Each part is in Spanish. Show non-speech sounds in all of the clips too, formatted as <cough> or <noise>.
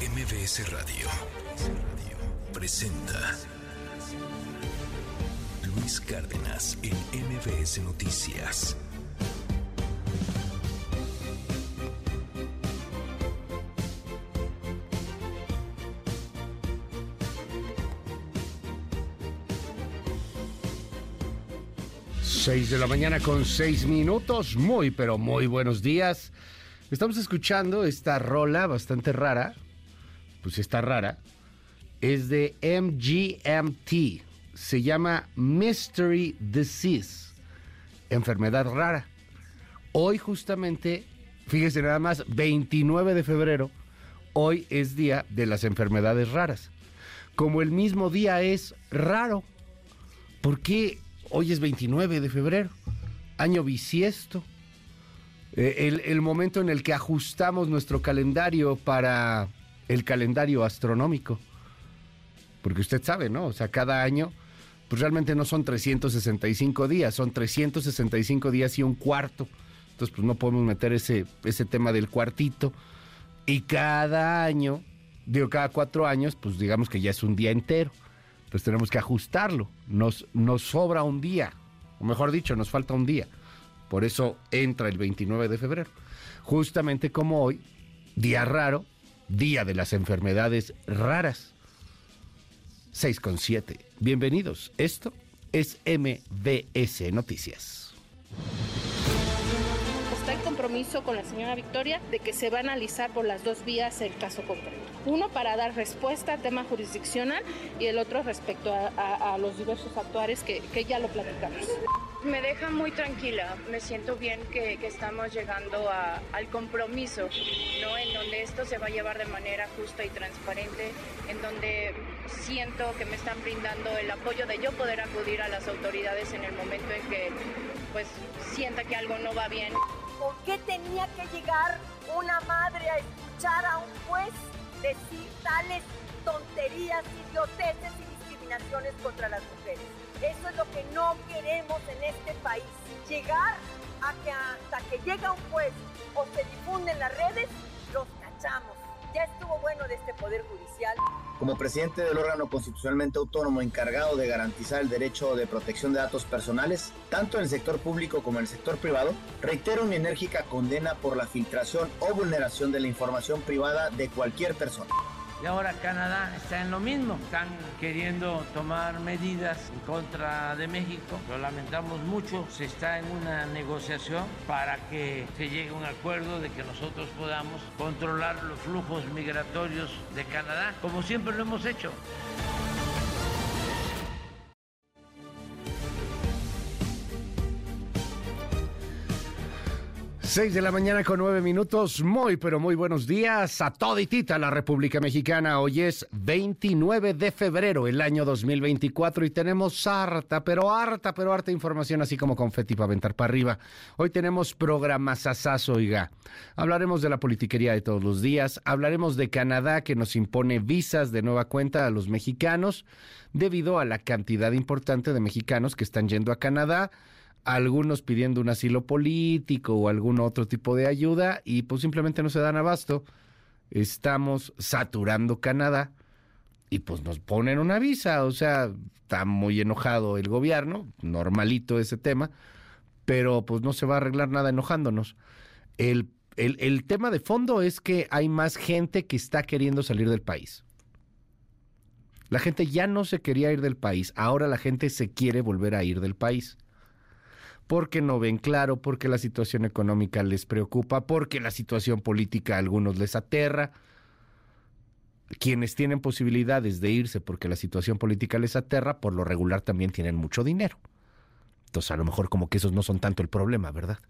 MBS Radio presenta Luis Cárdenas en MBS Noticias. Seis de la mañana con seis minutos. Muy, pero muy buenos días. Estamos escuchando esta rola bastante rara. Pues está rara. Es de MGMT. Se llama Mystery Disease. Enfermedad rara. Hoy justamente, fíjese nada más, 29 de febrero, hoy es día de las enfermedades raras. Como el mismo día es raro. ¿Por qué hoy es 29 de febrero? Año bisiesto. Eh, el, el momento en el que ajustamos nuestro calendario para el calendario astronómico. Porque usted sabe, ¿no? O sea, cada año, pues realmente no son 365 días, son 365 días y un cuarto. Entonces, pues no podemos meter ese, ese tema del cuartito. Y cada año, digo, cada cuatro años, pues digamos que ya es un día entero. Pues tenemos que ajustarlo. Nos, nos sobra un día. O mejor dicho, nos falta un día. Por eso entra el 29 de febrero. Justamente como hoy, día raro, día de las enfermedades raras. 6 con 7. Bienvenidos. Esto es MBS Noticias. Está el compromiso con la señora Victoria de que se va a analizar por las dos vías el caso concreto. Uno para dar respuesta al tema jurisdiccional y el otro respecto a los diversos actuares que, que ya lo platicamos. Me deja muy tranquila, me siento bien que, estamos llegando al compromiso. En donde esto se va a llevar de manera justa y transparente, en donde siento que me están brindando el apoyo de yo poder acudir a las autoridades en el momento en que pues sienta que algo no va bien. ¿Por qué tenía que llegar una madre a escuchar a un juez decir tales tonterías, idioteces y discriminaciones contra las mujeres? Eso es lo que no queremos en este país. Llegar a que hasta que llega un juez o se difunden las redes, los cachamos. Ya estuvo bueno de este Poder Judicial. Como presidente del órgano constitucionalmente autónomo encargado de garantizar el derecho de protección de datos personales, tanto en el sector público como en el sector privado, reitero mi enérgica condena por la filtración o vulneración de la información privada de cualquier persona. Y ahora Canadá está en lo mismo. Están queriendo tomar medidas en contra de México. Lo lamentamos mucho. Se está en una negociación para que se llegue a un acuerdo de que nosotros podamos controlar los flujos migratorios de Canadá, como siempre lo hemos hecho. 6 de la mañana con 9 minutos. Muy, pero muy buenos días a toditita la República Mexicana. Hoy es 29 de febrero, el año 2024, y tenemos harta, pero harta, pero harta información, así como confeti para aventar para arriba. Hoy tenemos programas asazo, oiga. Hablaremos de la politiquería de todos los días. Hablaremos de Canadá, que nos impone visas de nueva cuenta a los mexicanos, debido a la cantidad importante de mexicanos que están yendo a Canadá algunos pidiendo un asilo político o algún otro tipo de ayuda y pues simplemente no se dan abasto. Estamos saturando Canadá y pues nos ponen una visa, o sea, está muy enojado el gobierno, normalito ese tema, pero pues no se va a arreglar nada enojándonos. El, el, el tema de fondo es que hay más gente que está queriendo salir del país. La gente ya no se quería ir del país, ahora la gente se quiere volver a ir del país porque no ven claro, porque la situación económica les preocupa, porque la situación política a algunos les aterra. Quienes tienen posibilidades de irse porque la situación política les aterra, por lo regular también tienen mucho dinero. Entonces a lo mejor como que esos no son tanto el problema, ¿verdad?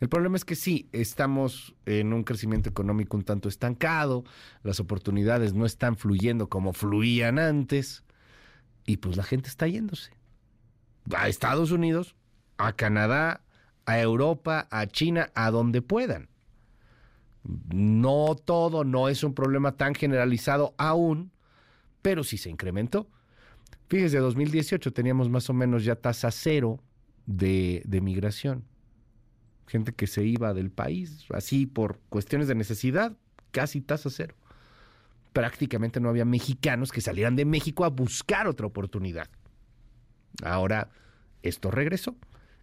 El problema es que sí, estamos en un crecimiento económico un tanto estancado, las oportunidades no están fluyendo como fluían antes, y pues la gente está yéndose. A Estados Unidos, a Canadá, a Europa, a China, a donde puedan. No todo, no es un problema tan generalizado aún, pero sí se incrementó. Fíjese, 2018 teníamos más o menos ya tasa cero de, de migración. Gente que se iba del país, así por cuestiones de necesidad, casi tasa cero. prácticamente no había mexicanos que salieran de México a buscar otra oportunidad. Ahora esto regresó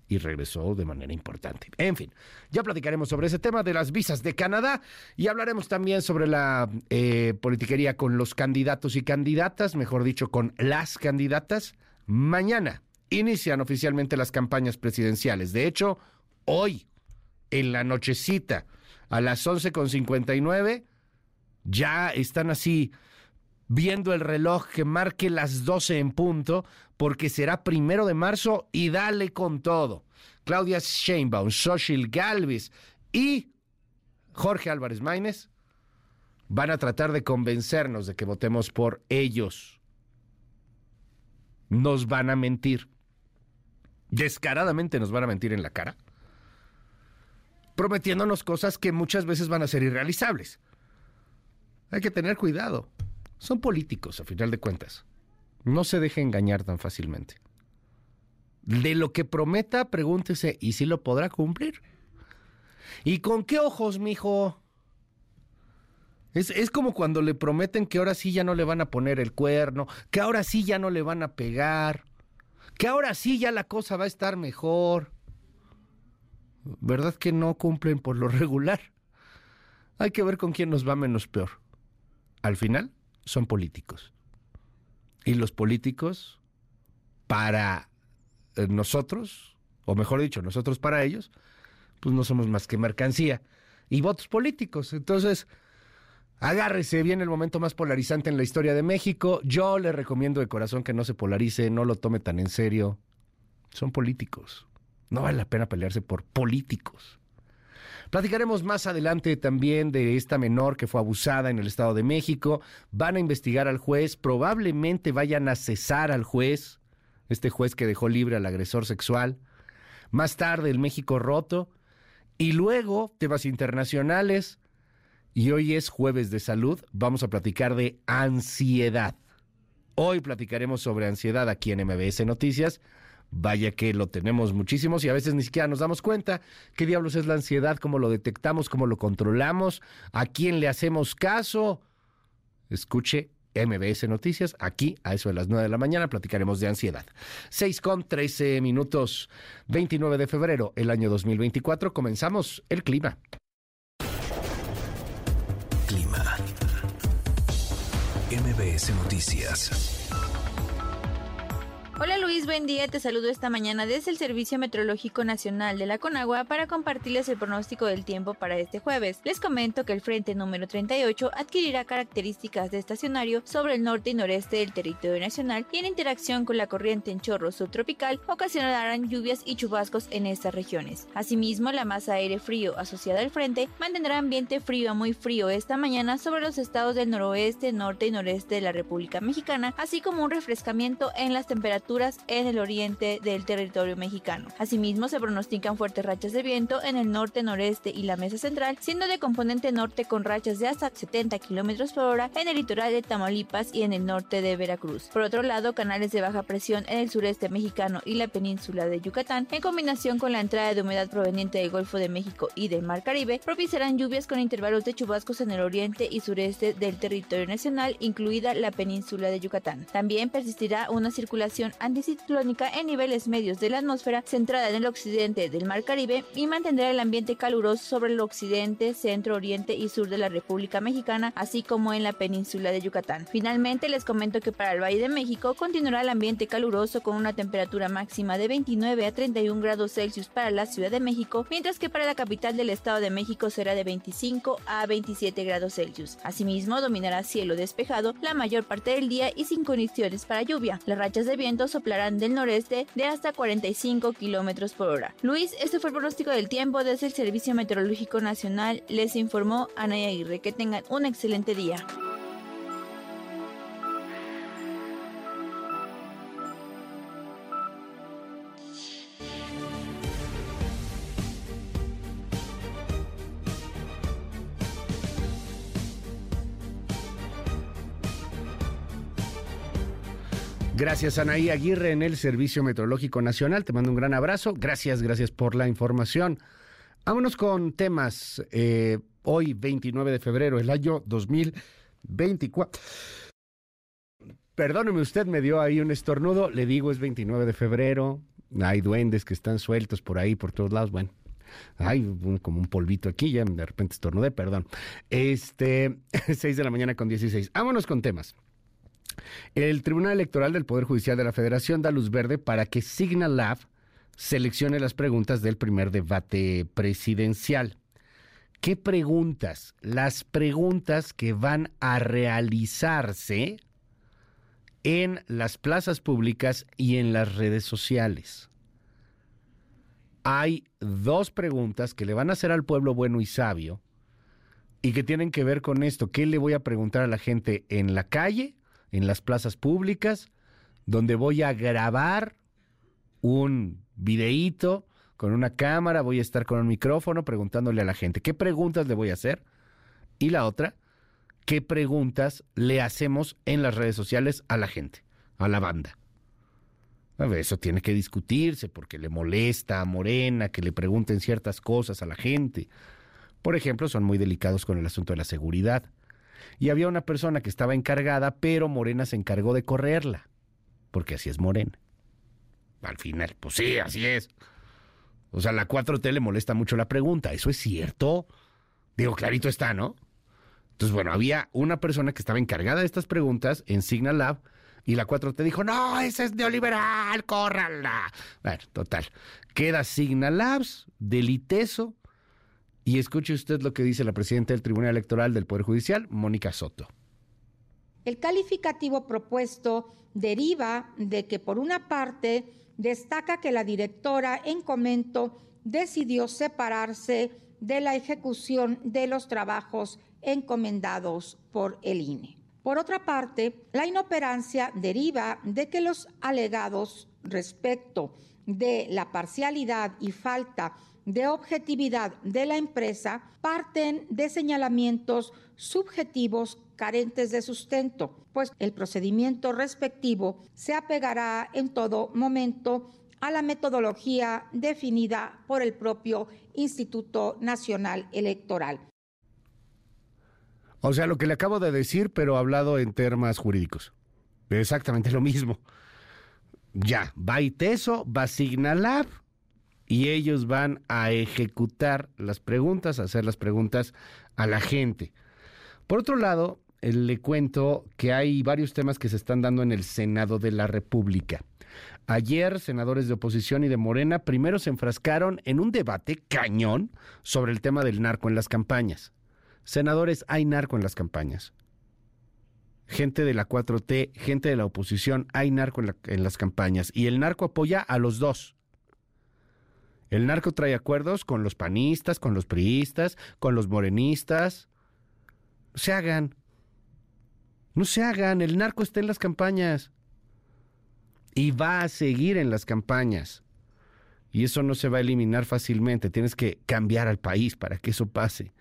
y regresó de manera importante. En fin, ya platicaremos sobre ese tema de las visas de Canadá y hablaremos también sobre la eh, politiquería con los candidatos y candidatas, mejor dicho, con las candidatas. Mañana inician oficialmente las campañas presidenciales. De hecho, hoy, en la nochecita, a las 11.59, ya están así viendo el reloj que marque las 12 en punto, porque será primero de marzo y dale con todo. Claudia Sheinbaum, Xochitl Galvez y Jorge Álvarez Maínez van a tratar de convencernos de que votemos por ellos. Nos van a mentir. Descaradamente nos van a mentir en la cara, prometiéndonos cosas que muchas veces van a ser irrealizables. Hay que tener cuidado. Son políticos, a final de cuentas. No se deje engañar tan fácilmente. De lo que prometa, pregúntese, ¿y si lo podrá cumplir? ¿Y con qué ojos, mijo? Es, es como cuando le prometen que ahora sí ya no le van a poner el cuerno, que ahora sí ya no le van a pegar, que ahora sí ya la cosa va a estar mejor. ¿Verdad que no cumplen por lo <laughs> regular? Hay que ver con quién nos va menos peor. Al final, son políticos. Y los políticos, para eh, nosotros, o mejor dicho, nosotros para ellos, pues no somos más que mercancía y votos políticos. Entonces, agárrese bien el momento más polarizante en la historia de México. Yo le recomiendo de corazón que no se polarice, no lo tome tan en serio. Son políticos. No vale la pena pelearse por políticos. Platicaremos más adelante también de esta menor que fue abusada en el Estado de México. Van a investigar al juez, probablemente vayan a cesar al juez, este juez que dejó libre al agresor sexual. Más tarde el México roto. Y luego temas internacionales. Y hoy es jueves de salud. Vamos a platicar de ansiedad. Hoy platicaremos sobre ansiedad aquí en MBS Noticias. Vaya que lo tenemos muchísimos y a veces ni siquiera nos damos cuenta qué diablos es la ansiedad, cómo lo detectamos, cómo lo controlamos, a quién le hacemos caso. Escuche MBS Noticias, aquí a eso de las 9 de la mañana platicaremos de ansiedad. 6 con 13 minutos, 29 de febrero, el año 2024, comenzamos el clima. Clima. MBS Noticias. Hola Luis, buen día. Te saludo esta mañana desde el Servicio Meteorológico Nacional de la Conagua para compartirles el pronóstico del tiempo para este jueves. Les comento que el frente número 38 adquirirá características de estacionario sobre el norte y noreste del territorio nacional y en interacción con la corriente en chorro subtropical ocasionarán lluvias y chubascos en estas regiones. Asimismo, la masa aire frío asociada al frente mantendrá ambiente frío a muy frío esta mañana sobre los estados del noroeste, norte y noreste de la República Mexicana, así como un refrescamiento en las temperaturas en el oriente del territorio mexicano. Asimismo, se pronostican fuertes rachas de viento en el norte, noreste y la mesa central, siendo de componente norte con rachas de hasta 70 km por hora en el litoral de Tamaulipas y en el norte de Veracruz. Por otro lado, canales de baja presión en el sureste mexicano y la península de Yucatán, en combinación con la entrada de humedad proveniente del Golfo de México y del Mar Caribe, propiciarán lluvias con intervalos de chubascos en el oriente y sureste del territorio nacional, incluida la península de Yucatán. También persistirá una circulación anticiclónica en niveles medios de la atmósfera centrada en el occidente del Mar Caribe y mantendrá el ambiente caluroso sobre el occidente, centro, oriente y sur de la República Mexicana, así como en la península de Yucatán. Finalmente, les comento que para el Valle de México continuará el ambiente caluroso con una temperatura máxima de 29 a 31 grados Celsius para la Ciudad de México, mientras que para la capital del Estado de México será de 25 a 27 grados Celsius. Asimismo, dominará cielo despejado la mayor parte del día y sin condiciones para lluvia. Las rachas de viento soplarán del noreste de hasta 45 kilómetros por hora. Luis, este fue el pronóstico del tiempo desde el Servicio Meteorológico Nacional. Les informó Ana Aguirre. Que tengan un excelente día. Gracias, Anaí Aguirre, en el Servicio Meteorológico Nacional. Te mando un gran abrazo. Gracias, gracias por la información. Vámonos con temas. Eh, hoy, 29 de febrero, el año 2024. 24. Perdóneme, usted me dio ahí un estornudo. Le digo, es 29 de febrero. Hay duendes que están sueltos por ahí, por todos lados. Bueno, hay como un polvito aquí, ya de repente estornudé, perdón. Este, <laughs> 6 de la mañana con 16. Vámonos con temas. El Tribunal Electoral del Poder Judicial de la Federación da luz verde para que Signal Lab seleccione las preguntas del primer debate presidencial. ¿Qué preguntas? Las preguntas que van a realizarse en las plazas públicas y en las redes sociales. Hay dos preguntas que le van a hacer al pueblo bueno y sabio y que tienen que ver con esto. ¿Qué le voy a preguntar a la gente en la calle, en las plazas públicas, donde voy a grabar un videíto con una cámara, voy a estar con un micrófono preguntándole a la gente qué preguntas le voy a hacer? Y la otra, qué preguntas le hacemos en las redes sociales a la gente, a la banda. Eso tiene que discutirse porque le molesta a Morena que le pregunten ciertas cosas a la gente. Por ejemplo, son muy delicados con el asunto de la seguridad. Y había una persona que estaba encargada, pero Morena se encargó de correrla, porque así es Morena. Al final, pues sí, así es. O sea, la 4T le molesta mucho la pregunta, ¿eso es cierto? Digo, clarito está, ¿no? Entonces, bueno, había una persona que estaba encargada de estas preguntas en Signal Lab y la 4 te dijo, no, ese es neoliberal, córrala. Bueno, total. Queda Signal Labs, deliteso. Y escuche usted lo que dice la presidenta del Tribunal Electoral del Poder Judicial, Mónica Soto. El calificativo propuesto deriva de que, por una parte, destaca que la directora en comento decidió separarse de la ejecución de los trabajos encomendados por el INE. Por otra parte, la inoperancia deriva de que los alegados respecto de la parcialidad y falta de objetividad de la empresa parten de señalamientos subjetivos carentes de sustento, pues el procedimiento respectivo se apegará en todo momento a la metodología definida por el propio Instituto Nacional Electoral. O sea, lo que le acabo de decir, pero hablado en términos jurídicos. Exactamente lo mismo. Ya, va ITESO, va Signalab y ellos van a ejecutar las preguntas, a hacer las preguntas a la gente. Por otro lado, eh, le cuento que hay varios temas que se están dando en el Senado de la República. Ayer, senadores de oposición y de Morena primero se enfrascaron en un debate cañón sobre el tema del narco en las campañas. Senadores, hay narco en las campañas. Gente de la 4T, gente de la oposición, hay narco en, las campañas. Y el narco apoya a los dos. El narco trae acuerdos con los panistas, con los priistas, con los morenistas. No se hagan. No se hagan. El narco está en las campañas. Y va a seguir en las campañas. Y eso no se va a eliminar fácilmente. Tienes que cambiar al país para que eso pase.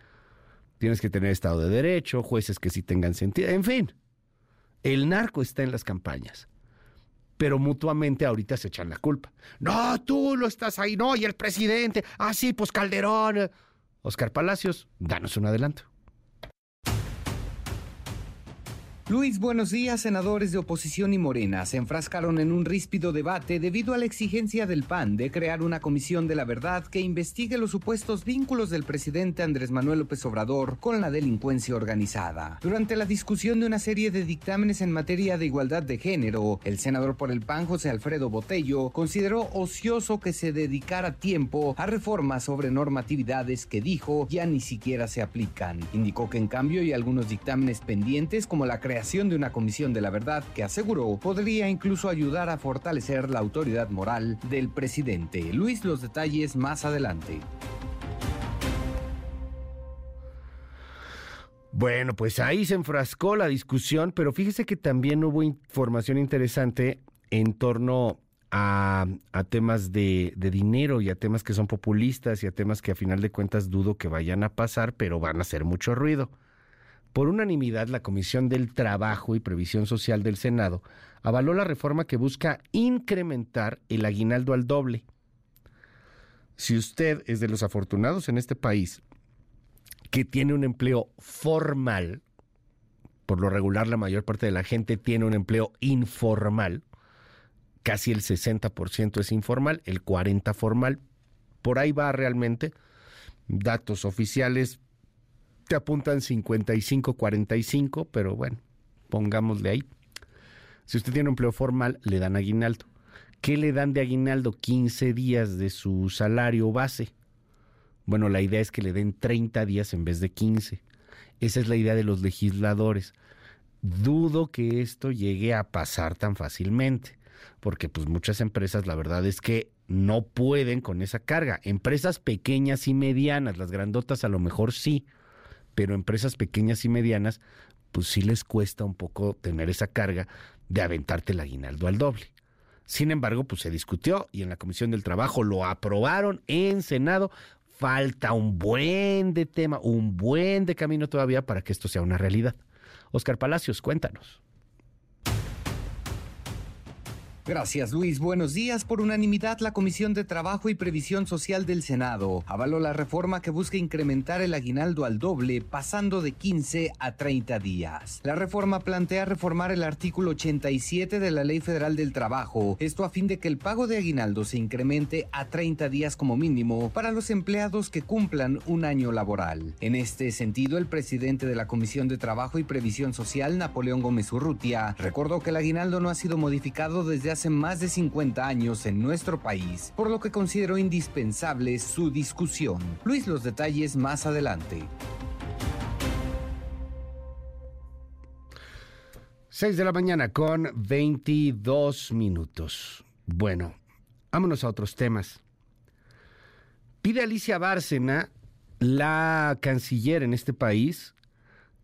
Tienes que tener Estado de Derecho, jueces que sí tengan sentido, en fin. El narco está en las campañas. Pero mutuamente ahorita se echan la culpa. No, tú lo estás ahí, no, y el presidente. Ah, sí, pues Calderón. Oscar Palacios, danos un adelanto. Luis, buenos días. Senadores de oposición y Morena se enfrascaron en un ríspido debate debido a la exigencia del PAN de crear una comisión de la verdad que investigue los supuestos vínculos del presidente Andrés Manuel López Obrador con la delincuencia organizada. Durante la discusión de una serie de dictámenes en materia de igualdad de género, el senador por el PAN José Alfredo Botello consideró ocioso que se dedicara tiempo a reformas sobre normatividades que dijo ya ni siquiera se aplican. Indicó que en cambio hay algunos dictámenes pendientes como la creación de una comisión de la verdad que aseguró podría incluso ayudar a fortalecer la autoridad moral del presidente. Luis, los detalles más adelante. Bueno, pues ahí se enfrascó la discusión, pero fíjese que también hubo información interesante en torno a, temas de, de, dinero y a temas que son populistas y a temas que a final de cuentas dudo que vayan a pasar, pero van a hacer mucho ruido. Por unanimidad, la Comisión del Trabajo y Previsión Social del Senado avaló la reforma que busca incrementar el aguinaldo al doble. Si usted es de los afortunados en este país que tiene un empleo formal, por lo regular la mayor parte de la gente tiene un empleo informal, casi el 60% es informal, el 40% formal, por ahí va realmente, datos oficiales te apuntan 55-45, pero bueno, pongámosle ahí. Si usted tiene un empleo formal, le dan aguinaldo. ¿Qué le dan de aguinaldo? 15 días de su salario base. Bueno, la idea es que le den 30 días en vez de 15. Esa es la idea de los legisladores. Dudo que esto llegue a pasar tan fácilmente, porque pues muchas empresas la verdad es que no pueden con esa carga. Empresas pequeñas y medianas, las grandotas a lo mejor sí, pero empresas pequeñas y medianas pues sí les cuesta un poco tener esa carga de aventarte el aguinaldo al doble. Sin embargo, pues se discutió y en la Comisión del Trabajo lo aprobaron en Senado falta un buen de tema, un buen de camino todavía para que esto sea una realidad. Oscar Palacios, cuéntanos. Gracias Luis. Buenos días. Por unanimidad, la Comisión de Trabajo y Previsión Social del Senado avaló la reforma que busca incrementar el aguinaldo al doble, pasando de 15 a 30 días. La reforma plantea reformar el artículo 87 de la Ley Federal del Trabajo, esto a fin de que el pago de aguinaldo se incremente a 30 días como mínimo para los empleados que cumplan un año laboral. En este sentido, el presidente de la Comisión de Trabajo y Previsión Social, Napoleón Gómez Urrutia, recordó que el aguinaldo no ha sido modificado desde hace hace más de 50 años en nuestro país, por lo que considero indispensable su discusión. Luis, los detalles más adelante. 6 de la mañana con 22 minutos. Bueno, vámonos a otros temas. Pide Alicia Bárcena, la canciller en este país,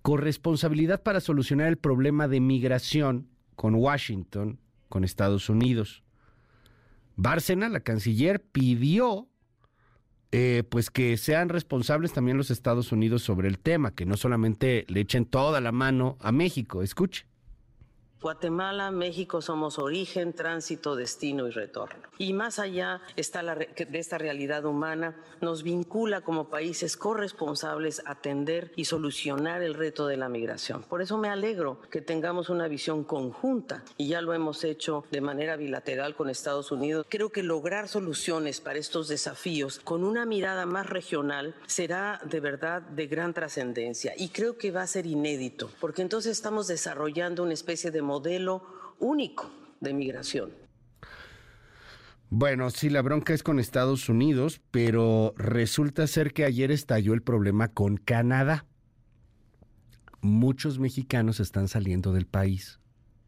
corresponsabilidad para solucionar el problema de migración con Washington con Estados Unidos. Bárcena, la canciller, pidió eh, pues que sean responsables también los Estados Unidos sobre el tema, que no solamente le echen toda la mano a México. Escuche. Guatemala, México somos origen, tránsito, destino y retorno. Y más allá está la, de esta realidad humana, nos vincula como países corresponsables a atender y solucionar el reto de la migración. Por eso me alegro que tengamos una visión conjunta y ya lo hemos hecho de manera bilateral con Estados Unidos. Creo que lograr soluciones para estos desafíos con una mirada más regional será de verdad de gran trascendencia y creo que va a ser inédito, porque entonces estamos desarrollando una especie de modelo único de migración. Bueno, sí, la bronca es con Estados Unidos, pero resulta ser que ayer estalló el problema con Canadá. Muchos mexicanos están saliendo del país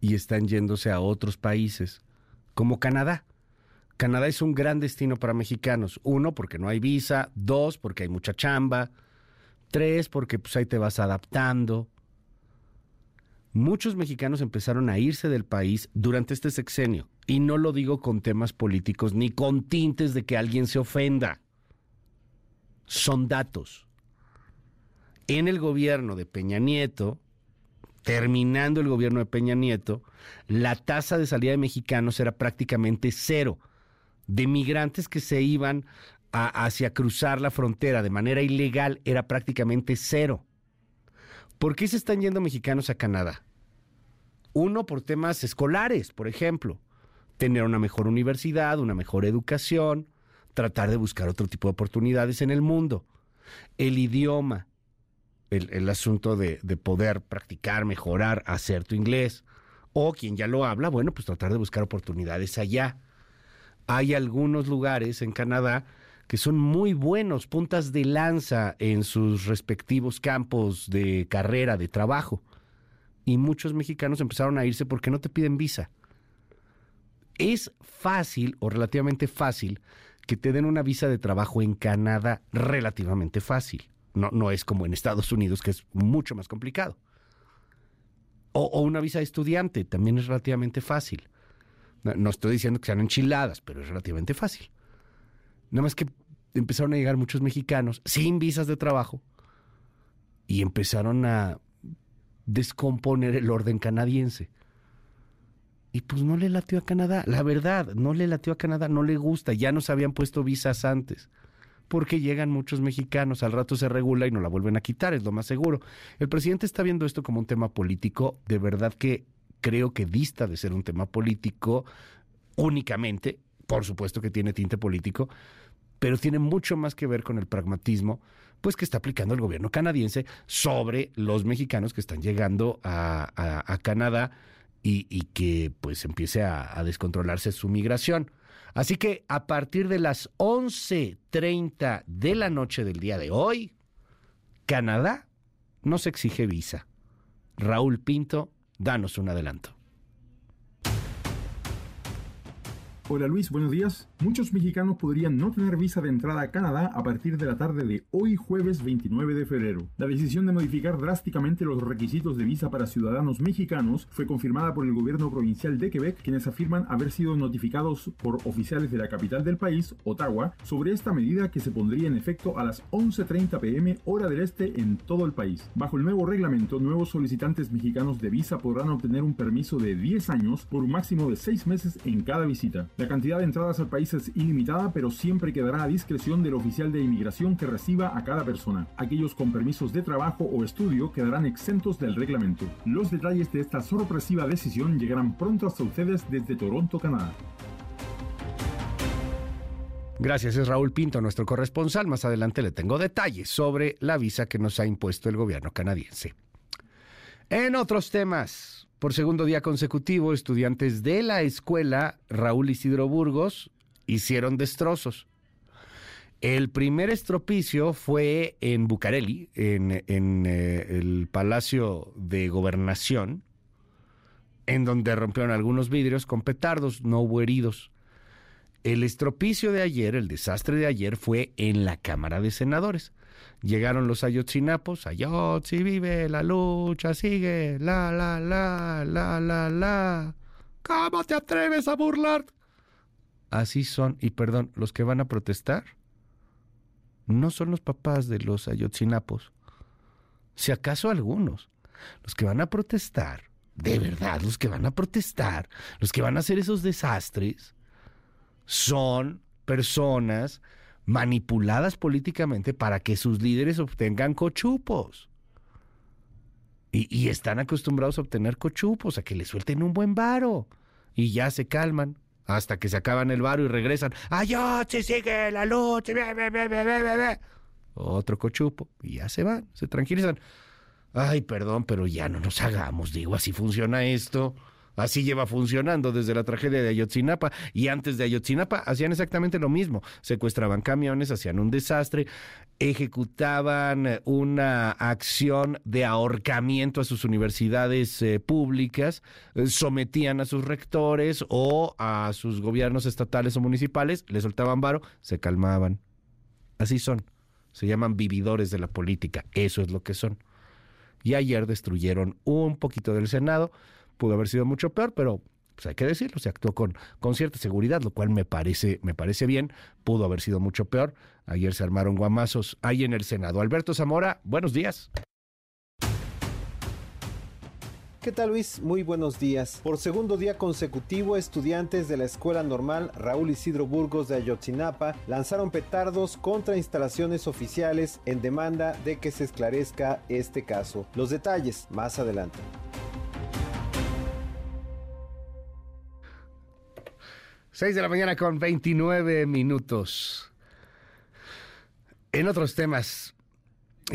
y están yéndose a otros países, como Canadá. Canadá es un gran destino para mexicanos. Uno, porque no hay visa. Dos, porque hay mucha chamba. Tres, porque pues ahí te vas adaptando muchos mexicanos empezaron a irse del país durante este sexenio. Y no lo digo con temas políticos ni con tintes de que alguien se ofenda. Son datos. En el gobierno de Peña Nieto, terminando el gobierno de Peña Nieto, la tasa de salida de mexicanos era prácticamente cero. De migrantes que se iban hacia cruzar la frontera de manera ilegal era prácticamente cero. ¿Por qué se están yendo mexicanos a Canadá? Uno, por temas escolares, por ejemplo. Tener una mejor universidad, una mejor educación, tratar de buscar otro tipo de oportunidades en el mundo. El idioma, el, asunto de, de, poder practicar, mejorar, hacer tu inglés. O quien ya lo habla, bueno, pues tratar de buscar oportunidades allá. Hay algunos lugares en Canadá que son muy buenos, puntas de lanza en sus respectivos campos de carrera, de trabajo y muchos mexicanos empezaron a irse porque no te piden visa. Es fácil o relativamente fácil que te den una visa de trabajo en Canadá, relativamente fácil. No, no es como en Estados Unidos, que es mucho más complicado. O, una visa de estudiante, también es relativamente fácil. No, no, estoy diciendo que sean enchiladas, pero es relativamente fácil. Nada más que empezaron a llegar muchos mexicanos sin visas de trabajo y empezaron a descomponer el orden canadiense. Y pues no le latió a Canadá, la verdad, no le latió a Canadá, no le gusta, ya nos habían puesto visas antes. porque llegan muchos mexicanos, al rato se regula y no la vuelven a quitar, es lo más seguro. El presidente está viendo esto como un tema político, de verdad que creo que dista de ser un tema político únicamente, por supuesto que tiene tinte político, pero tiene mucho más que ver con el pragmatismo pues que está aplicando el gobierno canadiense sobre los mexicanos que están llegando a, Canadá y, que pues empiece a, a descontrolarse su migración. Así que a partir de las 11.30 de la noche del día de hoy, Canadá no exige visa. Raúl Pinto, danos un adelanto. Hola Luis, buenos días. Muchos mexicanos podrían no tener visa de entrada a Canadá a partir de la tarde de hoy jueves 29 de febrero. La decisión de modificar drásticamente los requisitos de visa para ciudadanos mexicanos fue confirmada por el gobierno provincial de Quebec, quienes afirman haber sido notificados por oficiales de la capital del país, Ottawa, sobre esta medida que se pondría en efecto a las 11.30 pm hora del este en todo el país. Bajo el nuevo reglamento, nuevos solicitantes mexicanos de visa podrán obtener un permiso de 10 años por un máximo de 6 meses en cada visita. La cantidad de entradas al país es ilimitada, pero siempre quedará a discreción del oficial de inmigración que reciba a cada persona. Aquellos con permisos de trabajo o estudio quedarán exentos del reglamento. Los detalles de esta sorpresiva decisión llegarán pronto hasta ustedes desde Toronto, Canadá. Gracias, es Raúl Pinto, nuestro corresponsal. Más adelante le tengo detalles sobre la visa que nos ha impuesto el gobierno canadiense. En otros temas, por segundo día consecutivo, estudiantes de la escuela Raúl Isidro Burgos hicieron destrozos. El primer estropicio fue en Bucareli, en, eh, el Palacio de Gobernación, en donde rompieron algunos vidrios con petardos, no hubo heridos. El estropicio de ayer, el desastre de ayer, fue en la Cámara de Senadores. Llegaron los ayotzinapos, ayotzi vive, la lucha sigue, la, la, la, la, la, la. ¿Cómo te atreves a burlar? Así son, y perdón, los que van a protestar no son los papás de los ayotzinapos, si acaso algunos. Los que van a protestar, de verdad, los que van a protestar, los que van a hacer esos desastres, son personas manipuladas políticamente para que sus líderes obtengan cochupos. Y, están acostumbrados a obtener cochupos, a que le suelten un buen varo. Y ya se calman hasta que se acaban el varo y regresan. ¡Ay, se sigue la lucha! Otro cochupo. Y ya se van, se tranquilizan. Ay, perdón, pero ya no nos hagamos, digo, así funciona esto. Así lleva funcionando desde la tragedia de Ayotzinapa. Y antes de Ayotzinapa hacían exactamente lo mismo. Secuestraban camiones, hacían un desastre, ejecutaban una acción de ahorcamiento a sus universidades eh, públicas, eh, sometían a sus rectores o a sus gobiernos estatales o municipales, les soltaban varo, se calmaban. Así son. Se llaman vividores de la política. Eso es lo que son. Y ayer destruyeron un poquito del Senado pudo haber sido mucho peor, pero pues hay que decirlo, se actuó con, con cierta seguridad, lo cual me parece, me parece bien, pudo haber sido mucho peor. Ayer se armaron guamazos ahí en el Senado. Alberto Zamora, buenos días. ¿Qué tal Luis? Muy buenos días. Por segundo día consecutivo, estudiantes de la Escuela Normal Raúl Isidro Burgos de Ayotzinapa lanzaron petardos contra instalaciones oficiales en demanda de que se esclarezca este caso. Los detalles más adelante. 6 de la mañana con 29 minutos. En otros temas,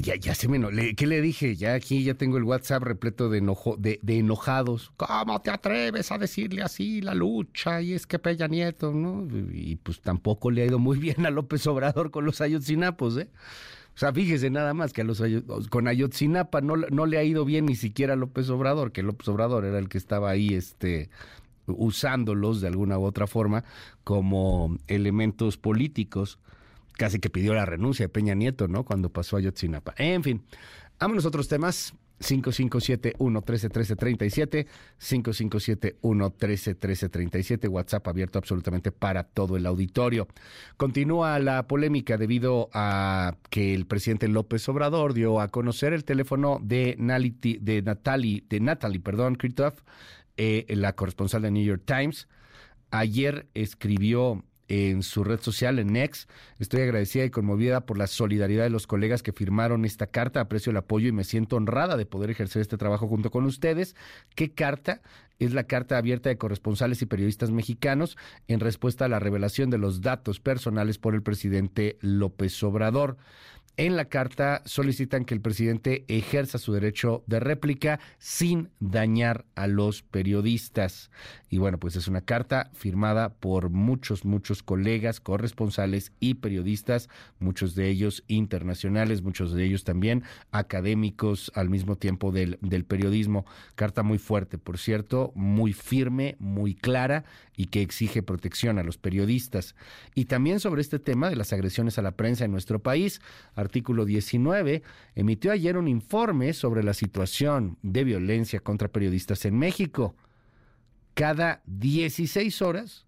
ya, ya se me... ¿Qué le dije? Ya aquí ya tengo el WhatsApp repleto de, enojo, de, enojados. ¿Cómo te atreves a decirle así la lucha? Y es que Peña Nieto, ¿no? Y pues tampoco le ha ido muy <laughs> bien a López Obrador con los Ayotzinapos, ¿eh? O sea, fíjese nada más que a los con Ayotzinapa no, no le ha ido bien ni siquiera a López Obrador, que López Obrador era el que estaba ahí este, usándolos de alguna u otra forma como elementos políticos. Casi que pidió la renuncia de Peña Nieto, ¿no? Cuando pasó a Yotzinapa. En fin, vámonos a otros temas. 5571-131337, 5571-131337, WhatsApp abierto absolutamente para todo el auditorio. Continúa la polémica debido a que el presidente López Obrador dio a conocer el teléfono de, de Natalie, de Natalie, perdón, Kritoff, eh, la corresponsal de New York Times, ayer escribió en su red social, en Next. Estoy agradecida y conmovida por la solidaridad de los colegas que firmaron esta carta. Aprecio el apoyo y me siento honrada de poder ejercer este trabajo junto con ustedes. ¿Qué carta? Es la carta abierta de corresponsales y periodistas mexicanos en respuesta a la revelación de los datos personales por el presidente López Obrador. En la carta solicitan que el presidente ejerza su derecho de réplica sin dañar a los periodistas. Y bueno, pues es una carta firmada por muchos, muchos colegas, corresponsales y periodistas, muchos de ellos internacionales, muchos de ellos también académicos al mismo tiempo del, del periodismo. Carta muy fuerte, por cierto, muy firme, muy clara y que exige protección a los periodistas. Y también sobre este tema de las agresiones a la prensa en nuestro país, artículo 19 emitió ayer un informe sobre la situación de violencia contra periodistas en México. Cada 16 horas,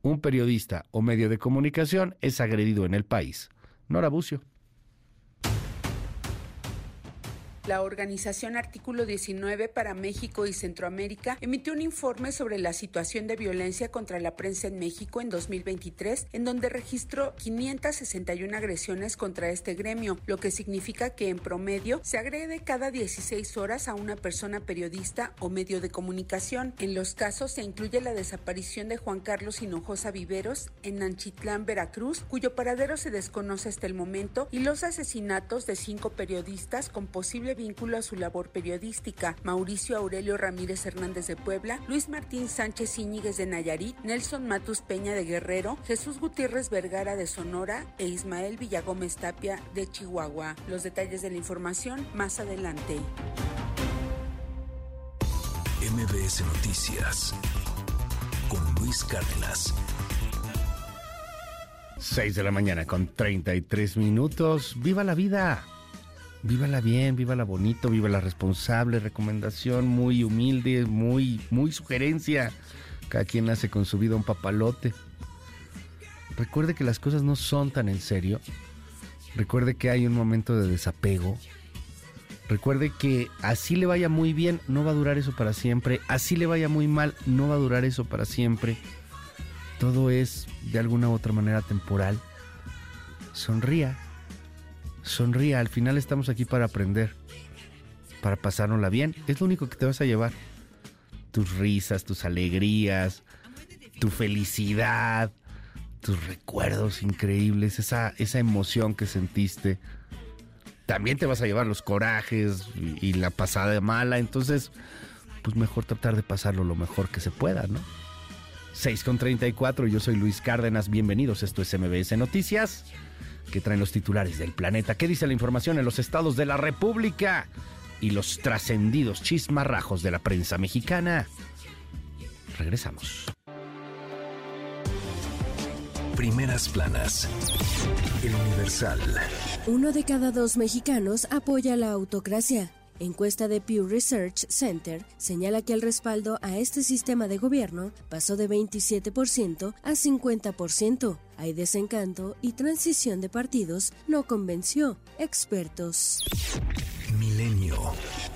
un periodista o medio de comunicación es agredido en el país. Nora Bucio. La organización Artículo 19 para México y Centroamérica emitió un informe sobre la situación de violencia contra la prensa en México en 2023, en donde registró 561 agresiones contra este gremio, lo que significa que en promedio se agrede cada 16 horas a una persona periodista o medio de comunicación. En los casos se incluye la desaparición de Juan Carlos Hinojosa Viveros en Nanchitlán, Veracruz, cuyo paradero se desconoce hasta el momento, y los asesinatos de cinco periodistas con posible vínculo a su labor periodística, Mauricio Aurelio Ramírez Hernández de Puebla, Luis Martín Sánchez Íñiguez de Nayarit, Nelson Matus Peña de Guerrero, Jesús Gutiérrez Vergara de Sonora e Ismael Villagómez Tapia de Chihuahua. Los detalles de la información más adelante. MBS Noticias con Luis Cárdenas. 6 de la mañana con 33 minutos. ¡Viva la vida! Vívala bien, vívala bonito, la responsable, recomendación muy humilde, muy, muy sugerencia. Cada quien hace con su vida un papalote. Recuerde que las cosas no son tan en serio. Recuerde que hay un momento de desapego. Recuerde que así le vaya muy bien, no va a durar eso para siempre. Así le vaya muy mal, no va a durar eso para siempre. Todo es de alguna u otra manera temporal. Sonría sonría. Al final estamos aquí para aprender, para pasárnosla bien. Es lo único que te vas a llevar. Tus risas, tus alegrías, tu felicidad, tus recuerdos increíbles, esa, esa emoción que sentiste. También te vas a llevar los corajes y, y la pasada mala. Entonces, pues mejor tratar de pasarlo lo mejor que se pueda, ¿no? 6 con 34, yo soy Luis Cárdenas, bienvenidos, esto es MBS Noticias que traen los titulares del planeta. ¿Qué dice la información en los estados de la República? Y los trascendidos chismarrajos de la prensa mexicana. Regresamos. Primeras planas. El Universal. Uno de cada dos mexicanos apoya la autocracia. Encuesta de Pew Research Center señala que el respaldo a este sistema de gobierno pasó de 27% a 50%. Hay desencanto y transición de partidos no convenció expertos. Milenio.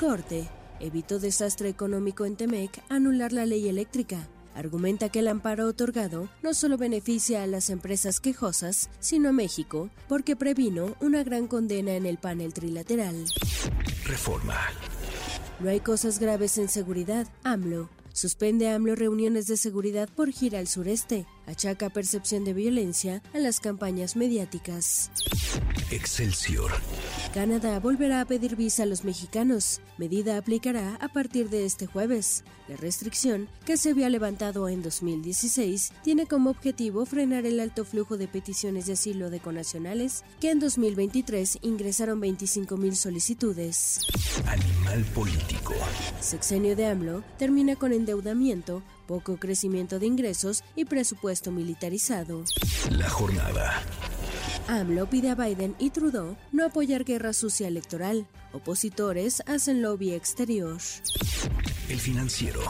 Corte. Evitó desastre económico en Temec anular la ley eléctrica argumenta que el amparo otorgado no solo beneficia a las empresas quejosas, sino a México, porque previno una gran condena en el panel trilateral. Reforma. No hay cosas graves en seguridad, AMLO. Suspende AMLO reuniones de seguridad por gira al sureste. Achaca percepción de violencia a las campañas mediáticas. Excelsior. Canadá volverá a pedir visa a los mexicanos. Medida aplicará a partir de este jueves. La restricción, que se había levantado en 2016, tiene como objetivo frenar el alto flujo de peticiones de asilo de conacionales, que en 2023 ingresaron 25.000 solicitudes. Animal político. Sexenio de AMLO termina con endeudamiento, poco crecimiento de ingresos y presupuesto militarizado. La jornada. AMLO pide a Biden y Trudeau no apoyar guerra sucia electoral. Opositores hacen lobby exterior. El financiero.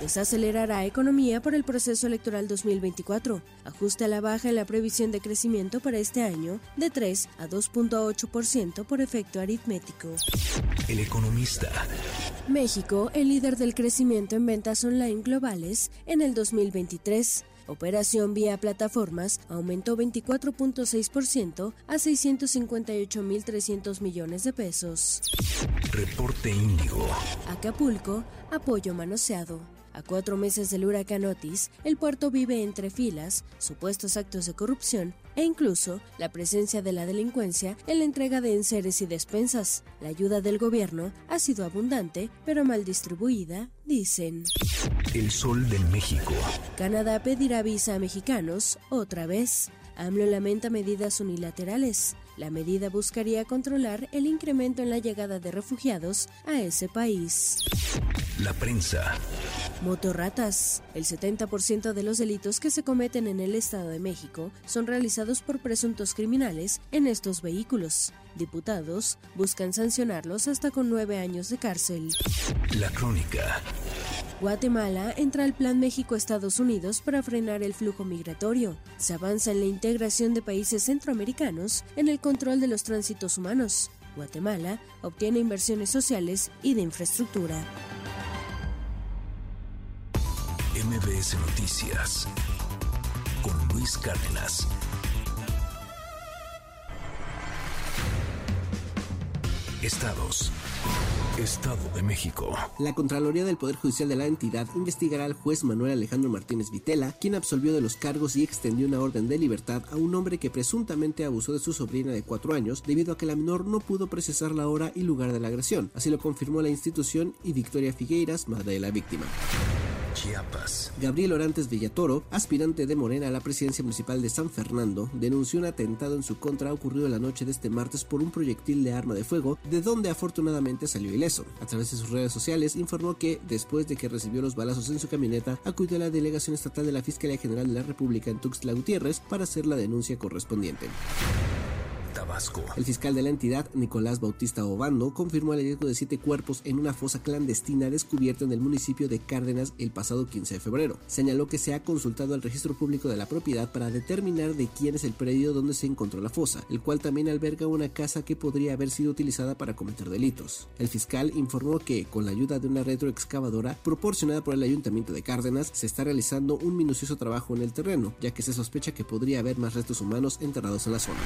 Desacelerará economía por el proceso electoral 2024. Ajusta la baja en la previsión de crecimiento para este año de 3 a 2.8% por efecto aritmético. El economista. México, el líder del crecimiento en ventas online globales en el 2023 Operación vía plataformas aumentó 24.6% a 658.300 millones de pesos. Reporte Índigo. Acapulco, apoyo manoseado. A cuatro meses del huracán Otis, el puerto vive entre filas, supuestos actos de corrupción e incluso la presencia de la delincuencia en la entrega de enseres y despensas. La ayuda del gobierno ha sido abundante, pero mal distribuida, dicen. El sol del México. Canadá pedirá visa a mexicanos otra vez. AMLO lamenta medidas unilaterales. La medida buscaría controlar el incremento en la llegada de refugiados a ese país. La prensa. Motorratas. El 70% de los delitos que se cometen en el Estado de México son realizados por presuntos criminales en estos vehículos. Diputados buscan sancionarlos hasta con nueve años de cárcel. La crónica. Guatemala entra al Plan México-Estados Unidos para frenar el flujo migratorio. Se avanza en la integración de países centroamericanos en el control de los tránsitos humanos. Guatemala obtiene inversiones sociales y de infraestructura. MBS Noticias con Luis Cárdenas. Estados. Estado de México. La Contraloría del Poder Judicial de la entidad investigará al juez Manuel Alejandro Martínez Vitela, quien absolvió de los cargos y extendió una orden de libertad a un hombre que presuntamente abusó de su sobrina de cuatro años debido a que la menor no pudo precisar la hora y lugar de la agresión. Así lo confirmó la institución y Victoria Figueiras, madre de la víctima. Gabriel Orantes Villatoro, aspirante de Morena a la presidencia municipal de San Fernando, denunció un atentado en su contra ocurrido la noche de este martes por un proyectil de arma de fuego, de donde afortunadamente salió ileso. A través de sus redes sociales informó que, después de que recibió los balazos en su camioneta, acudió a la delegación estatal de la Fiscalía General de la República en Tuxtla Gutiérrez para hacer la denuncia correspondiente. El fiscal de la entidad, Nicolás Bautista Obando, confirmó el hallazgo de siete cuerpos en una fosa clandestina descubierta en el municipio de Cárdenas el pasado 15 de febrero. Señaló que se ha consultado al registro público de la propiedad para determinar de quién es el predio donde se encontró la fosa, el cual también alberga una casa que podría haber sido utilizada para cometer delitos. El fiscal informó que, con la ayuda de una retroexcavadora proporcionada por el ayuntamiento de Cárdenas, se está realizando un minucioso trabajo en el terreno, ya que se sospecha que podría haber más restos humanos enterrados en la zona.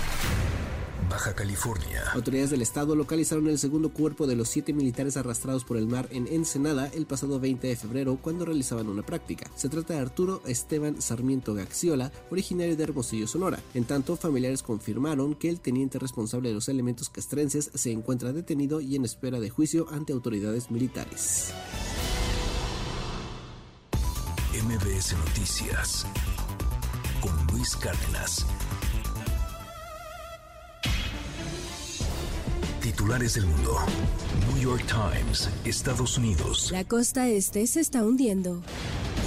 Baja California. Autoridades del estado localizaron el segundo cuerpo de los siete militares arrastrados por el mar en Ensenada el pasado 20 de febrero cuando realizaban una práctica. Se trata de Arturo Esteban Sarmiento Gaxiola, originario de Hermosillo, Sonora. En tanto, familiares confirmaron que el teniente responsable de los elementos castrenses se encuentra detenido y en espera de juicio ante autoridades militares. MBS Noticias con Luis Cárdenas. Titulares del mundo. New York Times, Estados Unidos. La costa este se está hundiendo.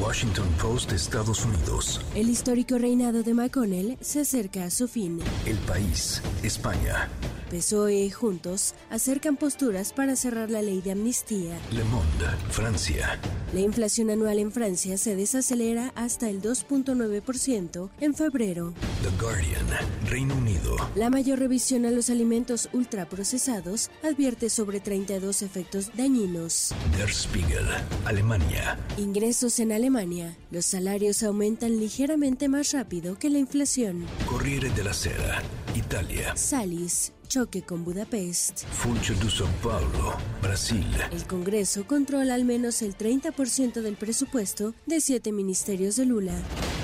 Washington Post, Estados Unidos. El histórico reinado de McConnell se acerca a su fin. El país, España. PSOE Juntos acercan posturas para cerrar la ley de amnistía. Le Monde, Francia. La inflación anual en Francia se desacelera hasta el 2.9% en febrero. The Guardian, Reino Unido. La mayor revisión a los alimentos ultraprocesados advierte sobre 32 efectos dañinos. Der Spiegel, Alemania. Ingresos en Alemania. Los salarios aumentan ligeramente más rápido que la inflación. Corriere della Sera, Italia. Salis, choque con Budapest. Funcho de São Paulo, Brasil. El Congreso controla al menos el 30% del presupuesto de siete ministerios de Lula.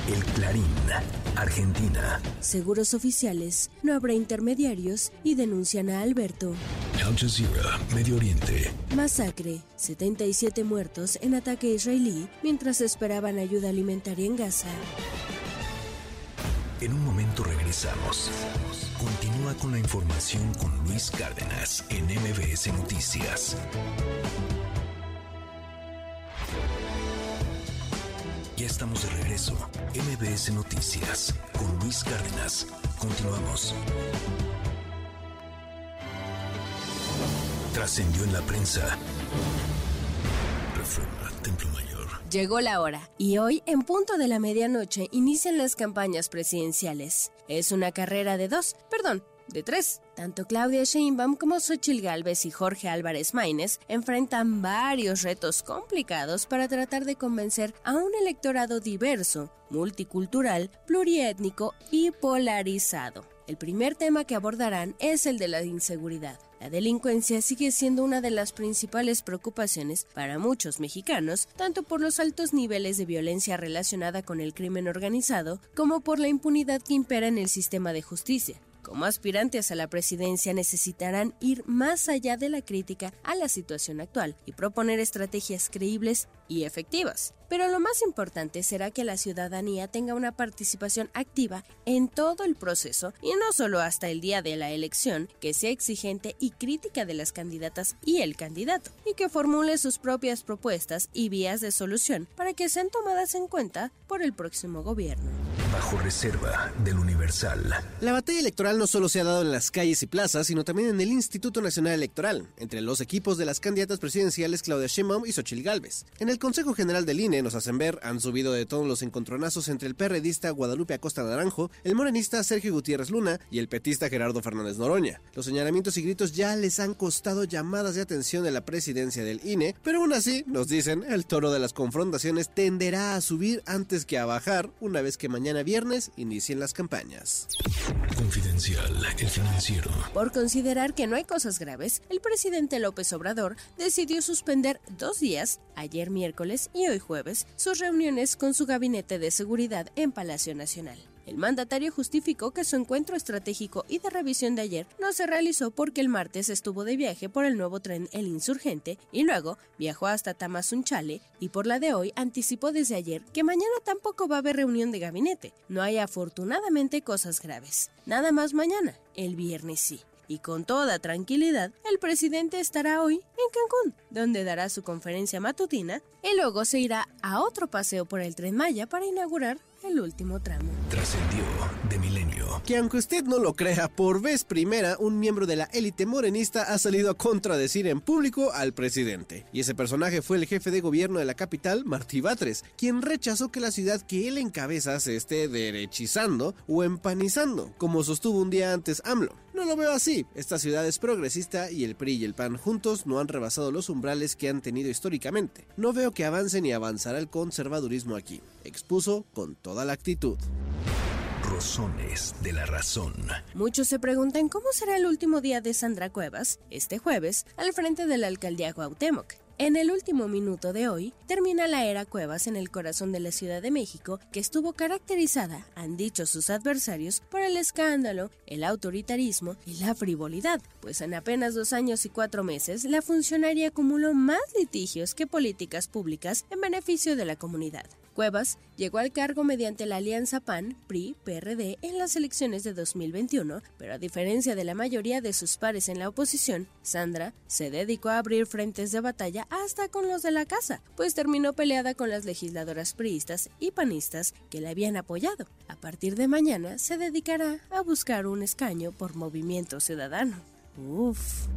El Clarín, Argentina. Seguros oficiales, no habrá intermediarios y denuncian a Alberto. Al Jazeera, Medio Oriente. Masacre, 77 muertos en ataque israelí mientras esperaban ayuda alimentaria en Gaza. En un momento regresamos. Continúa con la información con Luis Cárdenas en MBS Noticias. Ya estamos de regreso. MBS Noticias con Luis Cárdenas. Continuamos. Trascendió en la prensa. Reforma, Templo Mayor. Llegó la hora y hoy, en punto de la medianoche, inician las campañas presidenciales. Es una carrera de dos, perdón, de tres. Tanto Claudia Sheinbaum como Xochitl Gálvez y Jorge Álvarez Maínez enfrentan varios retos complicados para tratar de convencer a un electorado diverso, multicultural, pluriétnico y polarizado. El primer tema que abordarán es el de la inseguridad. La delincuencia sigue siendo una de las principales preocupaciones para muchos mexicanos, tanto por los altos niveles de violencia relacionada con el crimen organizado como por la impunidad que impera en el sistema de justicia. Como aspirantes a la presidencia necesitarán ir más allá de la crítica a la situación actual y proponer estrategias creíbles y efectivas. Pero lo más importante será que la ciudadanía tenga una participación activa en todo el proceso y no solo hasta el día de la elección, que sea exigente y crítica de las candidatas y el candidato, y que formule sus propias propuestas y vías de solución para que sean tomadas en cuenta por el próximo gobierno. Bajo reserva del Universal. La batalla electoral no solo se ha dado en las calles y plazas, sino también en el Instituto Nacional Electoral, entre los equipos de las candidatas presidenciales Claudia Sheinbaum y Xochitl Gálvez. En el Consejo General del INE, nos hacen ver, han subido de todos los encontronazos entre el perredista Guadalupe Acosta Naranjo, el morenista Sergio Gutiérrez Luna y el petista Gerardo Fernández Noroña. Los señalamientos y gritos ya les han costado llamadas de atención de la presidencia del INE, pero aún así, nos dicen, el toro de las confrontaciones tenderá a subir antes que a bajar una vez que mañana viernes inicien las campañas. Confidencial, el financiero. Por considerar que no hay cosas graves, el presidente López Obrador decidió suspender dos días, ayer miércoles y hoy jueves, sus reuniones con su gabinete de seguridad en Palacio Nacional. El mandatario justificó que su encuentro estratégico y de revisión de ayer no se realizó porque el martes estuvo de viaje por el nuevo tren El Insurgente y luego viajó hasta Tamazunchale y por la de hoy anticipó desde ayer que mañana tampoco va a haber reunión de gabinete. No hay afortunadamente cosas graves. Nada más mañana, el viernes sí. Y con toda tranquilidad, el presidente estará hoy en Cancún, donde dará su conferencia matutina y luego se irá a otro paseo por el tren Maya para inaugurar el último tramo. Trascendió de milenio. Que aunque usted no lo crea, por vez primera, un miembro de la élite morenista ha salido a contradecir en público al presidente. Y ese personaje fue el jefe de gobierno de la capital, Martí Batres, quien rechazó que la ciudad que él encabeza se esté derechizando o empanizando, como sostuvo un día antes AMLO. No lo veo así. Esta ciudad es progresista y el PRI y el PAN juntos no han rebasado los umbrales que han tenido históricamente. No veo que avance ni avanzará el conservadurismo aquí. Expuso con toda la actitud. Rosones de la razón. Muchos se preguntan cómo será el último día de Sandra Cuevas, este jueves, al frente de la alcaldía Cuauhtémoc. En el último minuto de hoy, termina la era Cuevas en el corazón de la Ciudad de México, que estuvo caracterizada, han dicho sus adversarios, por el escándalo, el autoritarismo y la frivolidad, pues en apenas dos años y cuatro meses, la funcionaria acumuló más litigios que políticas públicas en beneficio de la comunidad. Cuevas llegó al cargo mediante la alianza PAN, PRI, PRD en las elecciones de 2021, pero a diferencia de la mayoría de sus pares en la oposición, Sandra se dedicó a abrir frentes de batalla hasta con los de la casa, pues terminó peleada con las legisladoras priistas y panistas que le habían apoyado. A partir de mañana se dedicará a buscar un escaño por movimiento ciudadano. Uf.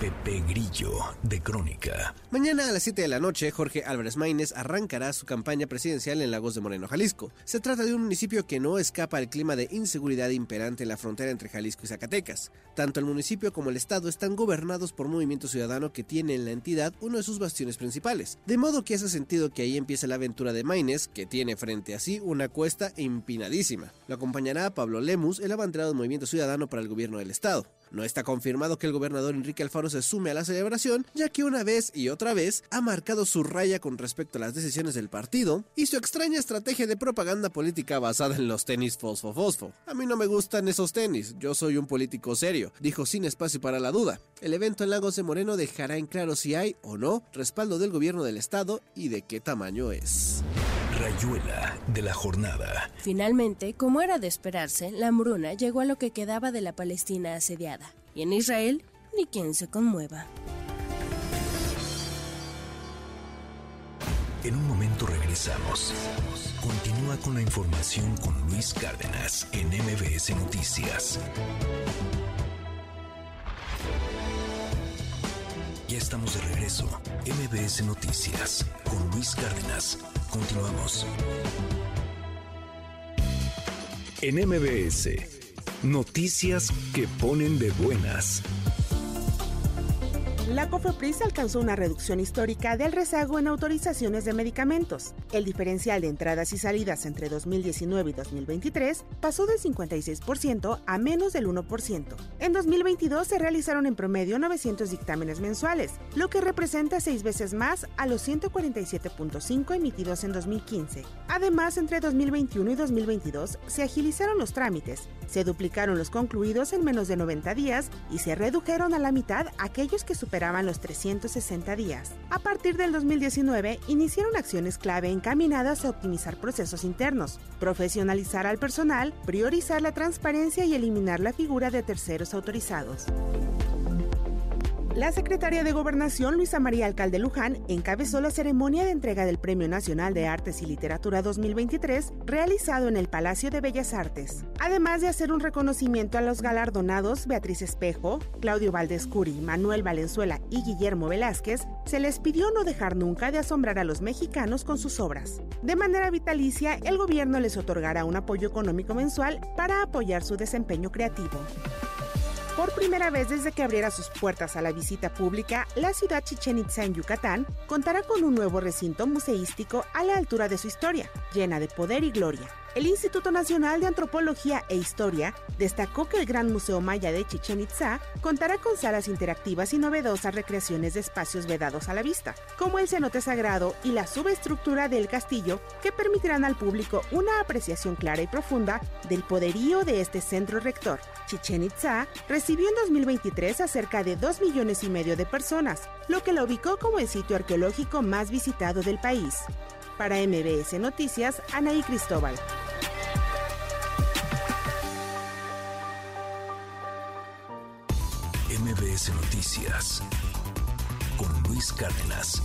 Pepe Grillo, de Crónica. Mañana a las 7 de la noche, Jorge Álvarez Maínez arrancará su campaña presidencial en Lagos de Moreno, Jalisco. Se trata de un municipio que no escapa al clima de inseguridad imperante en la frontera entre Jalisco y Zacatecas. Tanto el municipio como el estado están gobernados por Movimiento Ciudadano que tiene en la entidad uno de sus bastiones principales. De modo que hace sentido que ahí empiece la aventura de Maínez, que tiene frente a sí una cuesta empinadísima. Lo acompañará Pablo Lemus, el abanderado del Movimiento Ciudadano para el gobierno del estado. No está confirmado que el gobernador Enrique Alfaro se sume a la celebración, ya que una vez y otra vez ha marcado su raya con respecto a las decisiones del partido y su extraña estrategia de propaganda política basada en los tenis fosfo fosfo. A mí no me gustan esos tenis, yo soy un político serio, dijo sin espacio para la duda. El evento en Lagos de Moreno dejará en claro si hay o no respaldo del gobierno del estado y de qué tamaño es. Rayuela de la jornada. Finalmente, como era de esperarse, la hambruna llegó a lo que quedaba de la Palestina asediada. Y en Israel, ni quien se conmueva. En un momento regresamos. Continúa con la información con Luis Cárdenas en MBS Noticias. Ya estamos de regreso. MBS Noticias con Luis Cárdenas. Continuamos. En MBS, Noticias que ponen de buenas. La COFEPRIS alcanzó una reducción histórica del rezago en autorizaciones de medicamentos. El diferencial de entradas y salidas entre 2019 y 2023 pasó del 56% a menos del 1%. En 2022 se realizaron en promedio 900 dictámenes mensuales, lo que representa seis veces más a los 147.5 emitidos en 2015. Además, entre 2021 y 2022 se agilizaron los trámites, se duplicaron los concluidos en menos de 90 días y se redujeron a la mitad aquellos que superaron los 360 días. A partir del 2019, iniciaron acciones clave encaminadas a optimizar procesos internos, profesionalizar al personal, priorizar la transparencia y eliminar la figura de terceros autorizados. La secretaria de Gobernación, Luisa María Alcalde Luján, encabezó la ceremonia de entrega del Premio Nacional de Artes y Literatura 2023, realizado en el Palacio de Bellas Artes. Además de hacer un reconocimiento a los galardonados Beatriz Espejo, Claudio Valdés Curi, Manuel Valenzuela y Guillermo Velázquez, se les pidió no dejar nunca de asombrar a los mexicanos con sus obras. De manera vitalicia, el gobierno les otorgará un apoyo económico mensual para apoyar su desempeño creativo. Por primera vez desde que abriera sus puertas a la visita pública, la ciudad Chichen Itza en Yucatán contará con un nuevo recinto museístico a la altura de su historia, llena de poder y gloria. El Instituto Nacional de Antropología e Historia destacó que el Gran Museo Maya de Chichen Itza contará con salas interactivas y novedosas recreaciones de espacios vedados a la vista, como el cenote sagrado y la subestructura del castillo, que permitirán al público una apreciación clara y profunda del poderío de este centro rector. Chichen Itza recibió en 2023 a cerca de 2 millones y medio de personas, lo que lo ubicó como el sitio arqueológico más visitado del país. Para MBS Noticias, Anaí Cristóbal. MBS Noticias con Luis Cárdenas.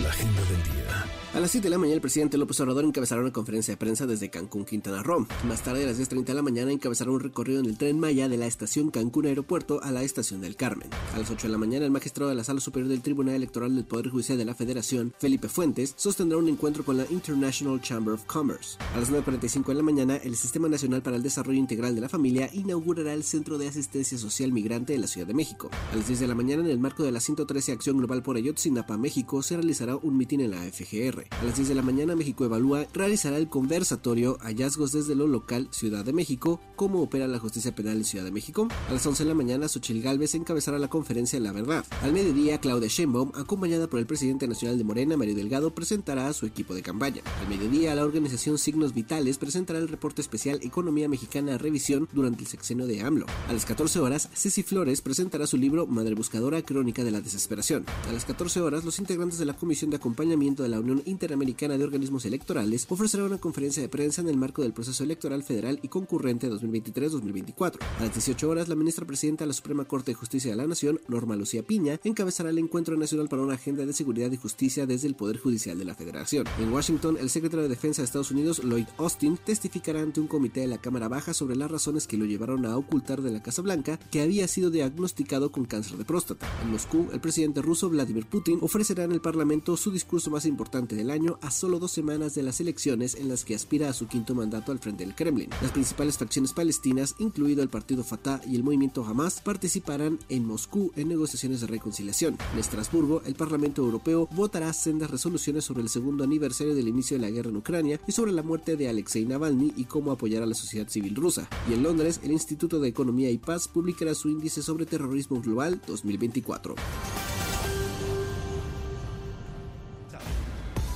La agenda del día. A las 7 de la mañana el presidente López Obrador encabezará una conferencia de prensa desde Cancún, Quintana Roo. Más tarde a las 10.30 de la mañana encabezará un recorrido en el tren Maya de la estación Cancún Aeropuerto a la estación del Carmen. A las 8 de la mañana el magistrado de la Sala Superior del Tribunal Electoral del Poder Judicial de la Federación, Felipe Fuentes, sostendrá un encuentro con la International Chamber of Commerce. A las 9.45 de la mañana el Sistema Nacional para el Desarrollo Integral de la Familia inaugurará el Centro de Asistencia Social Migrante de la Ciudad de México. A las 10 de la mañana en el marco de la 113 Acción Global por Ayotzinapa, México, se realizará un mitin en la FGR. A las 10 de la mañana México Evalúa realizará el conversatorio Hallazgos desde lo local Ciudad de México, cómo opera la justicia penal en Ciudad de México. A las 11 de la mañana Xochil Gálvez encabezará la conferencia La Verdad. Al mediodía Claudia Sheinbaum, acompañada por el presidente nacional de Morena, Mario Delgado, presentará a su equipo de campaña. Al mediodía la organización Signos Vitales presentará el reporte especial Economía Mexicana Revisión durante el sexenio de AMLO. A las 14 horas Ceci Flores presentará su libro Madre Buscadora Crónica de la Desesperación. A las 14 horas los integrantes de la Comisión de Acompañamiento de la Unión Interamericana de organismos electorales, ofrecerá una conferencia de prensa en el marco del proceso electoral federal y concurrente 2023-2024. A las 18 horas, la ministra presidenta de la Suprema Corte de Justicia de la Nación, Norma Lucía Piña, encabezará el Encuentro Nacional para una Agenda de Seguridad y Justicia desde el Poder Judicial de la Federación. En Washington, el secretario de Defensa de Estados Unidos, Lloyd Austin, testificará ante un comité de la Cámara Baja sobre las razones que lo llevaron a ocultar de la Casa Blanca que había sido diagnosticado con cáncer de próstata. En Moscú, el presidente ruso Vladimir Putin ofrecerá en el Parlamento su discurso más importante del año a solo dos semanas de las elecciones en las que aspira a su quinto mandato al frente del Kremlin. Las principales facciones palestinas, incluido el partido Fatah y el movimiento Hamas, participarán en Moscú en negociaciones de reconciliación. En Estrasburgo, el Parlamento Europeo votará sendas resoluciones sobre el segundo aniversario del inicio de la guerra en Ucrania y sobre la muerte de Alexei Navalny y cómo apoyar a la sociedad civil rusa. Y en Londres, el Instituto de Economía y Paz publicará su índice sobre terrorismo global 2024.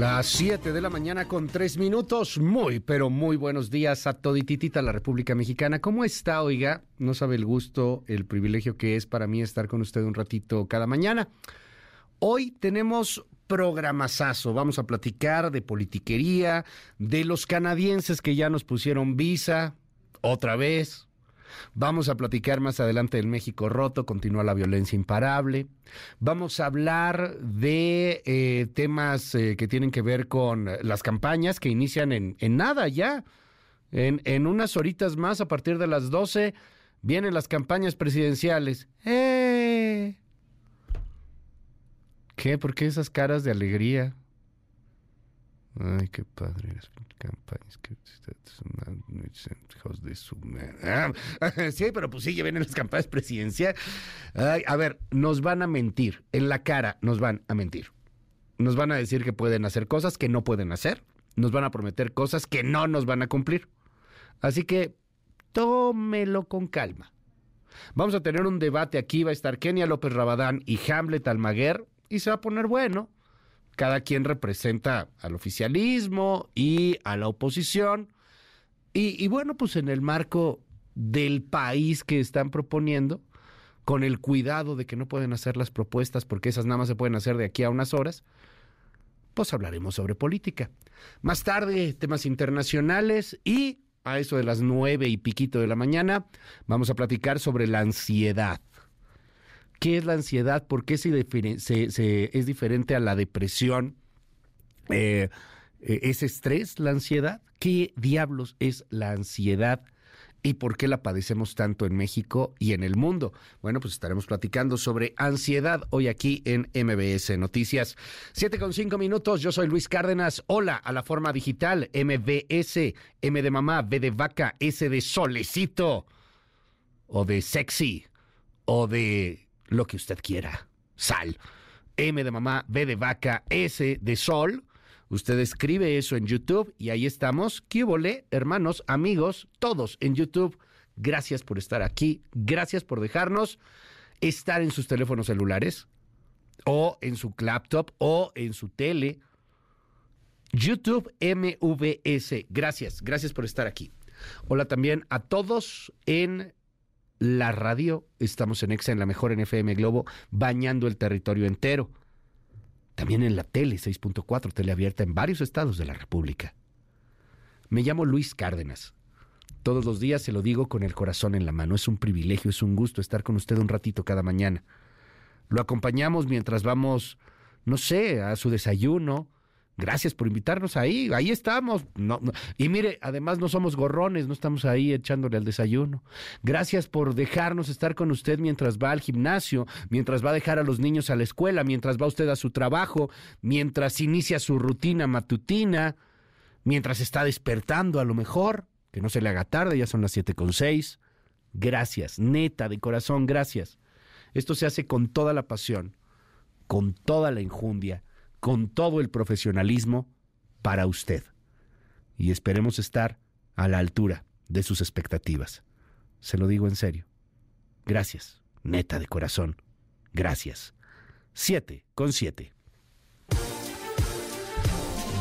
Las 7 de la mañana con 3 minutos. Muy, pero muy buenos días a todititita la República Mexicana. ¿Cómo está, oiga? No sabe el gusto, el privilegio que es para mí estar con usted un ratito cada mañana. Hoy tenemos programazazo. Vamos a platicar de politiquería, de los canadienses que ya nos pusieron visa otra vez. Vamos a platicar más adelante del México roto, continúa la violencia imparable. Vamos a hablar de eh, temas eh, que tienen que ver con las campañas que inician en, nada ya. En, en, unas horitas más, a partir de las 12, vienen las campañas presidenciales. ¡Eh! ¿Qué? ¿Por qué esas caras de alegría? Ay, qué padre las campañas. Hijos de su <laughs> Sí, pero pues sí, ya vienen las campañas presidenciales. Ay, a ver, nos van a mentir. En la cara nos van a mentir. Nos van a decir que pueden hacer cosas que no pueden hacer. Nos van a prometer cosas que no nos van a cumplir. Así que tómelo con calma. Vamos a tener un debate aquí. Va a estar Kenia López Rabadán y Hamlet Almaguer y se va a poner bueno. Cada quien representa al oficialismo y a la oposición. Y, bueno, pues en el marco del país que están proponiendo, con el cuidado de que no pueden hacer las propuestas porque esas nada más se pueden hacer de aquí a unas horas, pues hablaremos sobre política. Más tarde, temas internacionales y a eso de las nueve y piquito de la mañana, vamos a platicar sobre la ansiedad. ¿Qué es la ansiedad? ¿Por qué es diferente a la depresión? Eh, ¿Es estrés la ansiedad? ¿Qué diablos es la ansiedad? ¿Y por qué la padecemos tanto en México y en el mundo? Bueno, pues estaremos platicando sobre ansiedad hoy aquí en MBS Noticias. Siete con cinco minutos, yo soy Luis Cárdenas. Hola a la forma digital, MBS, M de mamá, B de vaca, S de solecito, o de sexy, o de lo que usted quiera. Sal. M de mamá, B de vaca, S de sol. Usted escribe eso en YouTube y ahí estamos. volé, hermanos, amigos, todos en YouTube. Gracias por estar aquí. Gracias por dejarnos estar en sus teléfonos celulares o en su laptop o en su tele. YouTube MVS. Gracias, gracias por estar aquí. Hola también a todos en la radio, estamos en EXA, en la mejor NFM Globo, bañando el territorio entero. También en la tele 6.4, teleabierta en varios estados de la República. Me llamo Luis Cárdenas. Todos los días se lo digo con el corazón en la mano. Es un privilegio, es un gusto estar con usted un ratito cada mañana. Lo acompañamos mientras vamos, no sé, a su desayuno, Gracias por invitarnos ahí, ahí estamos. Y mire, además no somos gorrones, no estamos ahí echándole al desayuno. Gracias por dejarnos estar con usted mientras va al gimnasio, mientras va a dejar a los niños a la escuela, mientras va usted a su trabajo, mientras inicia su rutina matutina, mientras está despertando a lo mejor, que no se le haga tarde, ya son las siete con seis. Gracias, neta, de corazón, gracias. Esto se hace con toda la pasión, con toda la enjundia con todo el profesionalismo para usted. Y esperemos estar a la altura de sus expectativas. Se lo digo en serio. Gracias, neta de corazón. Gracias. Siete con siete.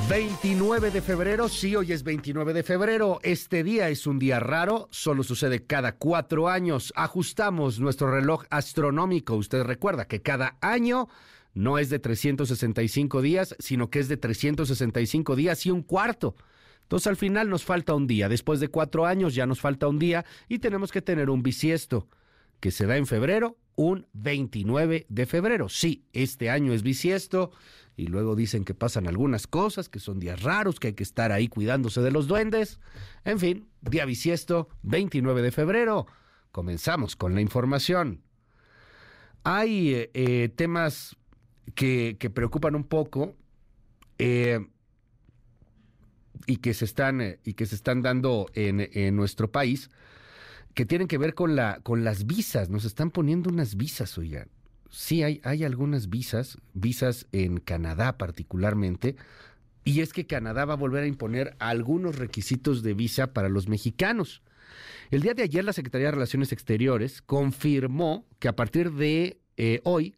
29 de febrero, sí, hoy es 29 de febrero. Este día es un día raro, solo sucede cada cuatro años. Ajustamos nuestro reloj astronómico. Usted recuerda que cada año no es de 365 días, sino que es de 365 días y un cuarto. Entonces al final nos falta un día. Después de cuatro años ya nos falta un día y tenemos que tener un bisiesto que se da en febrero, un 29 de febrero. Sí, este año es bisiesto y luego dicen que pasan algunas cosas, que son días raros, que hay que estar ahí cuidándose de los duendes. En fin, día bisiesto, 29 de febrero. Comenzamos con la información. Hay eh, eh, temas que, preocupan un poco eh, y, que se están, eh, y que se están dando en, nuestro país, que tienen que ver con, la, con las visas. Nos están poniendo unas visas, oigan. Sí, hay, hay algunas visas, visas en Canadá particularmente, y es que Canadá va a volver a imponer algunos requisitos de visa para los mexicanos. El día de ayer la Secretaría de Relaciones Exteriores confirmó que a partir de eh, hoy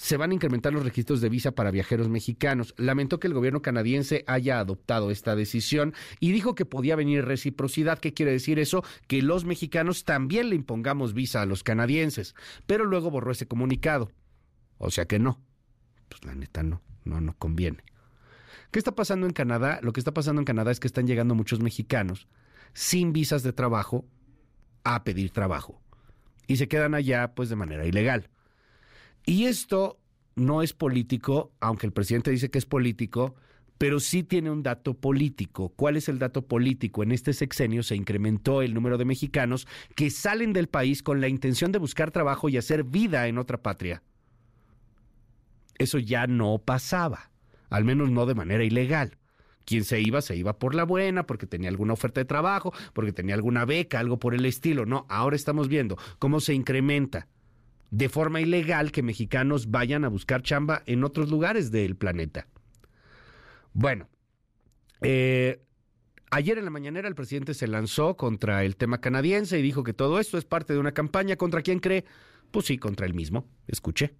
se van a incrementar los registros de visa para viajeros mexicanos. Lamentó que el gobierno canadiense haya adoptado esta decisión y dijo que podía venir reciprocidad. ¿Qué quiere decir eso? Que los mexicanos también le impongamos visa a los canadienses, pero luego borró ese comunicado. O sea que no. Pues la neta no, no, no conviene. ¿Qué está pasando en Canadá? Lo que está pasando en Canadá es que están llegando muchos mexicanos sin visas de trabajo a pedir trabajo y se quedan allá pues de manera ilegal. Y esto no es político, aunque el presidente dice que es político, pero sí tiene un dato político. ¿Cuál es el dato político? En este sexenio se incrementó el número de mexicanos que salen del país con la intención de buscar trabajo y hacer vida en otra patria. Eso ya no pasaba, al menos no de manera ilegal. Quien se iba, se iba por la buena, porque tenía alguna oferta de trabajo, porque tenía alguna beca, algo por el estilo. No, ahora estamos viendo cómo se incrementa de forma ilegal que mexicanos vayan a buscar chamba en otros lugares del planeta. Bueno, eh, ayer en la mañanera el presidente se lanzó contra el tema canadiense y dijo que todo esto es parte de una campaña contra quién cree. Pues sí, contra él mismo. Escuche.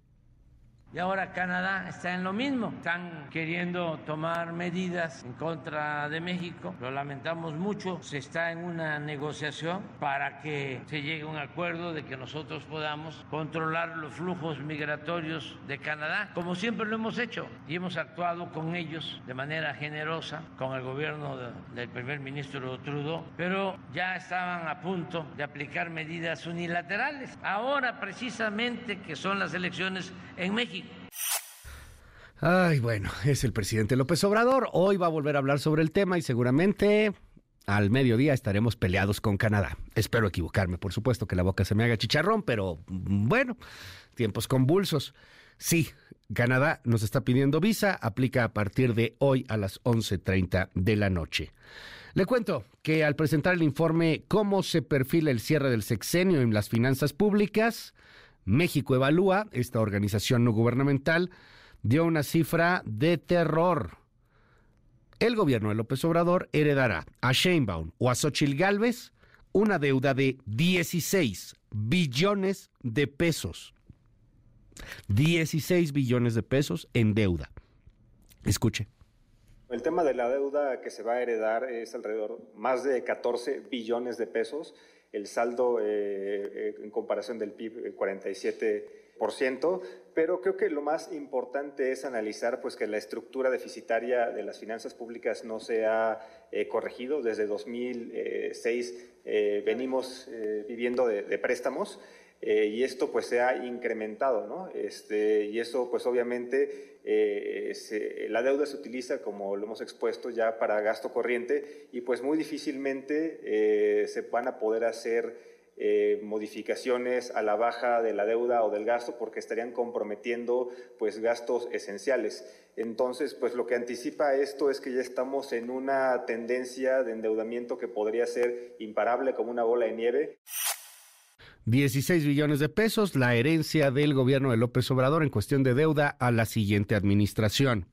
Y ahora Canadá está en lo mismo. Están queriendo tomar medidas en contra de México. Lo lamentamos mucho. Se está en una negociación para que se llegue a un acuerdo de que nosotros podamos controlar los flujos migratorios de Canadá, como siempre lo hemos hecho. Y hemos actuado con ellos de manera generosa, con el gobierno del primer ministro Trudeau. Pero ya estaban a punto de aplicar medidas unilaterales. Ahora precisamente que son las elecciones en México Ay, bueno, es el presidente López Obrador. Hoy va a volver a hablar sobre el tema y seguramente al mediodía estaremos peleados con Canadá. Espero equivocarme, por supuesto, que la boca se me haga chicharrón, pero bueno, tiempos convulsos. Sí, Canadá nos está pidiendo visa, aplica a partir de hoy a las 11.30 de la noche. Le cuento que al presentar el informe Cómo se perfila el cierre del sexenio en las finanzas públicas, México Evalúa, esta organización no gubernamental, dio una cifra de terror. El gobierno de López Obrador heredará a Sheinbaum o a Xochitl Gálvez una deuda de 16 billones de pesos. 16 billones de pesos en deuda. Escuche. El tema de la deuda que se va a heredar es alrededor más de 14 billones de pesos. El saldo eh, eh, en comparación del PIB, 47 pero creo que lo más importante es analizar pues, que la estructura deficitaria de las finanzas públicas no se ha eh, corregido. Desde 2006 eh, venimos viviendo de, préstamos y esto pues se ha incrementado, ¿no? Este, y eso pues obviamente la deuda se utiliza, como lo hemos expuesto, ya para gasto corriente y pues muy difícilmente se van a poder hacer eh, modificaciones a la baja de la deuda o del gasto porque estarían comprometiendo pues gastos esenciales. Entonces, pues lo que anticipa esto es que ya estamos en una tendencia de endeudamiento que podría ser imparable como una bola de nieve. 16 billones de pesos, la herencia del gobierno de López Obrador en cuestión de deuda a la siguiente administración.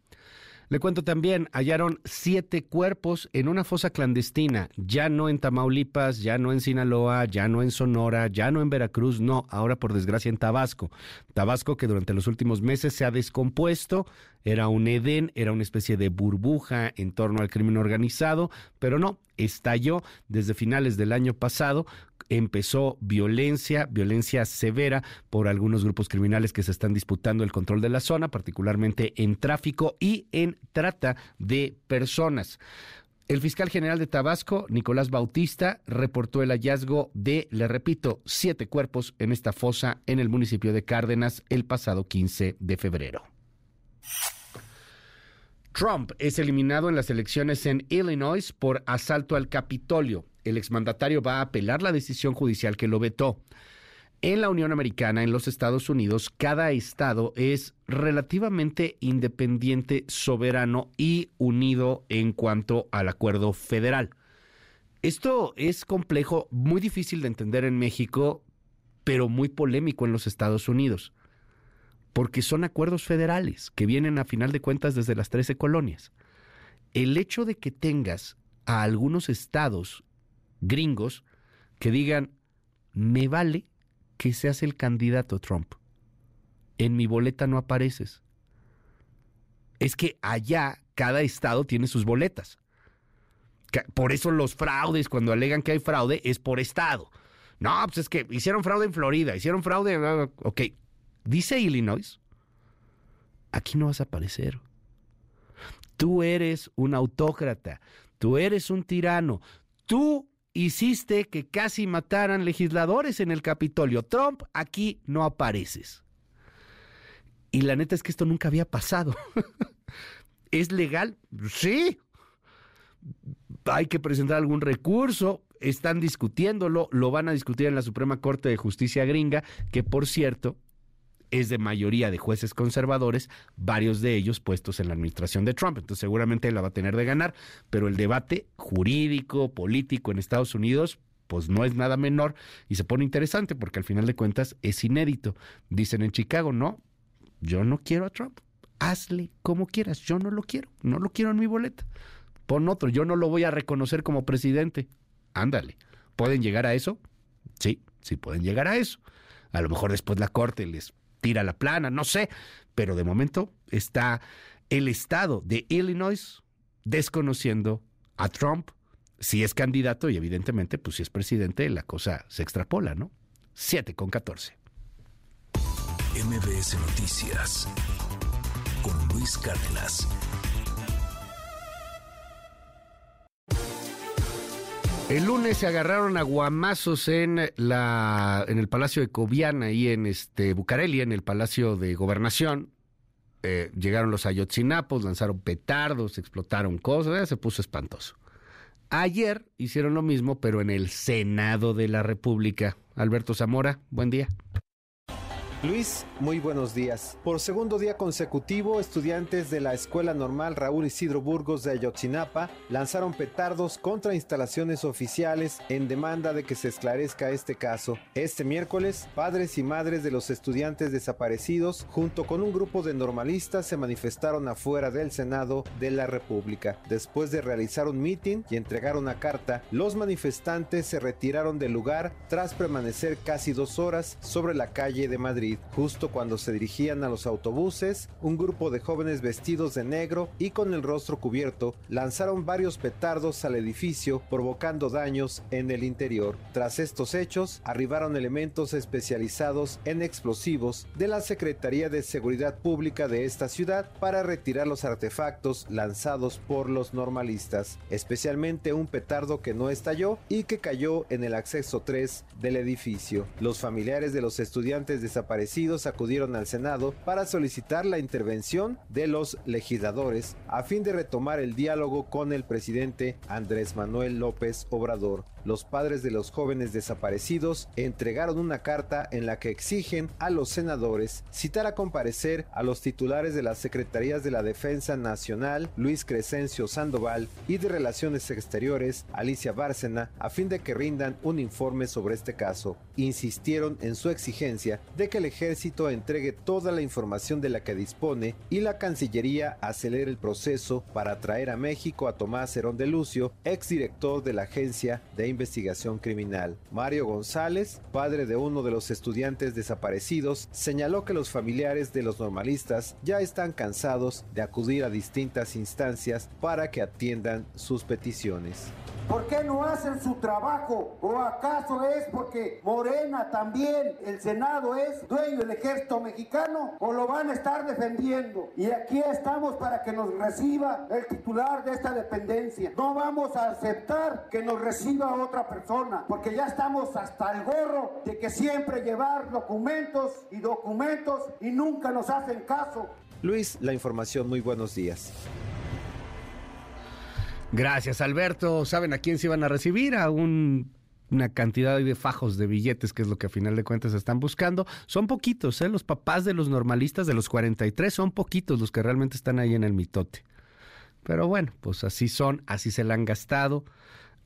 Le cuento también, hallaron siete cuerpos en una fosa clandestina, ya no en Tamaulipas, ya no en Sinaloa, ya no en Sonora, ya no en Veracruz, no, ahora por desgracia en Tabasco. Tabasco que durante los últimos meses se ha descompuesto, era un Edén, era una especie de burbuja en torno al crimen organizado, pero no, estalló desde finales del año pasado empezó violencia, violencia severa por algunos grupos criminales que se están disputando el control de la zona, particularmente en tráfico y en trata de personas. El fiscal general de Tabasco, Nicolás Bautista, reportó el hallazgo de, le repito, siete cuerpos en esta fosa en el municipio de Cárdenas el pasado 15 de febrero. Trump es eliminado en las elecciones en Illinois por asalto al Capitolio el exmandatario va a apelar la decisión judicial que lo vetó. En la Unión Americana, en los Estados Unidos, cada estado es relativamente independiente, soberano y unido en cuanto al acuerdo federal. Esto es complejo, muy difícil de entender en México, pero muy polémico en los Estados Unidos, porque son acuerdos federales que vienen a final de cuentas desde las 13 colonias. El hecho de que tengas a algunos estados gringos que digan, me vale que seas el candidato Trump. En mi boleta no apareces. Es que allá cada estado tiene sus boletas. Por eso los fraudes, cuando alegan que hay fraude, es por estado. No, pues es que hicieron fraude en Florida, hicieron fraude... Ok, dice Illinois. aquí no vas a aparecer. Tú eres un autócrata, tú eres un tirano, tú hiciste que casi mataran legisladores en el Capitolio. Trump, aquí no apareces. Y la neta es que esto nunca había pasado. <laughs> ¿Es legal? Sí. Hay que presentar algún recurso. Están discutiéndolo. Lo van a discutir en la Suprema Corte de Justicia gringa, que por cierto es de mayoría de jueces conservadores, varios de ellos puestos en la administración de Trump. Entonces seguramente la va a tener de ganar. Pero el debate jurídico, político en Estados Unidos, pues no es nada menor y se pone interesante porque al final de cuentas es inédito. Dicen en Chicago, no, yo no quiero a Trump. Hazle como quieras. Yo no lo quiero. No lo quiero en mi boleta. Pon otro. Yo no lo voy a reconocer como presidente. Ándale. ¿Pueden llegar a eso? Sí, sí pueden llegar a eso. A lo mejor después la corte les tira la plana, no sé. Pero de momento está el estado de Illinois desconociendo a Trump si es candidato y evidentemente, pues si es presidente, la cosa se extrapola, ¿no? 7 con 14. MBS Noticias con Luis Cárdenas. El lunes se agarraron a guamazos en la en el Palacio de Cobiana ahí en este Bucareli, en el Palacio de Gobernación. Eh, llegaron los ayotzinapos, lanzaron petardos, explotaron cosas, se puso espantoso. Ayer hicieron lo mismo, pero en el Senado de la República. Alberto Zamora, buen día. Luis, muy buenos días. Por segundo día consecutivo, estudiantes de la Escuela Normal Raúl Isidro Burgos de Ayotzinapa lanzaron petardos contra instalaciones oficiales en demanda de que se esclarezca este caso. Este miércoles, padres y madres de los estudiantes desaparecidos, junto con un grupo de normalistas, se manifestaron afuera del Senado de la República. Después de realizar un mitin y entregar una carta, los manifestantes se retiraron del lugar tras permanecer casi dos horas sobre la calle de Madrid. Justo cuando se dirigían a los autobuses, un grupo de jóvenes vestidos de negro y con el rostro cubierto lanzaron varios petardos al edificio provocando daños en el interior. Tras estos hechos, arribaron elementos especializados en explosivos de la Secretaría de Seguridad Pública de esta ciudad para retirar los artefactos lanzados por los normalistas, especialmente un petardo que no estalló y que cayó en el acceso 3 del edificio. Los familiares de los estudiantes desaparecidos acudieron al Senado para solicitar la intervención de los legisladores a fin de retomar el diálogo con el presidente Andrés Manuel López Obrador. Los padres de los jóvenes desaparecidos entregaron una carta en la que exigen a los senadores citar a comparecer a los titulares de las Secretarías de la Defensa Nacional, Luis Crescencio Sandoval, y de Relaciones Exteriores, Alicia Bárcena, a fin de que rindan un informe sobre este caso. Insistieron en su exigencia de que el ejército entregue toda la información de la que dispone y la Cancillería acelere el proceso para traer a México a Tomás Herón de Lucio, exdirector de la Agencia de Investigación Criminal. Mario González, padre de uno de los estudiantes desaparecidos, señaló que los familiares de los normalistas ya están cansados de acudir a distintas instancias para que atiendan sus peticiones. ¿Por qué no hacen su trabajo? ¿O acaso es porque Morena también, el Senado es dueño del ejército mexicano? ¿O lo van a estar defendiendo? Y aquí estamos para que nos reciba el titular de esta dependencia. No vamos a aceptar que nos reciba otra persona, porque ya estamos hasta el gorro de que siempre llevar documentos y documentos y nunca nos hacen caso. Luis, la información, muy buenos días. Gracias, Alberto. ¿Saben a quién se iban a recibir? A un, una cantidad de fajos de billetes, que es lo que a final de cuentas están buscando. Son poquitos, ¿eh? Los papás de los normalistas de los 43 son poquitos los que realmente están ahí en el mitote. Pero bueno, pues así son, así se la han gastado,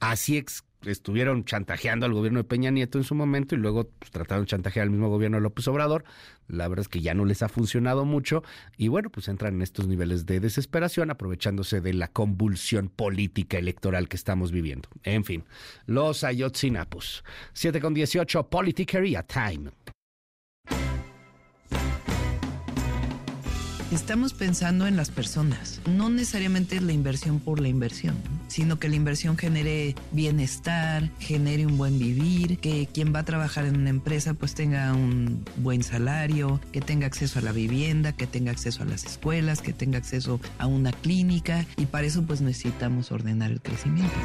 así ex estuvieron chantajeando al gobierno de Peña Nieto en su momento y luego pues, trataron de chantajear al mismo gobierno de López Obrador. La verdad es que ya no les ha funcionado mucho y bueno, pues entran en estos niveles de desesperación aprovechándose de la convulsión política electoral que estamos viviendo. En fin, los Ayotzinapos. 7 con 18, Politiquería Time. Estamos pensando en las personas, no necesariamente es la inversión por la inversión, sino que la inversión genere bienestar, genere un buen vivir, que quien va a trabajar en una empresa pues tenga un buen salario, que tenga acceso a la vivienda, que tenga acceso a las escuelas, que tenga acceso a una clínica y para eso pues necesitamos ordenar el crecimiento.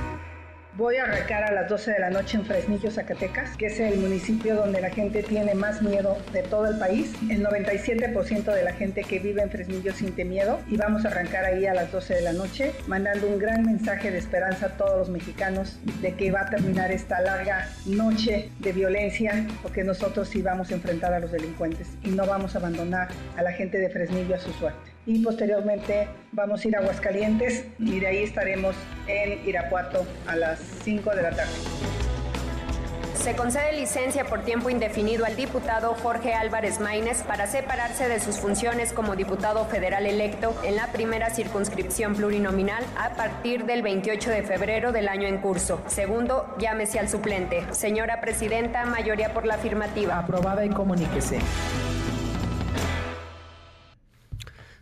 Voy a arrancar a las 12 de la noche en Fresnillo, Zacatecas, que es el municipio donde la gente tiene más miedo de todo el país. El 97% de la gente que vive en Fresnillo siente miedo y vamos a arrancar ahí a las 12 de la noche, mandando un gran mensaje de esperanza a todos los mexicanos de que va a terminar esta larga noche de violencia, porque nosotros sí vamos a enfrentar a los delincuentes y no vamos a abandonar a la gente de Fresnillo a su suerte y posteriormente vamos a ir a Aguascalientes y de ahí estaremos en Irapuato a las 5 de la tarde. Se concede licencia por tiempo indefinido al diputado Jorge Álvarez Maínez para separarse de sus funciones como diputado federal electo en la primera circunscripción plurinominal a partir del 28 de febrero del año en curso. Segundo, llámese al suplente. Señora Presidenta, mayoría por la afirmativa. Aprobada y comuníquese.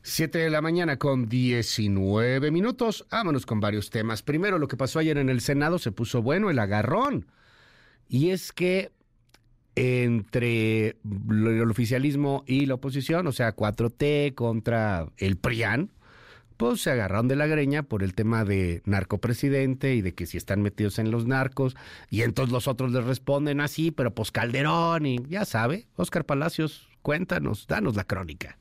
7 de la mañana con 19 minutos. Vámonos con varios temas. Primero, lo que pasó ayer en el Senado se puso bueno, el agarrón. Y es que entre el oficialismo y la oposición, o sea, 4T contra el PRIAN, pues se agarraron de la greña por el tema de narcopresidente y de que si están metidos en los narcos. Y entonces los otros les responden así, pero pues Calderón y ya sabe, Oscar Palacios, cuéntanos, danos la crónica.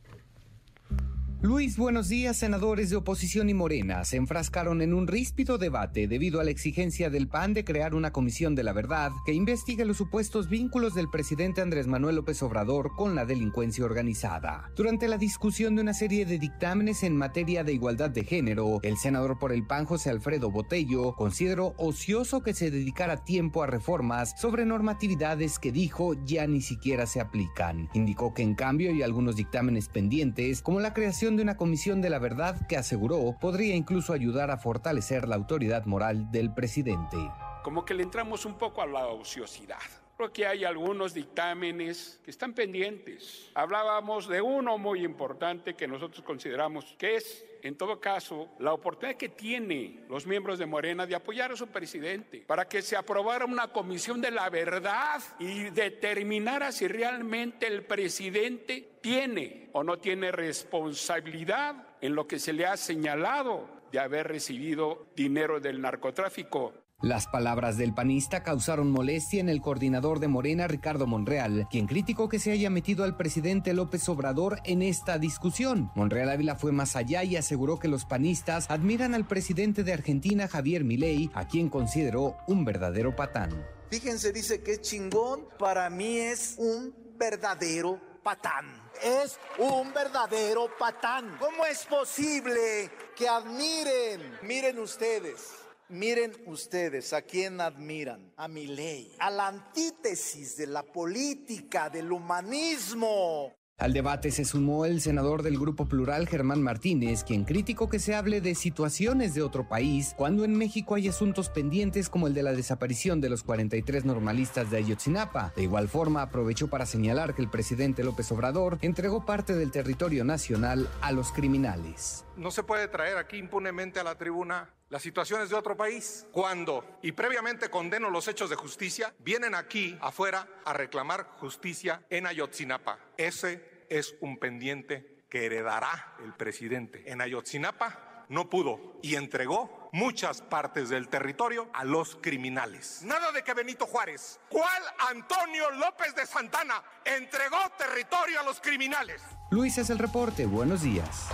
Luis, buenos días. Senadores de oposición y Morena se enfrascaron en un ríspido debate debido a la exigencia del PAN de crear una comisión de la verdad que investigue los supuestos vínculos del presidente Andrés Manuel López Obrador con la delincuencia organizada. Durante la discusión de una serie de dictámenes en materia de igualdad de género, el senador por el PAN José Alfredo Botello consideró ocioso que se dedicara tiempo a reformas sobre normatividades que dijo ya ni siquiera se aplican. Indicó que en cambio hay algunos dictámenes pendientes como la creación de una comisión de la verdad que aseguró podría incluso ayudar a fortalecer la autoridad moral del presidente. Como que le entramos un poco a la ociosidad. Creo que hay algunos dictámenes que están pendientes. Hablábamos de uno muy importante que nosotros consideramos que es, en todo caso, la oportunidad que tiene los miembros de Morena de apoyar a su presidente para que se aprobara una comisión de la verdad y determinara si realmente el presidente tiene o no tiene responsabilidad en lo que se le ha señalado de haber recibido dinero del narcotráfico. Las palabras del panista causaron molestia en el coordinador de Morena, Ricardo Monreal, quien criticó que se haya metido al presidente López Obrador en esta discusión. Monreal Ávila fue más allá y aseguró que los panistas admiran al presidente de Argentina, Javier Milei, a quien consideró un verdadero patán. Fíjense, dice que es chingón, para mí es un verdadero patán es un verdadero patán. ¿Cómo es posible que admiren? Miren ustedes. Miren ustedes a quién admiran, a mi ley, a la antítesis de la política, del humanismo. Al debate se sumó el senador del Grupo Plural, Germán Martínez, quien criticó que se hable de situaciones de otro país cuando en México hay asuntos pendientes como el de la desaparición de los 43 normalistas de Ayotzinapa. De igual forma, aprovechó para señalar que el presidente López Obrador entregó parte del territorio nacional a los criminales. No se puede traer aquí impunemente a la tribuna las situaciones de otro país cuando, y previamente condeno los hechos de justicia, vienen aquí afuera a reclamar justicia en Ayotzinapa. Ese es un pendiente que heredará el presidente. En Ayotzinapa no pudo y entregó muchas partes del territorio a los criminales. Nada de que Benito Juárez, ¿cuál Antonio López de Santana entregó territorio a los criminales? Luis es el reporte, buenos días.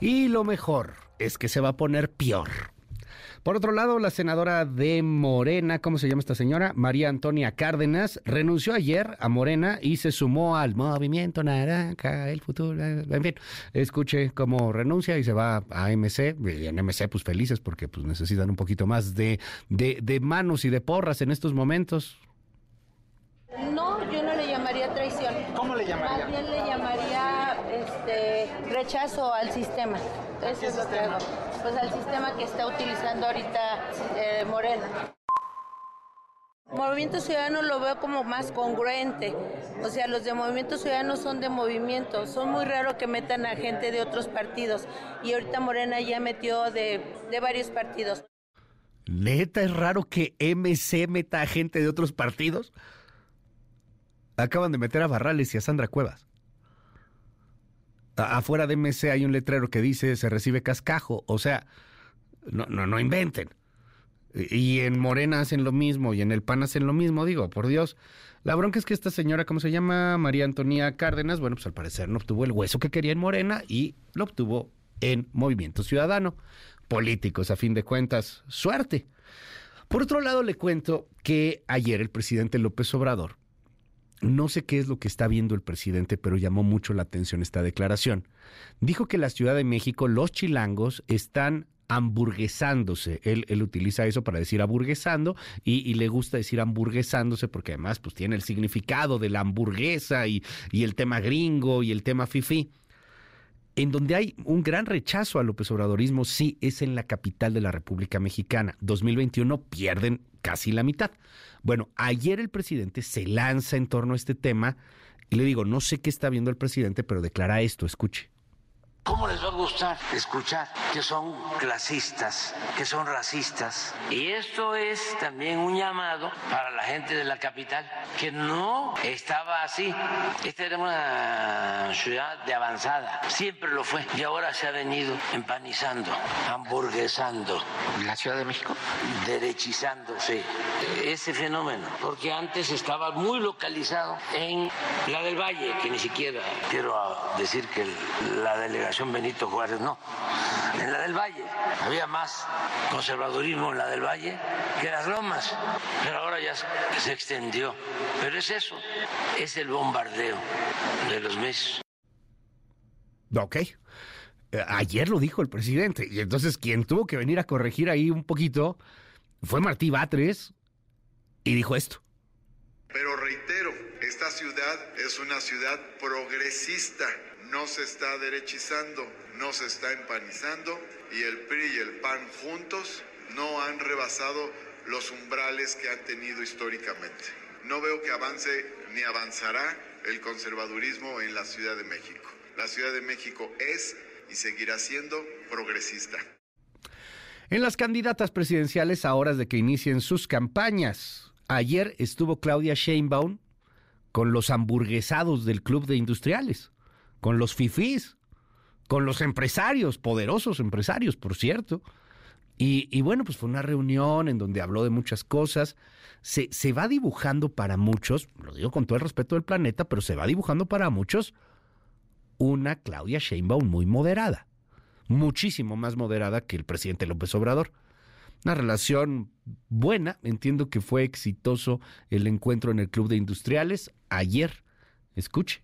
Y lo mejor es que se va a poner peor. Por otro lado, la senadora de Morena, ¿cómo se llama esta señora? María Antonia Cárdenas, renunció ayer a Morena y se sumó al movimiento naranja, el futuro. En fin, escuche cómo renuncia y se va a MC. Y en MC, pues felices porque pues, necesitan un poquito más de, de, de manos y de porras en estos momentos. No, yo no le llamaría traición. ¿Cómo le llamaría? Más bien le llamaría este, rechazo al sistema. Eso es lo que hago. Pues al sistema que está utilizando ahorita eh, Morena. Movimiento Ciudadano lo veo como más congruente. O sea, los de Movimiento Ciudadano son de movimiento. Son muy raros que metan a gente de otros partidos. Y ahorita Morena ya metió de, de varios partidos. Neta, es raro que MC meta a gente de otros partidos. Acaban de meter a Barrales y a Sandra Cuevas. Afuera de MC hay un letrero que dice se recibe cascajo. O sea, no, no, no inventen. Y en Morena hacen lo mismo y en el PAN hacen lo mismo, digo, por Dios. La bronca es que esta señora, ¿cómo se llama? María Antonia Cárdenas, bueno, pues al parecer no obtuvo el hueso que quería en Morena y lo obtuvo en Movimiento Ciudadano. Políticos, a fin de cuentas, suerte. Por otro lado, le cuento que ayer el presidente López Obrador, no sé qué es lo que está viendo el presidente, pero llamó mucho la atención esta declaración. Dijo que la Ciudad de México, los chilangos, están hamburguesándose. Él, él utiliza eso para decir hamburguesando y, le gusta decir hamburguesándose porque además pues tiene el significado de la hamburguesa y, y el tema gringo y el tema fifi. En donde hay un gran rechazo al López Obradorismo, sí, es en la capital de la República Mexicana. 2021 pierden casi la mitad. Bueno, ayer el presidente se lanza en torno a este tema y le digo, no sé qué está viendo el presidente, pero declara esto, escuche. ¿Cómo les va a gustar escuchar que son clasistas, que son racistas? Y esto es también un llamado para la gente de la capital, que no estaba así. Esta era una ciudad de avanzada, siempre lo fue, y ahora se ha venido empanizando, hamburguesando. ¿La Ciudad de México? Derechizándose ese fenómeno, porque antes estaba muy localizado en la del Valle, que ni siquiera quiero decir que la delegación Benito Juárez, no. En la del Valle había más conservadurismo en la del Valle que en las lomas, pero ahora ya se extendió. Pero es eso, es el bombardeo de los meses. Ok. Eh, ayer lo dijo el presidente, y entonces quien tuvo que venir a corregir ahí un poquito fue Martí Batres y dijo esto. Pero reitero, esta ciudad es una ciudad progresista no se está derechizando, no se está empanizando y el PRI y el PAN juntos no han rebasado los umbrales que han tenido históricamente. No veo que avance ni avanzará el conservadurismo en la Ciudad de México. La Ciudad de México es y seguirá siendo progresista. En las candidatas presidenciales a horas de que inicien sus campañas, ayer estuvo Claudia Sheinbaum con los hamburguesados del Club de Industriales con los fifís, con los empresarios, poderosos empresarios, por cierto. Y, bueno, pues fue una reunión en donde habló de muchas cosas. Se, se va dibujando para muchos, lo digo con todo el respeto del planeta, pero se va dibujando para muchos una Claudia Sheinbaum muy moderada, muchísimo más moderada que el presidente López Obrador. Una relación buena, entiendo que fue exitoso el encuentro en el Club de Industriales ayer. Escuche.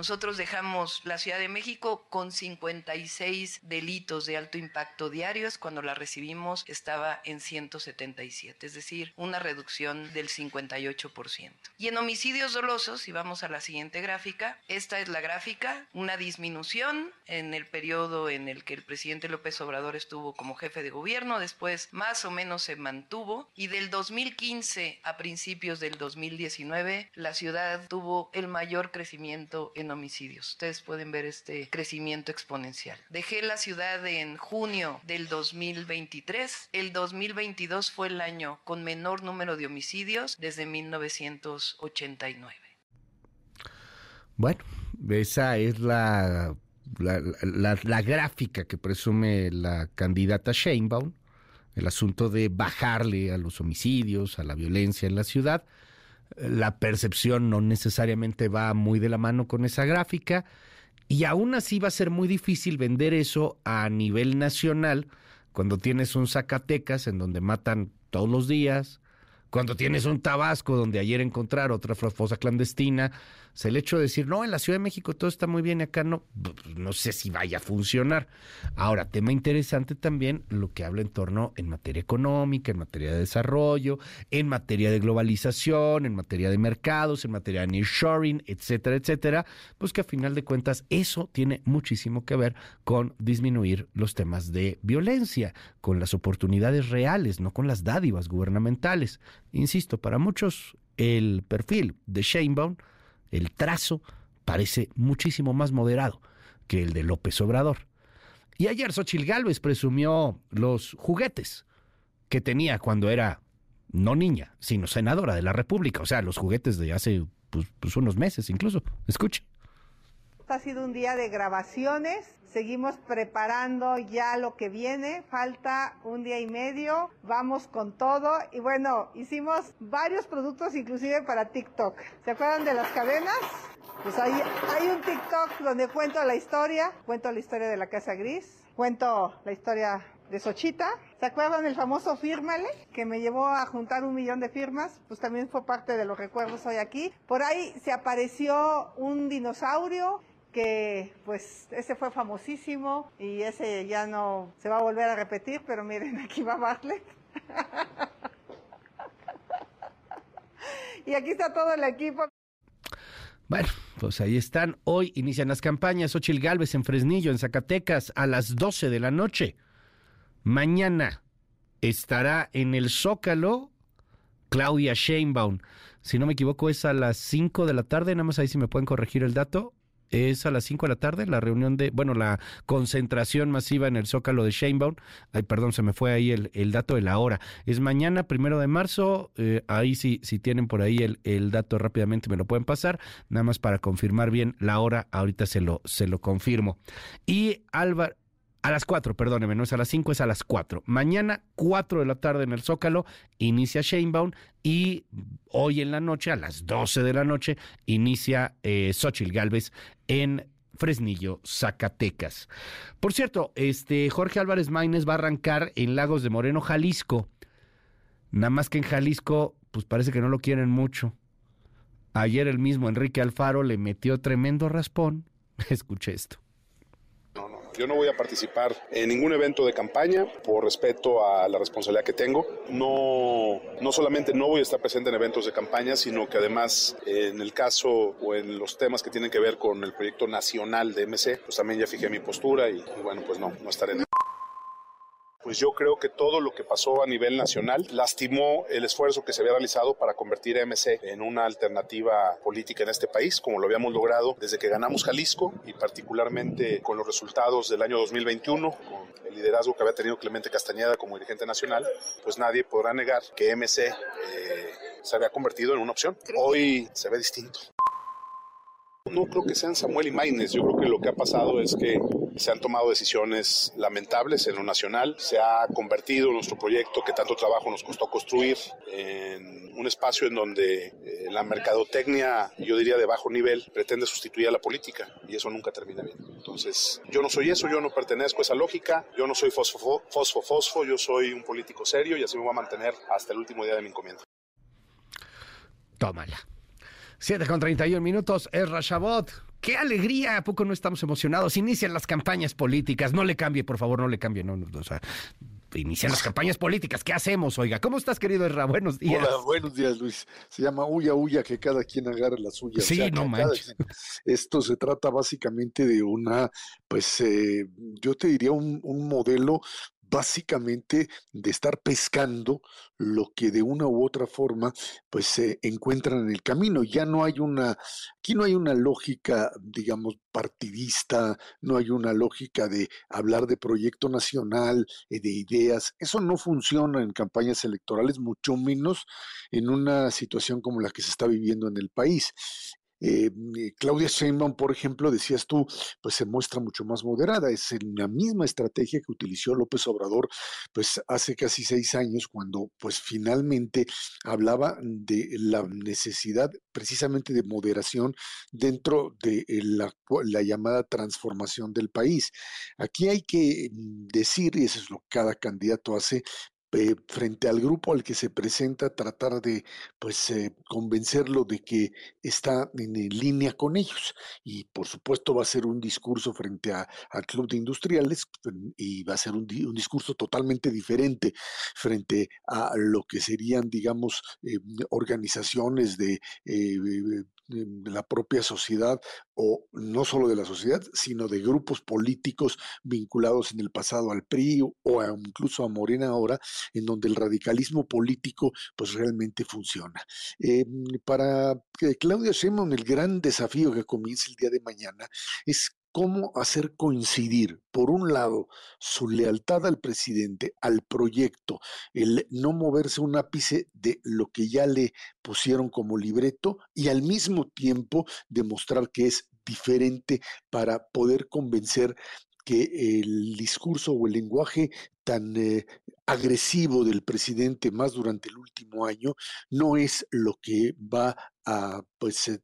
Nosotros dejamos la Ciudad de México con 56 delitos de alto impacto diarios. Cuando la recibimos estaba en 177, es decir, una reducción del 58%. Y en homicidios dolosos, si vamos a la siguiente gráfica, esta es la gráfica, una disminución en el periodo en el que el presidente López Obrador estuvo como jefe de gobierno, después más o menos se mantuvo y del 2015 a principios del 2019 la ciudad tuvo el mayor crecimiento en homicidios. Ustedes pueden ver este crecimiento exponencial. Dejé la ciudad en junio del 2023. El 2022 fue el año con menor número de homicidios desde 1989. Bueno, esa es la, la, la gráfica que presume la candidata Sheinbaum, el asunto de bajarle a los homicidios, a la violencia en la ciudad la percepción no necesariamente va muy de la mano con esa gráfica y aún así va a ser muy difícil vender eso a nivel nacional cuando tienes un Zacatecas en donde matan todos los días, cuando tienes un Tabasco donde ayer encontrar otra fosa clandestina, el hecho de decir, no, en la Ciudad de México todo está muy bien y acá no, pues, no sé si vaya a funcionar. Ahora, tema interesante también lo que habla en torno en materia económica, en materia de desarrollo, en materia de globalización, en materia de mercados, en materia de nearshoring, etcétera, etcétera, pues que a final de cuentas eso tiene muchísimo que ver con disminuir los temas de violencia, con las oportunidades reales, no con las dádivas gubernamentales. Insisto, para muchos el perfil de Sheinbaum, el trazo, parece muchísimo más moderado que el de López Obrador. Y ayer Xochil Gálvez presumió los juguetes que tenía cuando era no niña, sino senadora de la República, o sea, los juguetes de hace pues, pues unos meses incluso. Escuche. Ha sido un día de grabaciones, seguimos preparando ya lo que viene, falta un día y medio, vamos con todo y bueno, hicimos varios productos inclusive para TikTok. ¿Se acuerdan de las cadenas? Pues hay, hay un TikTok donde cuento la historia, cuento la historia de la Casa Gris, cuento la historia de Sochita. ¿Se acuerdan del famoso Fírmale? Que me llevó a juntar un millón de firmas. Pues también fue parte de los recuerdos hoy aquí. Por ahí se apareció un dinosaurio que pues ese fue famosísimo y ese ya no se va a volver a repetir, pero miren, <laughs> aquí va Bartlett. y aquí está todo el equipo. Bueno, pues ahí están. Hoy inician las campañas. Ochil Galvez en Fresnillo, en Zacatecas, a las 12 de la noche. Mañana estará en el Zócalo Claudia Sheinbaum. Si no me equivoco, es a las 5 de la tarde. Nada más ahí si me pueden corregir el dato es a las 5 de la tarde, la reunión de, bueno, la concentración masiva en el Zócalo de Sheinbaum. Ay, perdón, se me fue ahí el, el dato de la hora. Es mañana, primero de marzo. Eh, ahí sí, si tienen por ahí el, el, dato rápidamente me lo pueden pasar. Nada más para confirmar bien la hora, ahorita se lo, se lo confirmo. Y Álvaro, a las 4, perdóneme, no es a las 5, es a las 4. Mañana, 4 de la tarde en el Zócalo, inicia Sheinbaum y hoy en la noche, a las 12 de la noche, inicia eh, Xochil Gálvez en Fresnillo, Zacatecas. Por cierto, este Jorge Álvarez Maínez va a arrancar en Lagos de Moreno, Jalisco. Nada más que en Jalisco, pues parece que no lo quieren mucho. Ayer el mismo Enrique Alfaro le metió tremendo raspón. <laughs> Escuché esto. Yo no voy a participar en ningún evento de campaña por respeto a la responsabilidad que tengo. No, no solamente no voy a estar presente en eventos de campaña, sino que además en el caso o en los temas que tienen que ver con el proyecto nacional de MC, pues también ya fijé mi postura y, bueno, pues no, no estaré en pues yo creo que todo lo que pasó a nivel nacional lastimó el esfuerzo que se había realizado para convertir a MC en una alternativa política en este país, como lo habíamos logrado desde que ganamos Jalisco y particularmente con los resultados del año 2021, con el liderazgo que había tenido Clemente Castañeda como dirigente nacional, pues nadie podrá negar que MC eh, se había convertido en una opción. Hoy se ve distinto. No creo que sean Samuel y Maines. Yo creo que lo que ha pasado es que se han tomado decisiones lamentables en lo nacional. Se ha convertido nuestro proyecto que tanto trabajo nos costó construir en un espacio en donde eh, la mercadotecnia, yo diría de bajo nivel, pretende sustituir a la política y eso nunca termina bien. Entonces, yo no soy eso, yo no pertenezco a esa lógica, yo no soy fosfo, fosfo, fosfo, yo soy un político serio y así me voy a mantener hasta el último día de mi encomienda. Tómala. 7 con 31 minutos, es Rashabot. ¡Qué alegría! ¿A poco no estamos emocionados? Inician las campañas políticas. No le cambie, por favor, no le cambie. No, no, o sea, inician las campañas políticas. ¿Qué hacemos, oiga? ¿Cómo estás, querido Erra? Buenos días. Hola, buenos días, Luis. Se llama huya, huya, que cada quien agarre la suya. Sí, o sea, no manches. quien... Esto se trata básicamente de una, pues, eh, yo te diría un, un modelo básicamente de estar pescando lo que de una u otra forma pues se encuentran en el camino. Ya no hay una, aquí no hay una lógica, digamos, partidista, no hay una lógica de hablar de proyecto nacional, eh, de ideas. Eso no funciona en campañas electorales, mucho menos en una situación como la que se está viviendo en el país. Eh, Claudia Sheinbaum, por ejemplo, decías tú, pues se muestra mucho más moderada. Es la misma estrategia que utilizó López Obrador, pues hace casi seis años, cuando pues finalmente hablaba de la necesidad precisamente de moderación dentro de la, la llamada transformación del país. Aquí hay que decir, y eso es lo que cada candidato hace, eh, frente al grupo al que se presenta, tratar de pues eh, convencerlo de que está en, línea con ellos. Y por supuesto va a ser un discurso frente al Club de Industriales y va a ser un, discurso totalmente diferente frente a lo que serían, digamos, eh, organizaciones de la propia sociedad o no solo de la sociedad, sino de grupos políticos vinculados en el pasado al PRI o incluso a Morena ahora, en donde el radicalismo político pues realmente funciona. Eh, para Claudia Sheinbaum el gran desafío que comienza el día de mañana es cómo hacer coincidir, por un lado, su lealtad al presidente, al proyecto, el no moverse un ápice de lo que ya le pusieron como libreto y al mismo tiempo demostrar que es diferente para poder convencer que el discurso o el lenguaje tan eh, agresivo del presidente más durante el último año no es lo que va a pues eh,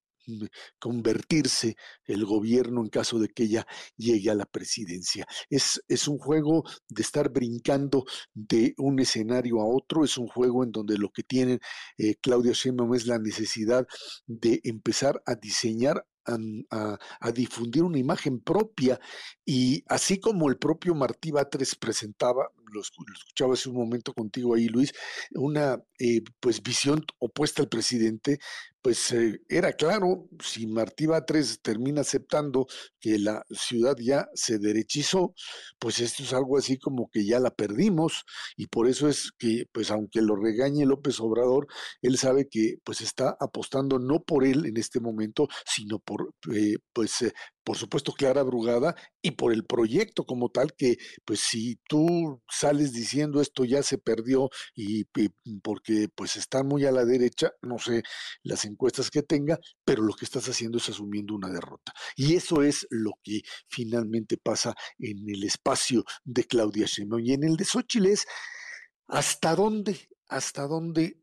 convertirse el gobierno en caso de que ella llegue a la presidencia. Es, es un juego de estar brincando de un escenario a otro, es un juego en donde lo que tiene eh, Claudia Sheinbaum es la necesidad de empezar a diseñar a, difundir una imagen propia. Y así como el propio Martí Batres presentaba, lo, escuchaba hace un momento contigo ahí Luis, una eh, pues visión opuesta al presidente, pues eh, era claro, si Martí Batres termina aceptando que la ciudad ya se derechizó, pues esto es algo así como que ya la perdimos. Y por eso es que, pues aunque lo regañe López Obrador, él sabe que pues está apostando no por él en este momento, sino por eh, pues eh, por supuesto Clara Brugada y por el proyecto como tal que pues si tú sales diciendo esto ya se perdió y, porque pues está muy a la derecha, no sé las encuestas que tenga, pero lo que estás haciendo es asumiendo una derrota. Y eso es lo que finalmente pasa en el espacio de Claudia Sheinbaum y en el de Xochitl es hasta dónde, hasta dónde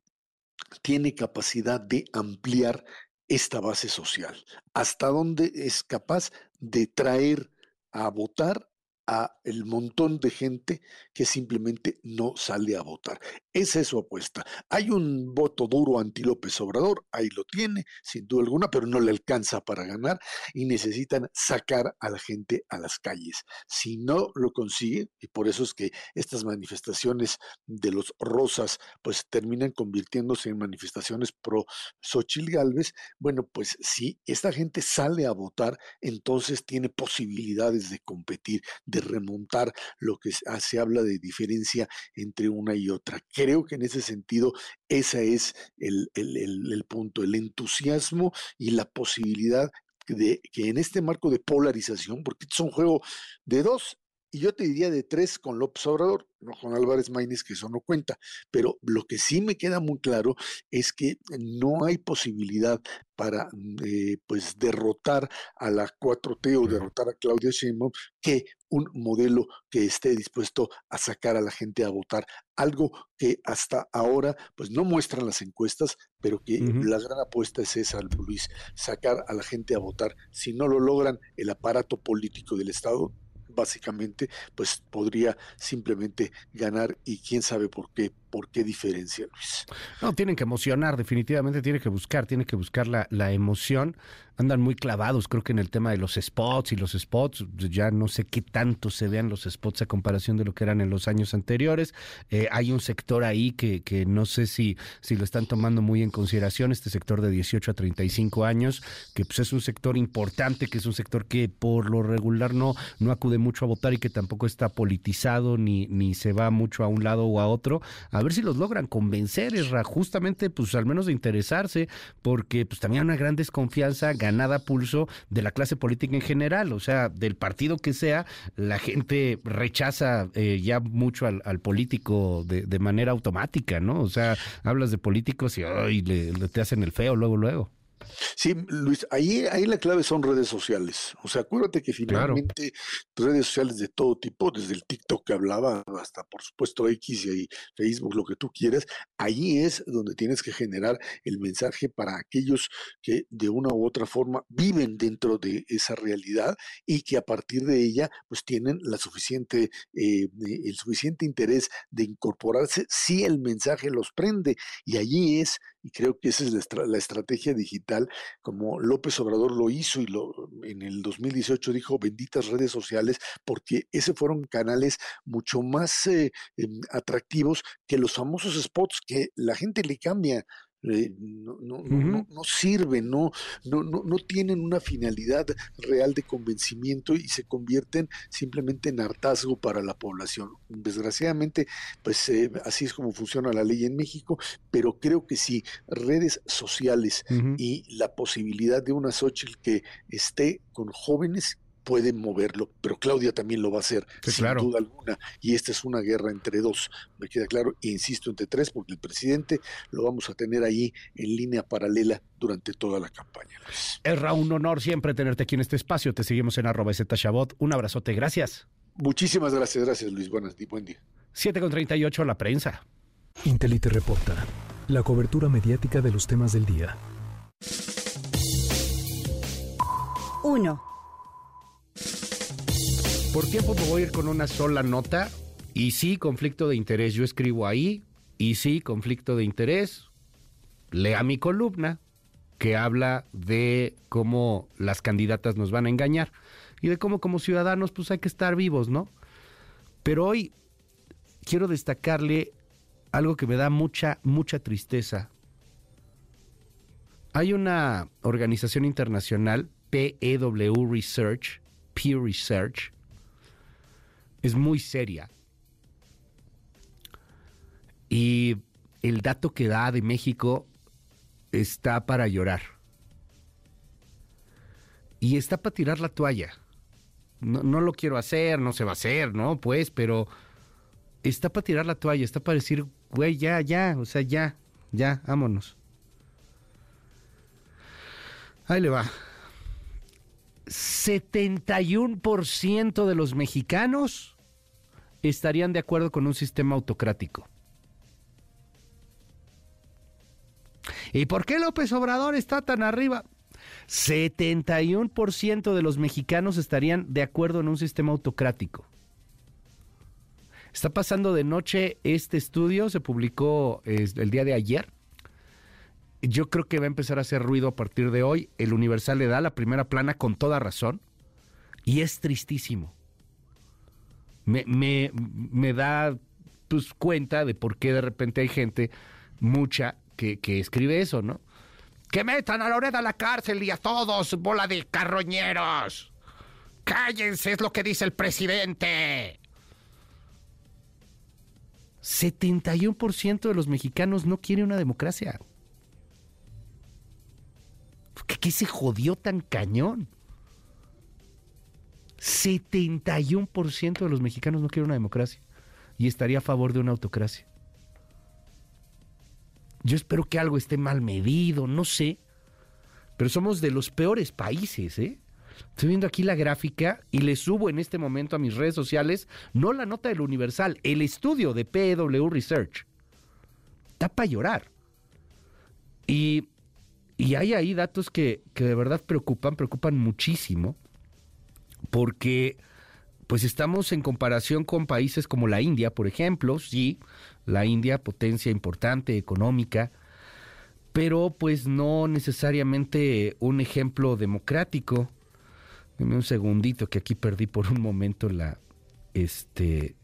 tiene capacidad de ampliar esta base social, hasta dónde es capaz de traer a votar a el montón de gente que simplemente no sale a votar. Esa es su apuesta. Hay un voto duro anti López Obrador, ahí lo tiene, sin duda alguna, pero no le alcanza para ganar y necesitan sacar a la gente a las calles. Si no lo consigue, y por eso es que estas manifestaciones de los rosas pues terminan convirtiéndose en manifestaciones pro Xochil Galvez, bueno, pues si esta gente sale a votar, entonces tiene posibilidades de competir, de remontar lo que se habla de diferencia entre una y otra. Creo que en ese sentido ese es el, el, punto, el entusiasmo y la posibilidad de que en este marco de polarización, porque es un juego de dos, y yo te diría de tres con López Obrador, no con Álvarez Maínez, que eso no cuenta. Pero lo que sí me queda muy claro es que no hay posibilidad para eh, pues derrotar a la 4T o derrotar a Claudia Sheinbaum que un modelo que esté dispuesto a sacar a la gente a votar, algo que hasta ahora pues no muestran las encuestas, pero que la gran apuesta es esa, Luis, sacar a la gente a votar. Si no lo logran el aparato político del Estado, básicamente, pues podría simplemente ganar y quién sabe por qué ¿Por qué diferencia, Luis? No, tienen que emocionar, definitivamente tienen que buscar, tienen que buscar la, la, emoción. Andan muy clavados, creo que en el tema de los spots y los spots, ya no sé qué tanto se vean los spots a comparación de lo que eran en los años anteriores. Eh, hay un sector ahí que, que no sé si, si lo están tomando muy en consideración, este sector de 18 a 35 años, que pues es un sector importante, que es un sector que por lo regular no, no acude mucho a votar y que tampoco está politizado ni, ni se va mucho a un lado o a otro. A ver si los logran convencer, justamente, pues al menos de interesarse, porque pues también hay una gran desconfianza ganada pulso de la clase política en general, o sea, del partido que sea, la gente rechaza eh, ya mucho al, político de, manera automática, ¿no? O sea, hablas de políticos y ay, le, te hacen el feo luego, luego. Sí, Luis, ahí, ahí la clave son redes sociales. O sea, acuérdate que finalmente redes sociales de todo tipo, desde el TikTok que hablaba hasta por supuesto X y Facebook, lo que tú quieras, ahí es donde tienes que generar el mensaje para aquellos que de una u otra forma viven dentro de esa realidad y que a partir de ella pues tienen la suficiente, eh, el suficiente interés de incorporarse si el mensaje los prende. Y allí es y creo que esa es la, estrategia digital, como López Obrador lo hizo y lo, en el 2018 dijo benditas redes sociales, porque ese fueron canales mucho más eh, em, atractivos que los famosos spots que la gente le cambia eh, no, no, no, no, sirven, no, no, no, no tienen una finalidad real de convencimiento y se convierten simplemente en hartazgo para la población. Desgraciadamente, pues eh, así es como funciona la ley en México, pero creo que si redes sociales y la posibilidad de una Xochitl que esté con jóvenes pueden moverlo, pero Claudia también lo va a hacer, sin duda alguna. Y esta es una guerra entre dos, me queda claro, e insisto, entre tres, porque el presidente lo vamos a tener ahí en línea paralela durante toda la campaña. Es un honor siempre tenerte aquí en este espacio. Te seguimos en arroba Shabot. Un abrazote, gracias. Muchísimas gracias, gracias Luis. Buenas, buen día. 7 con 38, la prensa. Intelite reporta la cobertura mediática de los temas del día. 1. Por tiempo me voy a ir con una sola nota. Y sí, conflicto de interés. Yo escribo ahí. Y sí, conflicto de interés. Lea mi columna que habla de cómo las candidatas nos van a engañar y de cómo como ciudadanos pues hay que estar vivos, ¿no? Pero hoy quiero destacarle algo que me da mucha, mucha tristeza. Hay una organización internacional, PEW Research, Pew Research, es muy seria. Y el dato que da de México está para llorar. Y está para tirar la toalla. No, lo quiero hacer, no se va a hacer, ¿no? Pues, pero está para tirar la toalla, está para decir, güey, ya, ya, o sea, ya, ya, vámonos. Ahí le va. 71% de los mexicanos estarían de acuerdo con un sistema autocrático. ¿Y por qué López Obrador está tan arriba? 71% de los mexicanos estarían de acuerdo en un sistema autocrático. Está pasando de noche este estudio, se publicó el día de ayer. Yo creo que va a empezar a hacer ruido a partir de hoy. El Universal le da la primera plana con toda razón. Y es tristísimo me, me, me da pues, cuenta de por qué de repente hay gente, mucha, que, que escribe eso, ¿no? Que metan a Loreda a la cárcel y a todos, bola de carroñeros. Cállense, es lo que dice el presidente. 71% de los mexicanos no quiere una democracia. ¿Qué, ¿Qué, se jodió tan cañón? 71% de los mexicanos no quieren una democracia y estaría a favor de una autocracia. Yo espero que algo esté mal medido, no sé, pero somos de los peores países, ¿eh? Estoy viendo aquí la gráfica y le subo en este momento a mis redes sociales, no la nota del Universal, el estudio de PW Research. Está para llorar. Y, y hay ahí datos que, que de verdad preocupan, preocupan muchísimo porque pues estamos en comparación con países como la India, por ejemplo, sí, la India, potencia importante, económica, pero pues no necesariamente un ejemplo democrático. Deme un segundito que aquí perdí por un momento la, este,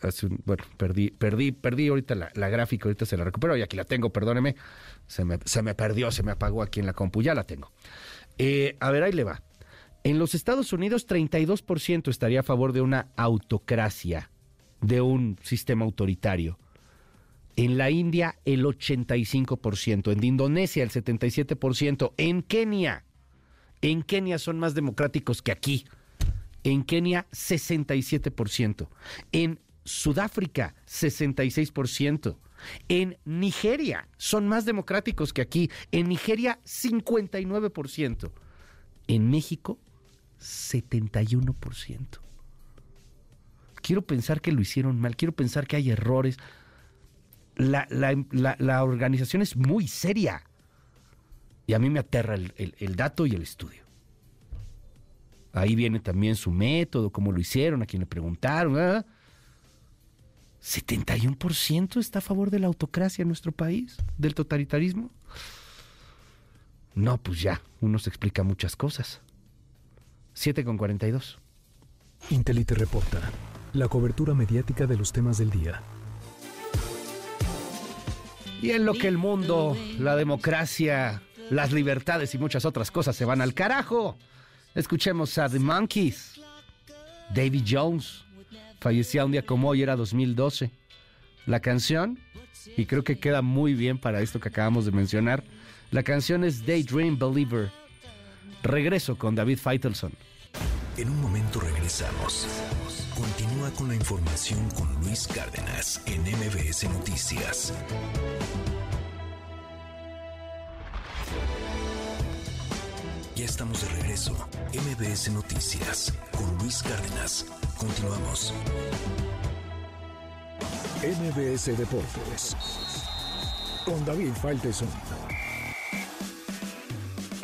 hace bueno, perdí, perdí, perdí ahorita la, la, gráfica, ahorita se la recupero y aquí la tengo, perdóneme, se me, se me perdió, se me apagó aquí en la compu, ya la tengo. Eh, a ver, ahí le va. En los Estados Unidos, 32% estaría a favor de una autocracia, de un sistema autoritario. En la India, el 85%. En Indonesia, el 77%. En Kenia, en Kenia son más democráticos que aquí. En Kenia, 67%. En Sudáfrica, 66%. En Nigeria son más democráticos que aquí. En Nigeria, 59%. En México, 71%. Quiero pensar que lo hicieron mal, quiero pensar que hay errores. La, organización es muy seria. Y a mí me aterra el, dato y el estudio. Ahí viene también su método, cómo lo hicieron, a quién le preguntaron. 71% está a favor de la autocracia en nuestro país, del totalitarismo. No, pues ya, uno se explica muchas cosas. 7 con 42. Intelite reporta la cobertura mediática de los temas del día. Y en lo que el mundo, la democracia, las libertades y muchas otras cosas se van al carajo. Escuchemos a The Monkeys. David Jones fallecía un día como hoy, era 2012. La canción, y creo que queda muy bien para esto que acabamos de mencionar, la canción es Daydream Believer. Regreso con David Feitelson. En un momento regresamos. Continúa con la información con Luis Cárdenas en MBS Noticias. Ya estamos de regreso. MBS Noticias con Luis Cárdenas. Continuamos. MBS Deportes con David Faitelson.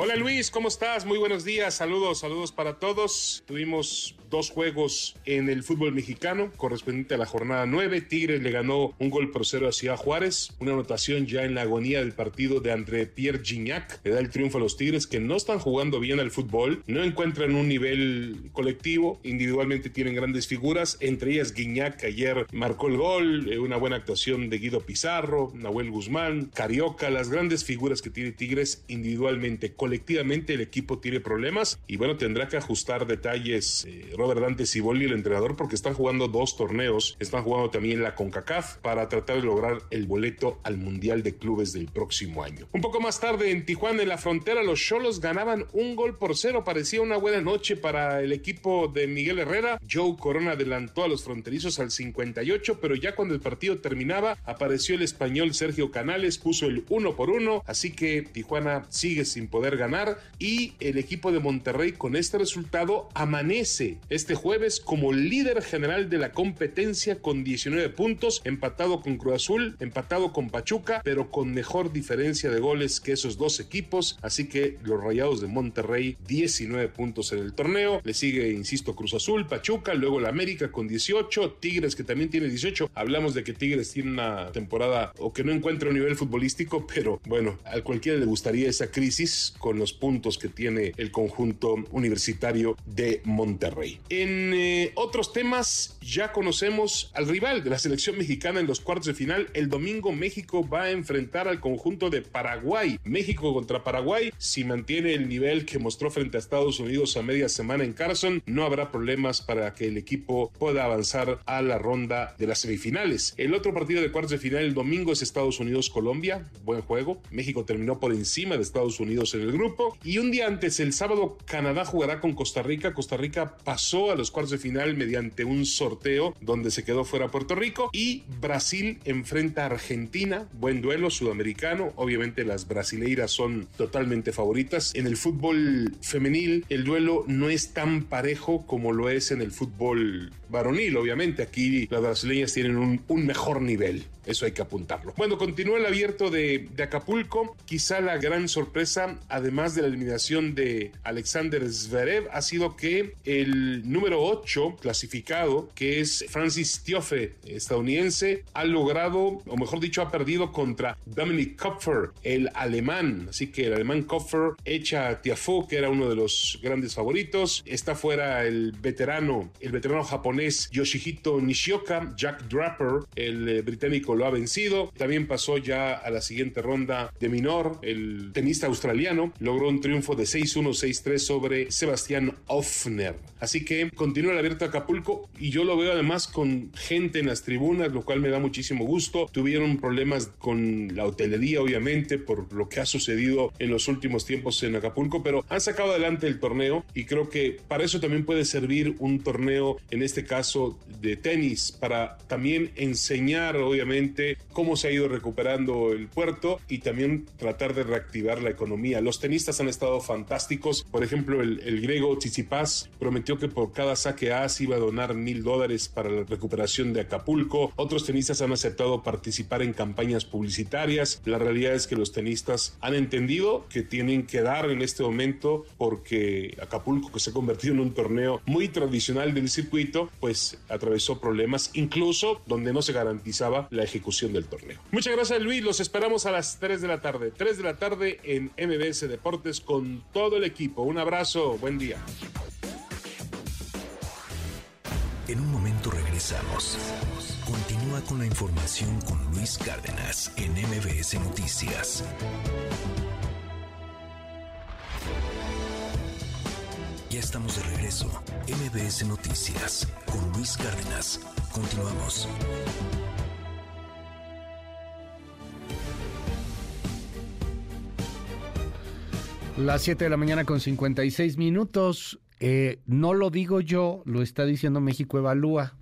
Hola Luis, ¿cómo estás? Muy buenos días, saludos, saludos para todos. Tuvimos dos juegos en el fútbol mexicano correspondiente a la jornada 9. Tigres le ganó un gol por cero a Ciudad Juárez, una anotación ya en la agonía del partido de André Pierre Gignac. Le da el triunfo a los Tigres que no están jugando bien al fútbol, no encuentran un nivel colectivo, individualmente tienen grandes figuras, entre ellas Gignac ayer marcó el gol, eh, una buena actuación de Guido Pizarro, Nahuel Guzmán, Carioca, las grandes figuras que tiene Tigres individualmente, colectivamente el equipo tiene problemas y bueno, tendrá que ajustar detalles eh, Robert Dante Cibolli, el entrenador, porque están jugando dos torneos, están jugando también la CONCACAF para tratar de lograr el boleto al Mundial de Clubes del próximo año. Un poco más tarde en Tijuana, en la frontera, los Cholos ganaban un gol por cero. Parecía una buena noche para el equipo de Miguel Herrera. Joe Corona adelantó a los fronterizos al 58, pero ya cuando el partido terminaba, apareció el español Sergio Canales, puso el uno por uno, así que Tijuana sigue sin poder ganar y el equipo de Monterrey con este resultado amanece este jueves como líder general de la competencia con 19 puntos, empatado con Cruz Azul, empatado con Pachuca, pero con mejor diferencia de goles que esos dos equipos. Así que los Rayados de Monterrey, 19 puntos en el torneo. Le sigue, insisto, Cruz Azul, Pachuca, luego la América con 18, Tigres que también tiene 18. Hablamos de que Tigres tiene una temporada o que no encuentra un nivel futbolístico, pero bueno, a cualquiera le gustaría esa crisis con los puntos que tiene el conjunto universitario de Monterrey. En eh, otros temas, ya conocemos al rival de la selección mexicana en los cuartos de final. El domingo México va a enfrentar al conjunto de Paraguay. México contra Paraguay, si mantiene el nivel que mostró frente a Estados Unidos a media semana en Carson, no habrá problemas para que el equipo pueda avanzar a la ronda de las semifinales. El otro partido de cuartos de final el domingo es Estados Unidos-Colombia. Buen juego. México terminó por encima de Estados Unidos en el grupo. Y un día antes, el sábado, Canadá jugará con Costa Rica. Costa Rica pasó a los cuartos de final mediante un sorteo donde se quedó fuera Puerto Rico y Brasil enfrenta a Argentina, buen duelo sudamericano, obviamente las brasileiras son totalmente favoritas. En el fútbol femenil el duelo no es tan parejo como lo es en el fútbol varonil, obviamente aquí las brasileñas tienen un, mejor nivel. Eso hay que apuntarlo. Bueno, continúa el abierto de, de, Acapulco. Quizá la gran sorpresa, además de la eliminación de Alexander Zverev, ha sido que el número 8 clasificado, que es Francis Tiofe, estadounidense, ha logrado, o mejor dicho, ha perdido contra Dominic Kopfer, el alemán. Así que el alemán Kopfer echa a Tiafoe, que era uno de los grandes favoritos. Está fuera el veterano, el veterano japonés Yoshihito Nishioka, Jack Draper, el eh, británico lo ha vencido. También pasó ya a la siguiente ronda de Minor, el tenista australiano, logró un triunfo de 6-1, 6-3 sobre Sebastián Hoffner. Así que continúa el abierto Acapulco y yo lo veo además con gente en las tribunas, lo cual me da muchísimo gusto. Tuvieron problemas con la hotelería, obviamente, por lo que ha sucedido en los últimos tiempos en Acapulco, pero han sacado adelante el torneo y creo que para eso también puede servir un torneo, en este caso de tenis, para también enseñar, obviamente, cómo se ha ido recuperando el puerto y también tratar de reactivar la economía. Los tenistas han estado fantásticos. Por ejemplo, el, el griego Tsitsipas prometió que por cada saque as iba a donar mil dólares para la recuperación de Acapulco. Otros tenistas han aceptado participar en campañas publicitarias. La realidad es que los tenistas han entendido que tienen que dar en este momento porque Acapulco, que se ha convertido en un torneo muy tradicional del circuito, pues atravesó problemas, incluso donde no se garantizaba la ejecución del torneo. Muchas gracias Luis, los esperamos a las 3 de la tarde, 3 de la tarde en MBS Deportes con todo el equipo. Un abrazo, buen día. En un momento regresamos. Continúa con la información con Luis Cárdenas en MBS Noticias. Estamos de regreso. MBS Noticias con Luis Cárdenas. Continuamos. Las 7 de la mañana con 56 minutos. Eh, no lo digo yo, lo está diciendo México Evalúa.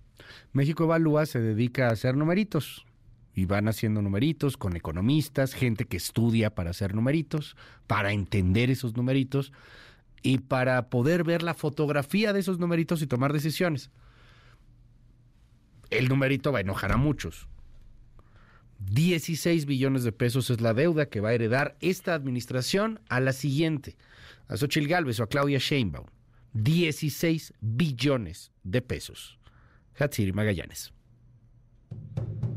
México Evalúa se dedica a hacer numeritos y van haciendo numeritos con economistas, gente que estudia para hacer numeritos, para entender esos numeritos y para poder ver la fotografía de esos numeritos y tomar decisiones. El numerito va a enojar a muchos. 16 billones de pesos es la deuda que va a heredar esta administración a la siguiente, a Xochitl Gálvez o a Claudia Sheinbaum. 16 billones de pesos. Hatsiri Magallanes.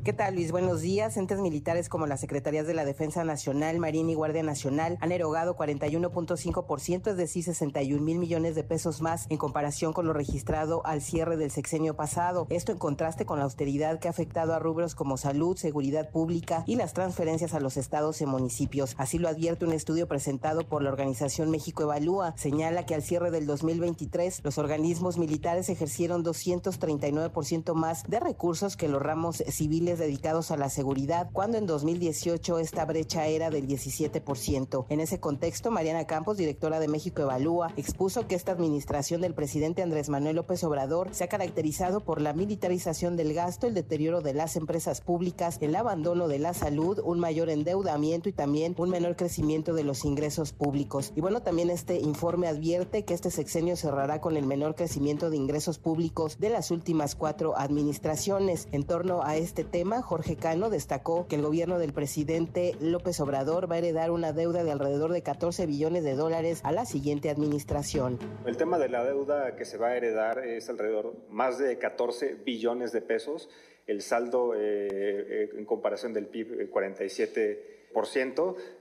¿Qué tal, Luis? Buenos días. Entes militares como las Secretarías de la Defensa Nacional, Marina y Guardia Nacional han erogado 41.5%, es decir, 61 mil millones de pesos más en comparación con lo registrado al cierre del sexenio pasado. Esto en contraste con la austeridad que ha afectado a rubros como salud, seguridad pública y las transferencias a los estados y municipios. Así lo advierte un estudio presentado por la organización México Evalúa. Señala que al cierre del 2023, los organismos militares ejercieron 239% más de recursos que los ramos civiles dedicados a la seguridad, cuando en 2018 esta brecha era del 17%. En ese contexto, Mariana Campos, directora de México Evalúa, expuso que esta administración del presidente Andrés Manuel López Obrador se ha caracterizado por la militarización del gasto, el deterioro de las empresas públicas, el abandono de la salud, un mayor endeudamiento y también un menor crecimiento de los ingresos públicos. Y bueno, también este informe advierte que este sexenio cerrará con el menor crecimiento de ingresos públicos de las últimas cuatro administraciones. En torno a este tema, Jorge Cano destacó que el gobierno del presidente López Obrador va a heredar una deuda de alrededor de 14 billones de dólares a la siguiente administración. El tema de la deuda que se va a heredar es alrededor más de 14 billones de pesos. El saldo eh, eh, en comparación del PIB, 47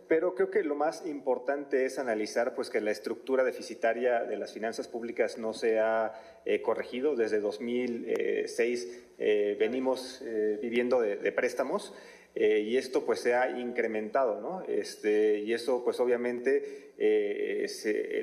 pero creo que lo más importante es analizar pues que la estructura deficitaria de las finanzas públicas no se ha eh, corregido. Desde 2006 eh, venimos eh, viviendo de, préstamos y esto pues se ha incrementado, ¿no? Este, y eso pues obviamente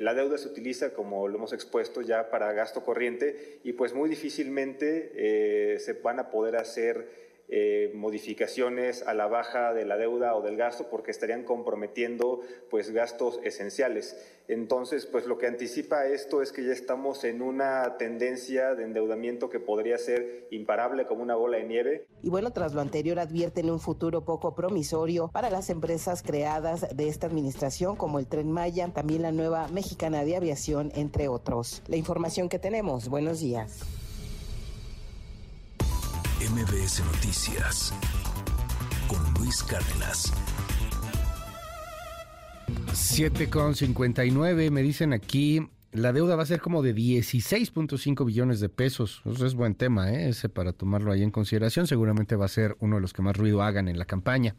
la deuda se utiliza como lo hemos expuesto ya para gasto corriente y pues muy difícilmente se van a poder hacer eh, modificaciones a la baja de la deuda o del gasto porque estarían comprometiendo pues gastos esenciales. Entonces, pues lo que anticipa esto es que ya estamos en una tendencia de endeudamiento que podría ser imparable como una bola de nieve. Y bueno, tras lo anterior advierten un futuro poco promisorio para las empresas creadas de esta administración como el Tren Maya, también la nueva Mexicana de Aviación, entre otros. La información que tenemos. Buenos días. MBS Noticias con Luis Cárdenas. 7 con 59, me dicen aquí, la deuda va a ser como de 16.5 billones de pesos. Eso es buen tema, ¿eh? ese para tomarlo ahí en consideración. Seguramente va a ser uno de los que más ruido hagan en la campaña.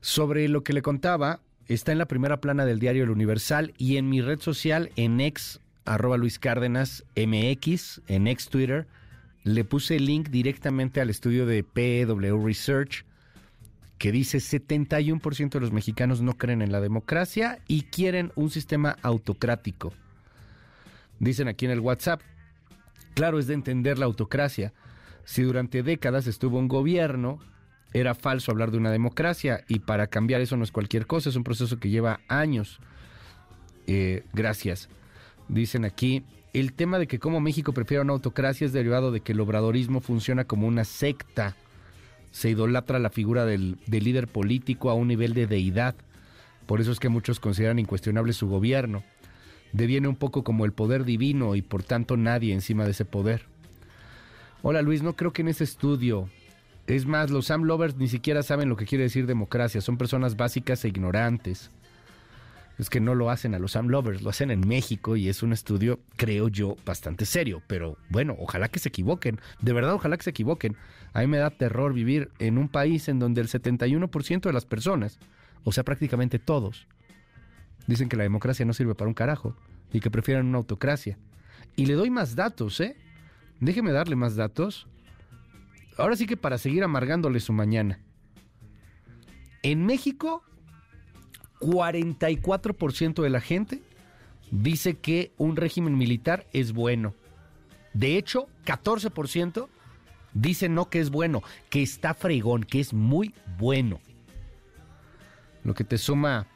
Sobre lo que le contaba, está en la primera plana del diario El Universal y en mi red social en ex, arroba Luis Cárdenas MX, en ex Twitter le puse el link directamente al estudio de PW Research que dice 71% de los mexicanos no creen en la democracia y quieren un sistema autocrático. Dicen aquí en el WhatsApp, claro es de entender la autocracia. Si durante décadas estuvo un gobierno, era falso hablar de una democracia y para cambiar eso no es cualquier cosa, es un proceso que lleva años. Eh, gracias. Dicen aquí, el tema de que como México prefiere una autocracia es derivado de que el obradorismo funciona como una secta. Se idolatra la figura del, líder político a un nivel de deidad. Por eso es que muchos consideran incuestionable su gobierno. Deviene un poco como el poder divino y por tanto nadie encima de ese poder. Hola Luis, no creo que en ese estudio. Es más, los Sam Lovers ni siquiera saben lo que quiere decir democracia. Son personas básicas e ignorantes es que no lo hacen a los Sam Lovers, lo hacen en México y es un estudio, creo yo, bastante serio. Pero bueno, ojalá que se equivoquen. De verdad, ojalá que se equivoquen. A mí me da terror vivir en un país en donde el 71% de las personas, o sea, prácticamente todos, dicen que la democracia no sirve para un carajo y que prefieren una autocracia. Y le doy más datos, ¿eh? Déjeme darle más datos. Ahora sí que para seguir amargándole su mañana. En México, 44% de la gente dice que un régimen militar es bueno. De hecho, 14% dice no que es bueno, que está fregón, que es muy bueno. Lo que te suma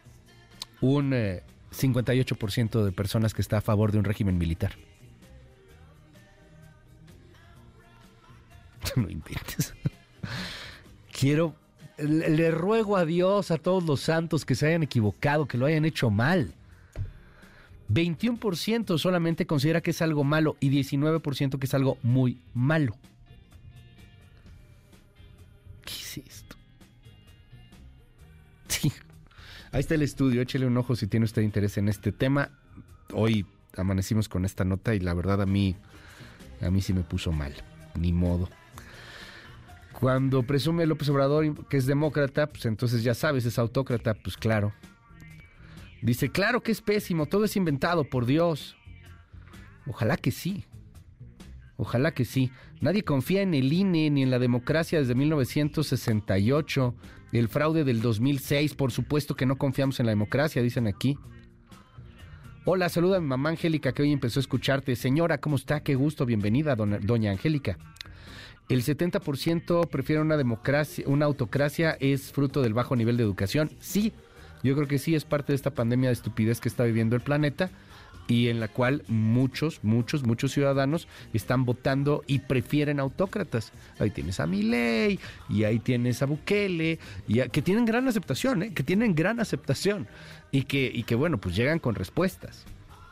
un 58% eh, de personas que está a favor de un régimen militar. <laughs> No inventes. Quiero, le ruego a Dios, a todos los santos que se hayan equivocado, que lo hayan hecho mal. 21% solamente considera que es algo malo y 19% que es algo muy malo. ¿Qué es esto? <laughs> Sí. Ahí está el estudio, échele un ojo si tiene usted interés en este tema. Hoy amanecimos con esta nota y la verdad a mí a mí sí me puso mal. Ni modo. Cuando presume López Obrador que es demócrata, pues entonces ya sabes, es autócrata, pues claro. Dice, claro que es pésimo, todo es inventado, por Dios. Ojalá que sí. Ojalá que sí. Nadie confía en el INE ni en la democracia desde 1968. El fraude del 2006, por supuesto que no confiamos en la democracia, dicen aquí. Hola, saluda a mi mamá Angélica que hoy empezó a escucharte. Señora, ¿cómo está? Qué gusto, bienvenida, doña Angélica. El 70% prefiere una democracia, una autocracia, es fruto del bajo nivel de educación. Sí, yo creo que sí es parte de esta pandemia de estupidez que está viviendo el planeta y en la cual muchos, muchos, muchos ciudadanos están votando y prefieren autócratas. Ahí tienes a Milei y ahí tienes a Bukele, y que tienen gran aceptación, ¿eh? que tienen gran aceptación y que, bueno, pues llegan con respuestas.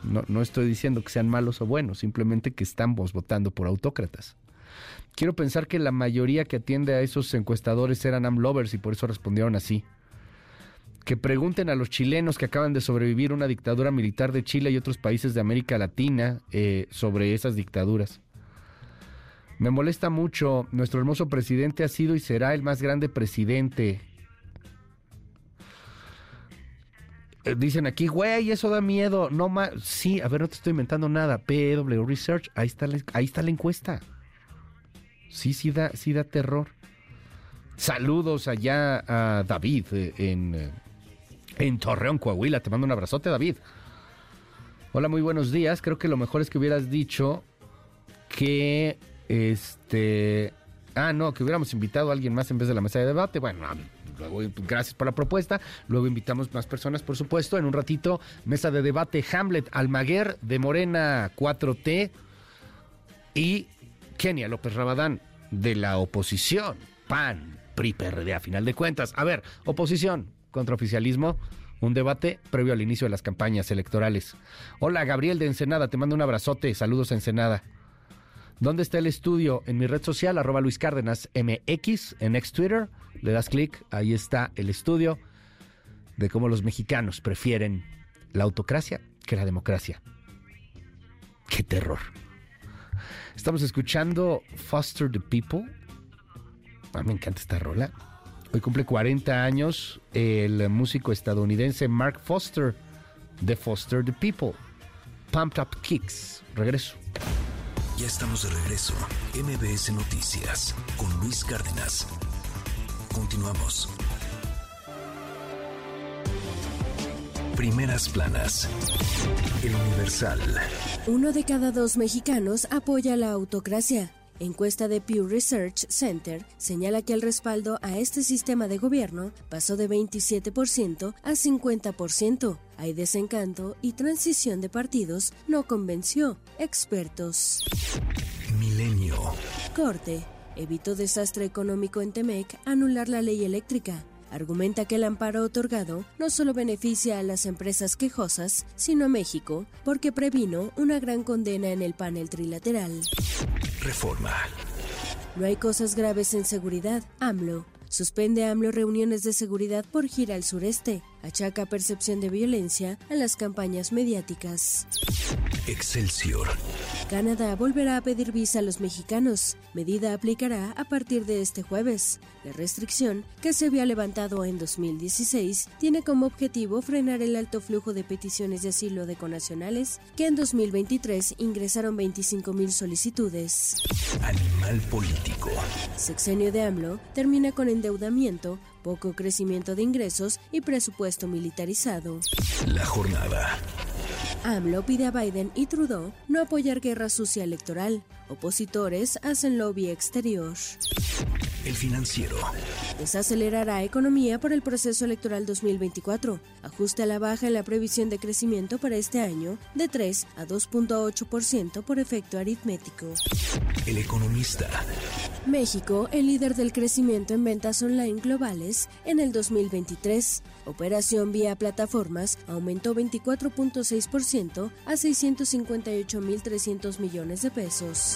No, no estoy diciendo que sean malos o buenos, simplemente que estamos votando por autócratas. Quiero pensar que la mayoría que atiende a esos encuestadores eran AMLovers y por eso respondieron así que pregunten a los chilenos que acaban de sobrevivir una dictadura militar de Chile y otros países de América Latina eh, sobre esas dictaduras. Me molesta mucho, nuestro hermoso presidente ha sido y será el más grande presidente. Eh, dicen aquí, güey, eso da miedo. No más. Sí, a ver, no te estoy inventando nada. PW Research, ahí está ahí está la encuesta. Sí, sí da, sí da terror. Saludos allá a David eh, en en Torreón, Coahuila. Te mando un abrazote, David. Hola, muy buenos días. Creo que lo mejor es que hubieras dicho que este. Ah, no, que hubiéramos invitado a alguien más en vez de la mesa de debate. Bueno, luego, gracias por la propuesta. Luego invitamos más personas, por supuesto. En un ratito, mesa de debate Hamlet Almaguer de Morena 4T y Kenia López Rabadán de la oposición. PAN, PRI, PRD, a final de cuentas. A ver, oposición, contra oficialismo, un debate previo al inicio de las campañas electorales. Hola, Gabriel de Ensenada, te mando un abrazote, saludos a Ensenada. ¿Dónde está el estudio? En mi red social, arroba Luis Cárdenas MX, en ex Twitter, le das clic, ahí está el estudio de cómo los mexicanos prefieren la autocracia que la democracia. ¡Qué terror! Estamos escuchando Foster the People. A mí me encanta esta rola. Hoy cumple 40 años el músico estadounidense Mark Foster de Foster the People. Pumped Up Kicks. Regreso. Ya estamos de regreso. MBS Noticias con Luis Cárdenas. Continuamos. Primeras planas. El Universal. Uno de cada dos mexicanos apoya la autocracia. Encuesta de Pew Research Center señala que el respaldo a este sistema de gobierno pasó de 27% a 50%. Hay desencanto y transición de partidos no convenció expertos. Milenio. Corte. Evitó desastre económico en Temec anular la ley eléctrica. Argumenta que el amparo otorgado no solo beneficia a las empresas quejosas, sino a México, porque previno una gran condena en el panel trilateral. Reforma. No hay cosas graves en seguridad. AMLO. Suspende AMLO reuniones de seguridad por gira al sureste. Achaca percepción de violencia a las campañas mediáticas. Excelsior. Canadá volverá a pedir visa a los mexicanos. Medida aplicará a partir de este jueves. La restricción, que se había levantado en 2016, tiene como objetivo frenar el alto flujo de peticiones de asilo de conacionales, que en 2023 ingresaron 25.000 solicitudes. Animal político. Sexenio de AMLO termina con endeudamiento, poco crecimiento de ingresos y presupuesto militarizado. La jornada. AMLO pide a Biden y Trudeau no apoyar guerra sucia electoral. Opositores hacen lobby exterior. El financiero. Desacelerará economía por el proceso electoral 2024. Ajuste a la baja en la previsión de crecimiento para este año de 3 a 2.8% por efecto aritmético. El economista. México, el líder del crecimiento en ventas online globales en el 2023. Operación vía plataformas aumentó 24.6% a 658.300 millones de pesos.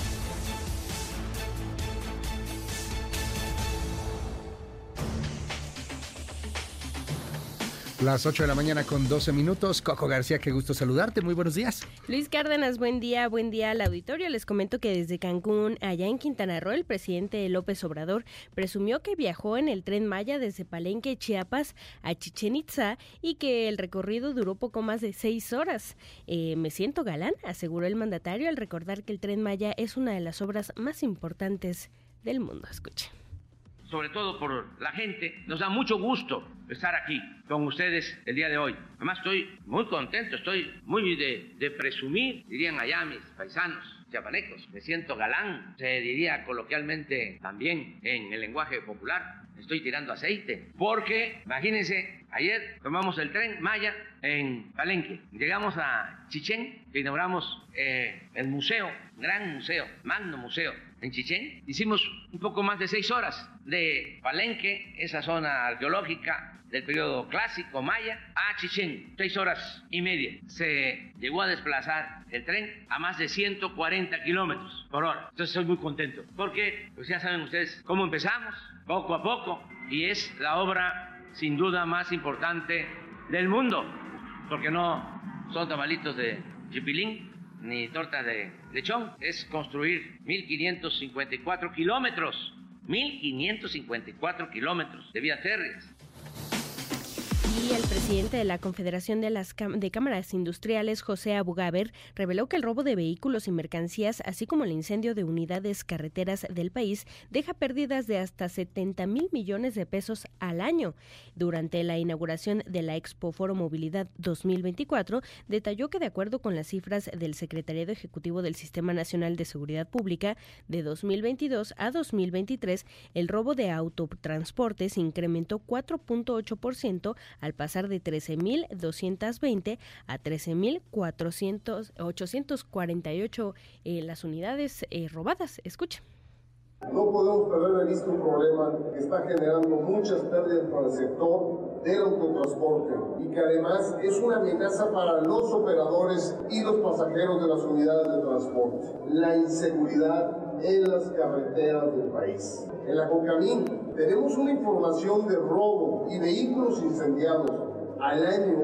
Las 8 de la mañana con 12 minutos. Coco García, qué gusto saludarte. Muy buenos días. Luis Cárdenas, buen día, buen día al auditorio. Les comento que desde Cancún, allá en Quintana Roo, el presidente López Obrador presumió que viajó en el tren Maya desde Palenque, Chiapas, a Chichen Itza y que el recorrido duró poco más de seis horas. Eh, me siento galán, aseguró el mandatario al recordar que el tren Maya es una de las obras más importantes del mundo. Escuche sobre todo por la gente. Nos da mucho gusto estar aquí con ustedes el día de hoy. Además estoy muy contento, estoy muy de, de presumir, dirían allá mis paisanos chiapanecos. Me siento galán, se diría coloquialmente también en el lenguaje popular. Estoy tirando aceite. Porque, imagínense, ayer tomamos el tren Maya en Palenque. Llegamos a Chichén, inauguramos eh, el museo, gran museo, magno museo en Chichén. Hicimos un poco más de seis horas de Palenque, esa zona arqueológica del periodo clásico maya, a Chichén, seis horas y media. Se llegó a desplazar el tren a más de 140 kilómetros por hora. Entonces estoy muy contento, porque pues ya saben ustedes cómo empezamos, poco a poco, y es la obra sin duda más importante del mundo, porque no son tamalitos de chipilín, ni torta de lechón, es construir 1.554 kilómetros, 1.554 kilómetros de vías férreas. Y el presidente de la Confederación de Cámaras Industriales, José Abugaber, reveló que el robo de vehículos y mercancías, así como el incendio de unidades carreteras del país, deja pérdidas de hasta 70 mil millones de pesos al año. Durante la inauguración de la Expo Foro Movilidad 2024, detalló que de acuerdo con las cifras del Secretariado Ejecutivo del Sistema Nacional de Seguridad Pública, de 2022 a 2023, el robo de autotransportes incrementó 4.8% al pasar de 13.220 a 13.848 eh, las unidades eh, robadas. Escucha. No podemos perder de vista un problema que está generando muchas pérdidas para el sector del autotransporte y que además es una amenaza para los operadores y los pasajeros de las unidades de transporte. La inseguridad en las carreteras del país. En la Concamín tenemos una información de robo y vehículos incendiados al año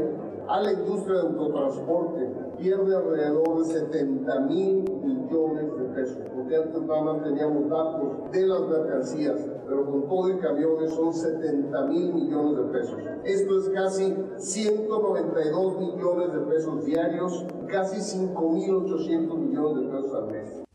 a la industria de autotransporte. Pierde alrededor de 70 mil millones de pesos, porque antes nada más teníamos datos de las mercancías, pero con todo el camiones son 70 mil millones de pesos. Esto es casi 192 millones de pesos diarios, casi 5.800 millones de pesos al mes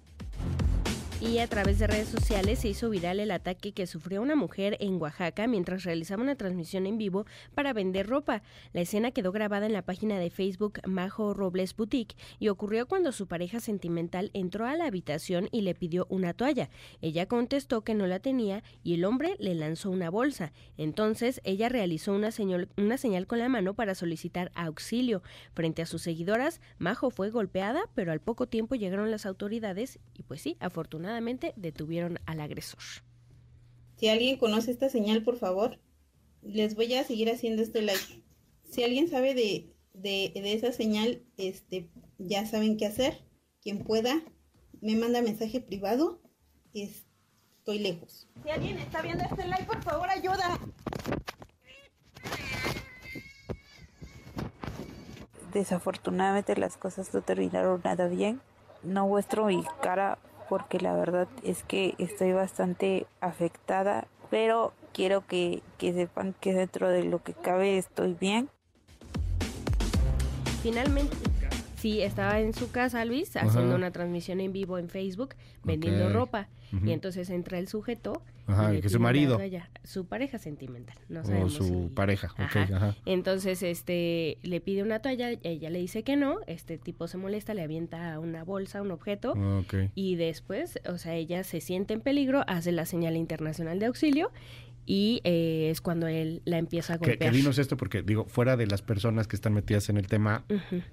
y a través de redes sociales se hizo viral el ataque que sufrió una mujer en Oaxaca mientras realizaba una transmisión en vivo para vender ropa. La escena quedó grabada en la página de Facebook Majo Robles Boutique y ocurrió cuando su pareja sentimental entró a la habitación y le pidió una toalla. Ella contestó que no la tenía y el hombre le lanzó una bolsa. Entonces ella realizó una señal, una señal con la mano para solicitar auxilio. Frente a sus seguidoras, Majo fue golpeada, pero al poco tiempo llegaron las autoridades y pues sí, afortunadamente detuvieron al agresor. Si alguien conoce esta señal, por favor, les voy a seguir haciendo este like. Si alguien sabe de de, de esa señal, este, ya saben qué hacer. Quien pueda, me manda mensaje privado. Estoy lejos. Si alguien está viendo este live, por favor, ayuda. Desafortunadamente las cosas no terminaron nada bien. No muestro mi cara porque la verdad es que estoy bastante afectada, pero quiero que, que sepan que dentro de lo que cabe estoy bien. Finalmente, sí, estaba en su casa Luis haciendo Ajá. una transmisión en vivo en Facebook vendiendo ropa y entonces entra el sujeto Ajá, que es su marido. su pareja sentimental, no O sabemos su si- pareja, ok, Ajá. Entonces, este, le pide una toalla, ella le dice que no, este tipo se molesta, le avienta una bolsa, un objeto, Ok. y después, o sea, ella se siente en peligro, hace la señal internacional de auxilio, y eh, es cuando él la empieza a Que, golpear. que dinos esto porque, digo, fuera de las personas que están metidas en el tema,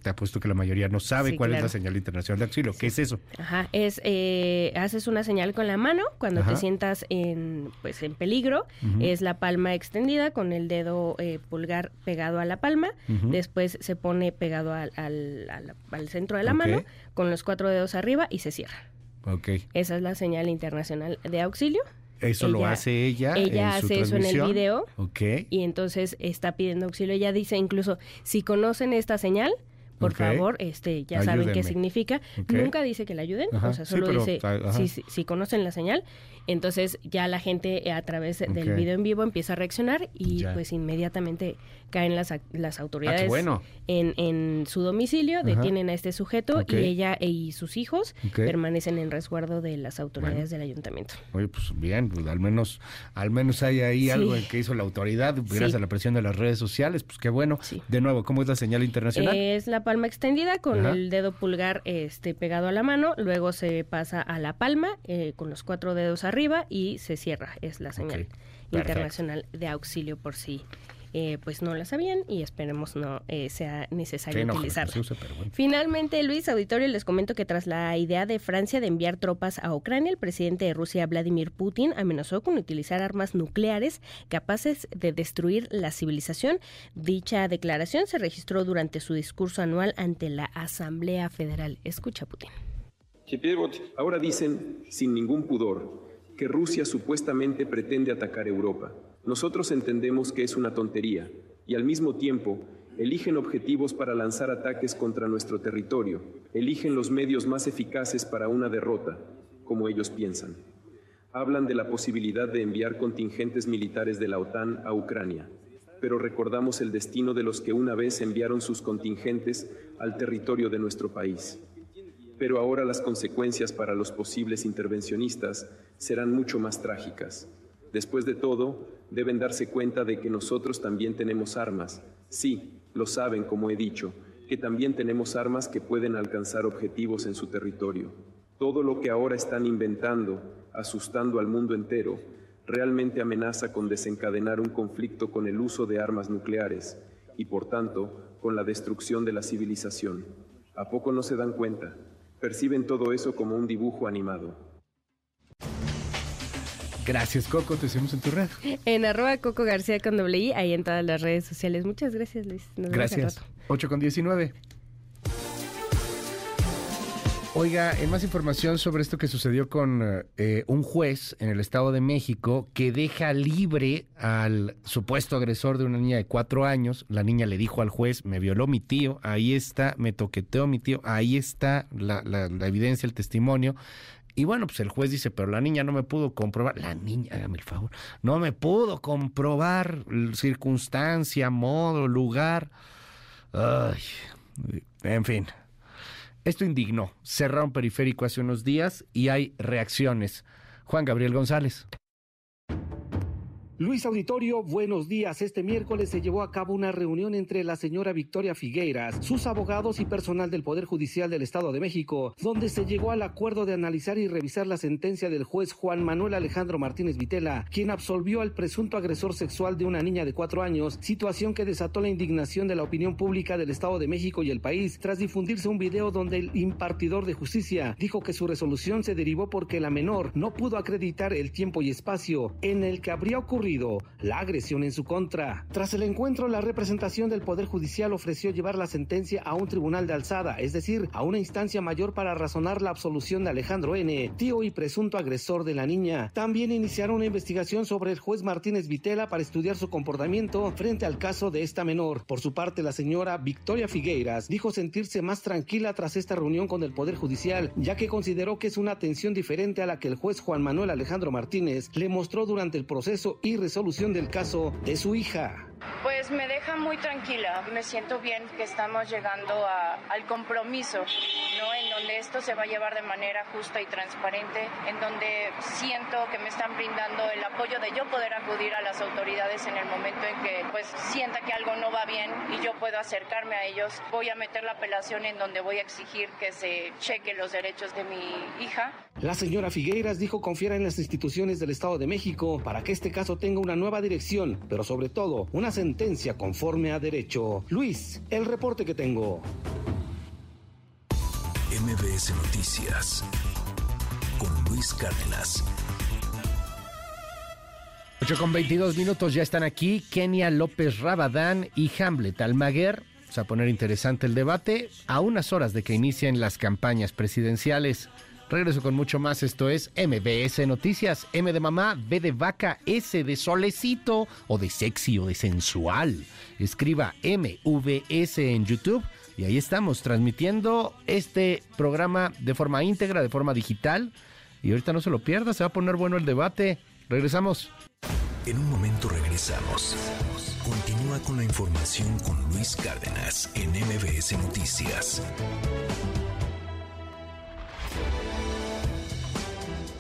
te apuesto que la mayoría no sabe Sí, cuál es la señal internacional de auxilio. ¿Qué es eso? Ajá, es, eh, haces una señal con la mano cuando Ajá. te sientas en, pues, en peligro, es la palma extendida con el dedo eh, pulgar pegado a la palma, después se pone pegado al, al- al- al centro de la mano con los cuatro dedos arriba y se cierra. Ok. Esa es la señal internacional de auxilio. Eso lo hace ella. Ella en su hace eso en el video Ok. y entonces está pidiendo auxilio. Ella dice incluso, si conocen esta señal, por favor, este, ya saben qué significa. Nunca dice que la ayuden, Ajá, o sea, sí, solo pero, dice, ajá. si, si conocen la señal, entonces ya la gente eh, a través del video en vivo empieza a reaccionar y Ya. pues inmediatamente caen las, las autoridades Ah, bueno. en, en su domicilio, Ajá. detienen a este sujeto y ella y sus hijos permanecen en resguardo de las autoridades del ayuntamiento. Oye, pues bien, pues al menos, al menos hay ahí Sí. algo en que hizo la autoridad, gracias Sí. a la presión de las redes sociales, pues qué bueno. De nuevo, ¿cómo es la señal internacional? Es la palma extendida con Ajá. el dedo pulgar este pegado a la mano, luego se pasa a la palma eh, con los cuatro dedos arriba y se cierra. Es la señal internacional de auxilio por si eh, pues no la sabían y esperemos no eh, sea necesario Sí, utilizarla. se usa, pero bueno. Finalmente, Luis Auditorio, les comento que tras la idea de Francia de enviar tropas a Ucrania, el presidente de Rusia, Vladimir Putin, amenazó con utilizar armas nucleares capaces de destruir la civilización. Dicha declaración se registró durante su discurso anual ante la Asamblea Federal. Escucha, Putin. Ahora dicen, sin ningún pudor, que Rusia supuestamente pretende atacar Europa. Nosotros entendemos que es una tontería y al mismo tiempo eligen objetivos para lanzar ataques contra nuestro territorio, eligen los medios más eficaces para una derrota, como ellos piensan. Hablan de la posibilidad de enviar contingentes militares de la OTAN a Ucrania, pero recordamos el destino de los que una vez enviaron sus contingentes al territorio de nuestro país. Pero ahora las consecuencias para los posibles intervencionistas serán mucho más trágicas. Después de todo, deben darse cuenta de que nosotros también tenemos armas. Sí, lo saben, como he dicho, que también tenemos armas que pueden alcanzar objetivos en su territorio. Todo lo que ahora están inventando, asustando al mundo entero, realmente amenaza con desencadenar un conflicto con el uso de armas nucleares y, por tanto, con la destrucción de la civilización. ¿A poco no se dan cuenta? Perciben todo eso como un dibujo animado. Gracias, Coco, te seguimos en tu red. En arroba Coco García con doble I, ahí en todas las redes sociales. Muchas gracias, Luis. Nos vemos al Gracias. rato. 8 con 19. Oiga, en más información sobre esto que sucedió con eh, un juez en el Estado de México que deja libre al supuesto agresor de una niña de cuatro años. La niña le dijo al juez, me violó mi tío, ahí está, me toqueteó mi tío, ahí está la, la- la evidencia, el testimonio. Y bueno, pues el juez dice, pero la niña no me pudo comprobar, la niña, hágame el favor, no me pudo comprobar circunstancia, modo, lugar. Ay, en fin. Esto indignó. Cerraron periférico hace unos días y hay reacciones. Juan Gabriel González. Luis Auditorio, buenos días. Este miércoles se llevó a cabo una reunión entre la señora Victoria Figueiras, sus abogados y personal del Poder Judicial del Estado de México, donde se llegó al acuerdo de analizar y revisar la sentencia del juez Juan Manuel Alejandro Martínez Vitela, quien absolvió al presunto agresor sexual de una niña de cuatro años, situación que desató la indignación de la opinión pública del Estado de México y el país tras difundirse un video donde el impartidor de justicia dijo que su resolución se derivó porque la menor no pudo acreditar el tiempo y espacio en el que habría ocurrido la agresión en su contra. Tras el encuentro, la representación del Poder Judicial ofreció llevar la sentencia a un tribunal de alzada, es decir, a una instancia mayor para razonar la absolución de Alejandro N., tío y presunto agresor de la niña. También iniciaron una investigación sobre el juez Martínez Vitela para estudiar su comportamiento frente al caso de esta menor. Por su parte, la señora Victoria Figueiras dijo sentirse más tranquila tras esta reunión con el Poder Judicial, ya que consideró que es una atención diferente a la que el juez Juan Manuel Alejandro Martínez le mostró durante el proceso y resolución del caso de su hija. Pues me deja muy tranquila, me siento bien que estamos llegando al compromiso, ¿no? En donde esto se va a llevar de manera justa y transparente, en donde siento que me están brindando el apoyo de yo poder acudir a las autoridades en el momento en que pues sienta que algo no va bien y yo puedo acercarme a ellos. Voy a meter la apelación en donde voy a exigir que se cheque los derechos de mi hija. La señora Figueiras dijo confiar en las instituciones del Estado de México para que este caso tenga una nueva dirección, pero sobre todo una sentencia conforme a derecho. Luis, el reporte que tengo. MBS Noticias con Luis Cárdenas. 8 con 22 minutos ya están aquí Kenia López Rabadán y Hamlet Almaguer. Vamos a poner interesante el debate a unas horas de que inicien las campañas presidenciales. Regreso con mucho más. Esto es MBS Noticias. M de mamá, B de vaca, S de solecito o de sexy o de sensual. Escriba MVS en YouTube y ahí estamos transmitiendo este programa de forma íntegra, de forma digital. Y ahorita no se lo pierda, se va a poner bueno el debate. Regresamos. En un momento regresamos. Continúa con la información con Luis Cárdenas en MBS Noticias.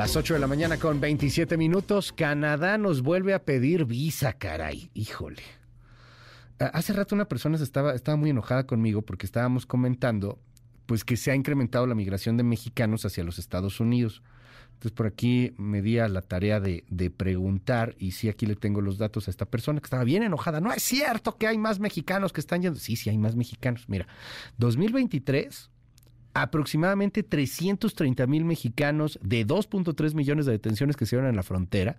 Las 8 de la mañana con 27 minutos. Canadá nos vuelve a pedir visa, caray. Híjole. Hace rato una persona estaba, estaba muy enojada conmigo porque estábamos comentando pues que se ha incrementado la migración de mexicanos hacia los Estados Unidos. Entonces por aquí me di a la tarea de, de, preguntar y sí aquí le tengo los datos a esta persona que estaba bien enojada. No es cierto que hay más mexicanos que están yendo. Sí, sí hay más mexicanos. Mira, 2023 aproximadamente 330 mil mexicanos de 2.3 millones de detenciones que se dieron en la frontera,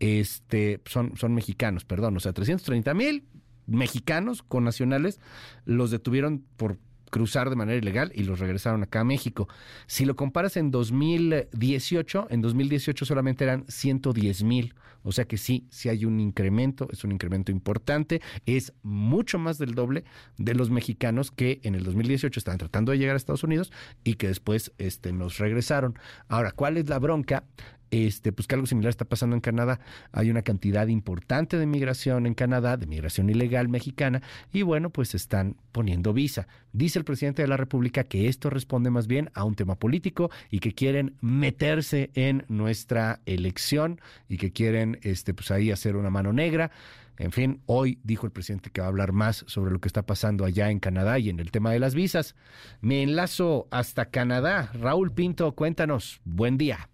este, son, son mexicanos, perdón, o sea, 330 mil mexicanos con nacionales los detuvieron por cruzar de manera ilegal y los regresaron acá a México. Si lo comparas en 2018, en 2018 solamente eran 110 mil. O sea que sí, sí hay un incremento, es un incremento importante, es mucho más del doble de los mexicanos que en el 2018 estaban tratando de llegar a Estados Unidos y que después este, nos regresaron. Ahora, ¿cuál es la bronca? Este, pues que algo similar está pasando en Canadá. Hay una cantidad importante de migración en Canadá, de migración ilegal mexicana, y bueno, pues están poniendo visa. Dice el presidente de la República que esto responde más bien a un tema político y que quieren meterse en nuestra elección y que quieren, este, pues ahí hacer una mano negra. En fin, hoy dijo el presidente que va a hablar más sobre lo que está pasando allá en Canadá y en el tema de las visas. Me enlazo hasta Canadá. Raúl Pinto, cuéntanos. Buen día.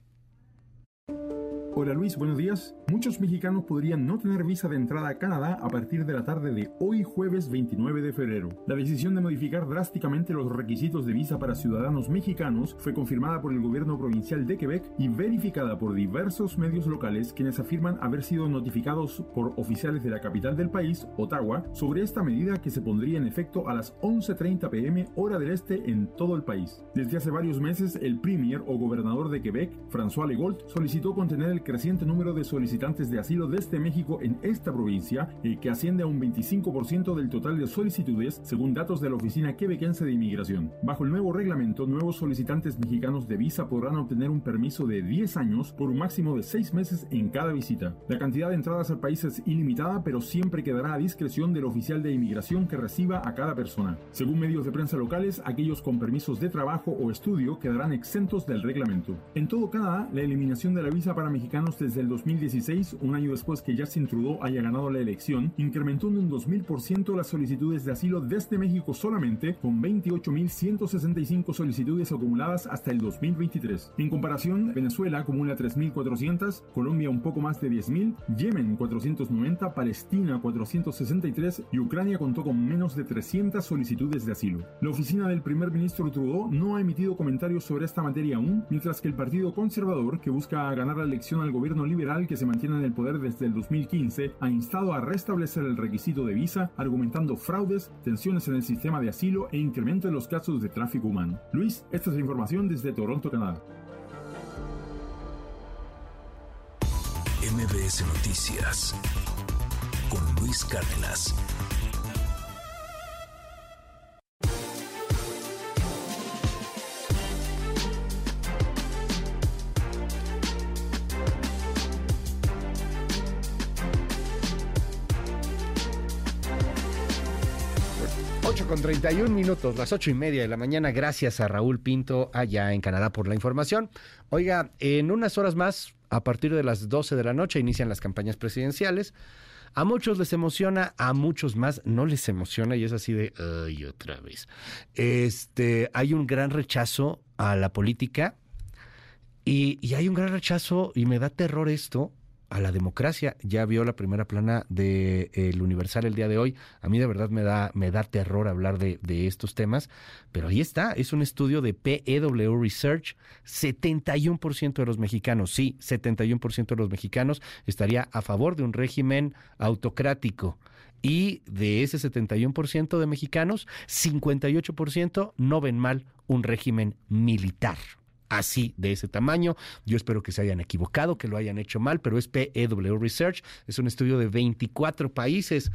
Hola Luis, buenos días. Muchos mexicanos podrían no tener visa de entrada a Canadá a partir de la tarde de hoy jueves 29 de febrero. La decisión de modificar drásticamente los requisitos de visa para ciudadanos mexicanos fue confirmada por el gobierno provincial de Quebec y verificada por diversos medios locales quienes afirman haber sido notificados por oficiales de la capital del país, Ottawa, sobre esta medida que se pondría en efecto a las 11.30 pm hora del este en todo el país. Desde hace varios meses el premier o gobernador de Quebec, François Legault, solicitó contener el creciente número de solicitantes de asilo desde México en esta provincia, eh, que asciende a un 25% del total de solicitudes, según datos de la Oficina Quebequense de Inmigración. Bajo el nuevo reglamento, nuevos solicitantes mexicanos de visa podrán obtener un permiso de 10 años por un máximo de 6 meses en cada visita. La cantidad de entradas al país es ilimitada, pero siempre quedará a discreción del oficial de inmigración que reciba a cada persona. Según medios de prensa locales, aquellos con permisos de trabajo o estudio quedarán exentos del reglamento. En todo Canadá, la eliminación de la visa para mexicanos mexicanos desde el 2016, un año después que Justin Trudeau haya ganado la elección, incrementó en un 2000% las solicitudes de asilo desde México solamente, con 28.165 solicitudes acumuladas hasta el 2023. En comparación, Venezuela acumula 3.400, Colombia un poco más de 10.000, Yemen 490, Palestina 463 y Ucrania contó con menos de 300 solicitudes de asilo. La oficina del primer ministro Trudeau no ha emitido comentarios sobre esta materia aún, mientras que el Partido Conservador, que busca ganar la elección al gobierno liberal que se mantiene en el poder desde el 2015, ha instado a restablecer el requisito de visa, argumentando fraudes, tensiones en el sistema de asilo e incremento en los casos de tráfico humano. Luis, esta es la información desde Toronto, Canadá. MBS Noticias con Luis Cárdenas. Con 31 minutos, las ocho y media de la mañana. Gracias a Raúl Pinto allá en Canadá por la información. Oiga, en unas horas más, a partir de las 12 de la noche, inician las campañas presidenciales. A muchos les emociona, a muchos más no les emociona y es así de, ay, otra vez. Este, hay un gran rechazo a la política y, y hay un gran rechazo, y me da terror esto, a la democracia. Ya vio la primera plana de El Universal el día de hoy. A mí de verdad me da, me da terror hablar de, de estos temas, pero ahí está, es un estudio de PEW Research. 71% de los mexicanos, sí, 71% de los mexicanos estaría a favor de un régimen autocrático. Y de ese 71% de mexicanos, 58% no ven mal un régimen militar así, de ese tamaño. Yo espero que se hayan equivocado, que lo hayan hecho mal, pero es PEW Research, es un estudio de 24 países.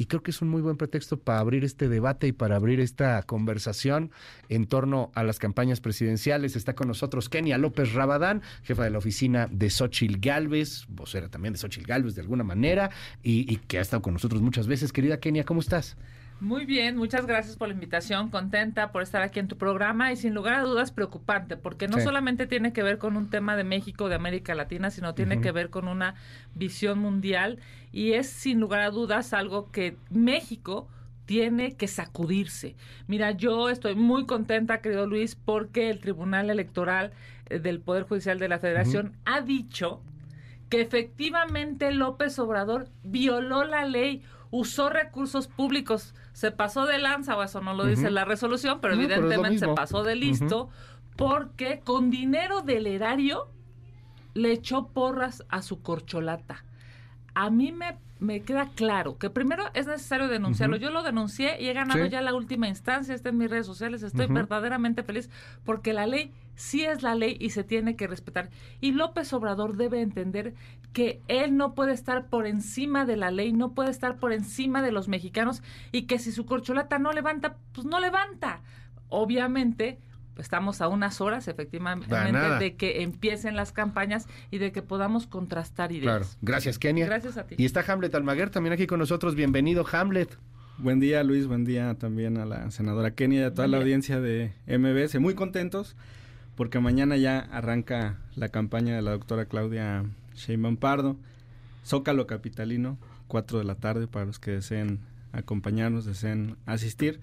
Y creo que es un muy buen pretexto para abrir este debate y para abrir esta conversación en torno a las campañas presidenciales. Está con nosotros Kenia López Rabadán, jefa de la oficina de Xochil Gálvez, vocera también de Xochil Gálvez de alguna manera, y, y que ha estado con nosotros muchas veces. Querida Kenia, ¿cómo estás? Muy bien, muchas gracias por la invitación, contenta por estar aquí en tu programa y sin lugar a dudas preocupante, porque no Sí. solamente tiene que ver con un tema de México, de América Latina, sino tiene que ver con una visión mundial y es sin lugar a dudas algo que México tiene que sacudirse. Mira, yo estoy muy contenta, querido Luis, porque el Tribunal Electoral eh, del Poder Judicial de la Federación ha dicho que efectivamente López Obrador violó la ley, usó recursos públicos, se pasó de lanza, o eso no lo dice la resolución, pero No, evidentemente se pasó de listo, porque con dinero del erario le echó porras a su corcholata. A mí me, me queda claro que primero es necesario denunciarlo. Yo lo denuncié y he ganado Sí. ya la última instancia, está en mis redes sociales, estoy verdaderamente feliz porque la ley sí es la ley y se tiene que respetar. Y López Obrador debe entender que él no puede estar por encima de la ley, no puede estar por encima de los mexicanos y que si su corcholata no levanta, pues no levanta. Obviamente, estamos a unas horas efectivamente de que empiecen las campañas y de que podamos contrastar ideas. Claro. Gracias, Kenia. Gracias a ti. Y está Hamlet Almaguer también aquí con nosotros. Bienvenido, Hamlet. Buen día Luis, buen día también a la senadora Kenia y a toda Buen la día. audiencia de MBS. Muy contentos porque mañana ya arranca la campaña de la doctora Claudia Sheinbaum Pardo. Zócalo Capitalino, 4 de la tarde para los que deseen acompañarnos, deseen asistir.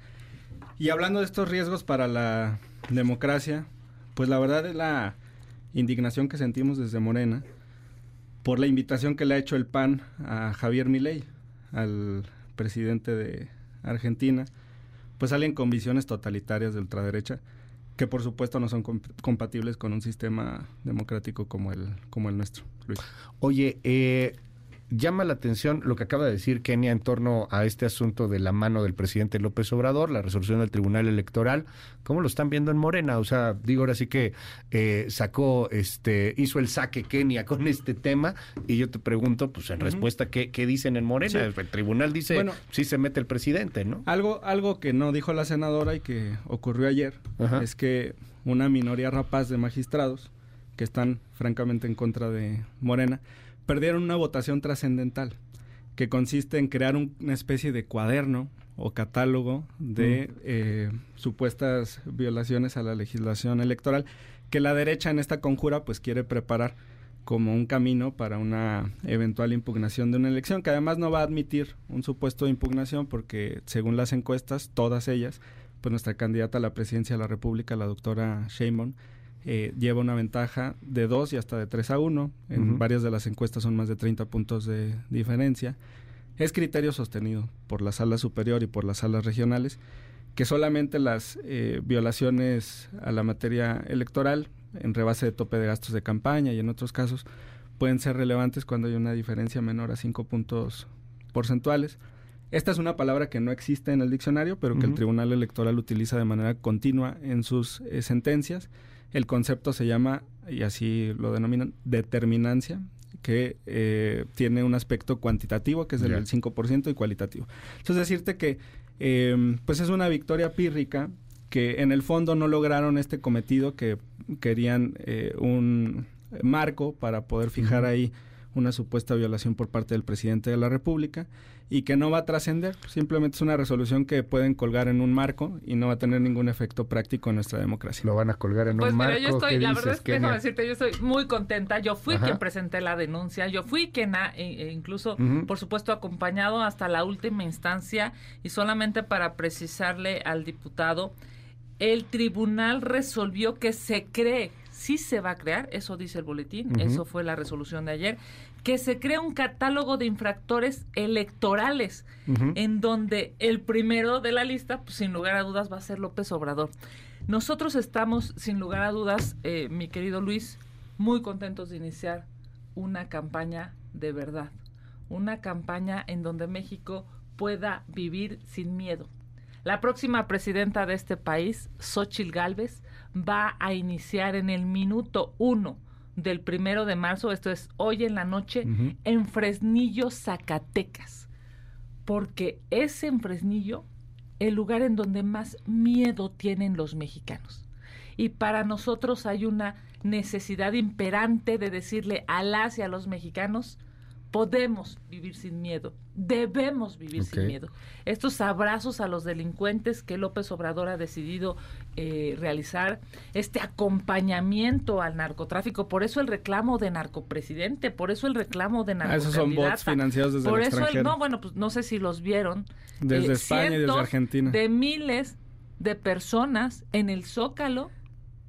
Y hablando de estos riesgos para la democracia, pues la verdad es la indignación que sentimos desde Morena por la invitación que le ha hecho el PAN a Javier Milei, al presidente de Argentina, pues salen con visiones totalitarias de ultraderecha que por supuesto no son comp- compatibles con un sistema democrático como el como el nuestro. Luis. Oye, eh, llama la atención lo que acaba de decir Kenia en torno a este asunto de la mano del presidente López Obrador, la resolución del Tribunal Electoral. ¿Cómo lo están viendo en Morena? O sea, digo ahora sí que eh, sacó, este, hizo el saque Kenia con este tema y yo te pregunto, pues en respuesta, ¿qué, qué dicen en Morena? Sí. El tribunal dice, Bueno. sí se mete el presidente, ¿no? Algo algo que no dijo la senadora y que ocurrió ayer Ajá. es que una minoría rapaz de magistrados que están francamente en contra de Morena perdieron una votación trascendental que consiste en crear un- una especie de cuaderno o catálogo de eh, supuestas violaciones a la legislación electoral que la derecha en esta conjura pues quiere preparar como un camino para una eventual impugnación de una elección, que además no va a admitir un supuesto de impugnación porque según las encuestas, todas ellas, pues nuestra candidata a la presidencia de la República, la doctora Sheinbaum, eh, lleva una ventaja de 2 y hasta de 3 a 1. En varias de las encuestas son más de 30 puntos de diferencia. Es criterio sostenido por la sala superior y por las salas regionales que solamente las eh, violaciones a la materia electoral en rebase de tope de gastos de campaña y en otros casos pueden ser relevantes cuando hay una diferencia menor a 5 puntos porcentuales. Esta es una palabra que no existe en el diccionario, pero que el Tribunal Electoral utiliza de manera continua en sus eh, sentencias. El concepto se llama, y así lo denominan, determinancia, que eh, tiene un aspecto cuantitativo, que es el del 5%, y cualitativo. Entonces, decirte que eh, pues es una victoria pírrica que en el fondo no lograron este cometido que querían eh, un marco para poder fijar ahí una supuesta violación por parte del presidente de la República y que no va a trascender, simplemente es una resolución que pueden colgar en un marco y no va a tener ningún efecto práctico en nuestra democracia. Lo van a colgar en pues un marco. Pues yo estoy, la verdad es que déjame decirte, yo estoy muy contenta, yo fui quien presenté la denuncia, yo fui quien ha, e, e incluso, por supuesto, acompañado hasta la última instancia y solamente para precisarle al diputado, el tribunal resolvió que se cree, sí se va a crear, eso dice el boletín, eso fue la resolución de ayer, que se cree un catálogo de infractores electorales, en donde el primero de la lista, pues, sin lugar a dudas, va a ser López Obrador. Nosotros estamos, sin lugar a dudas, eh, mi querido Luis, muy contentos de iniciar una campaña de verdad, una campaña en donde México pueda vivir sin miedo, la próxima presidenta de este país, Xochil Gálvez, va a iniciar en el minuto uno del primero de marzo, esto es hoy en la noche, en Fresnillo, Zacatecas. Porque es en Fresnillo el lugar en donde más miedo tienen los mexicanos. Y para nosotros hay una necesidad imperante de decirle a las y a los mexicanos, podemos vivir sin miedo, debemos vivir sin miedo. Estos abrazos a los delincuentes que López Obrador ha decidido eh, realizar, este acompañamiento al narcotráfico, por eso el reclamo de narcopresidente, por eso el reclamo de narcocandidata. Ah, esos son bots financiados desde por el eso extranjero. no, bueno, pues no sé si los vieron. Desde eh, España y desde Argentina. De miles de personas en el Zócalo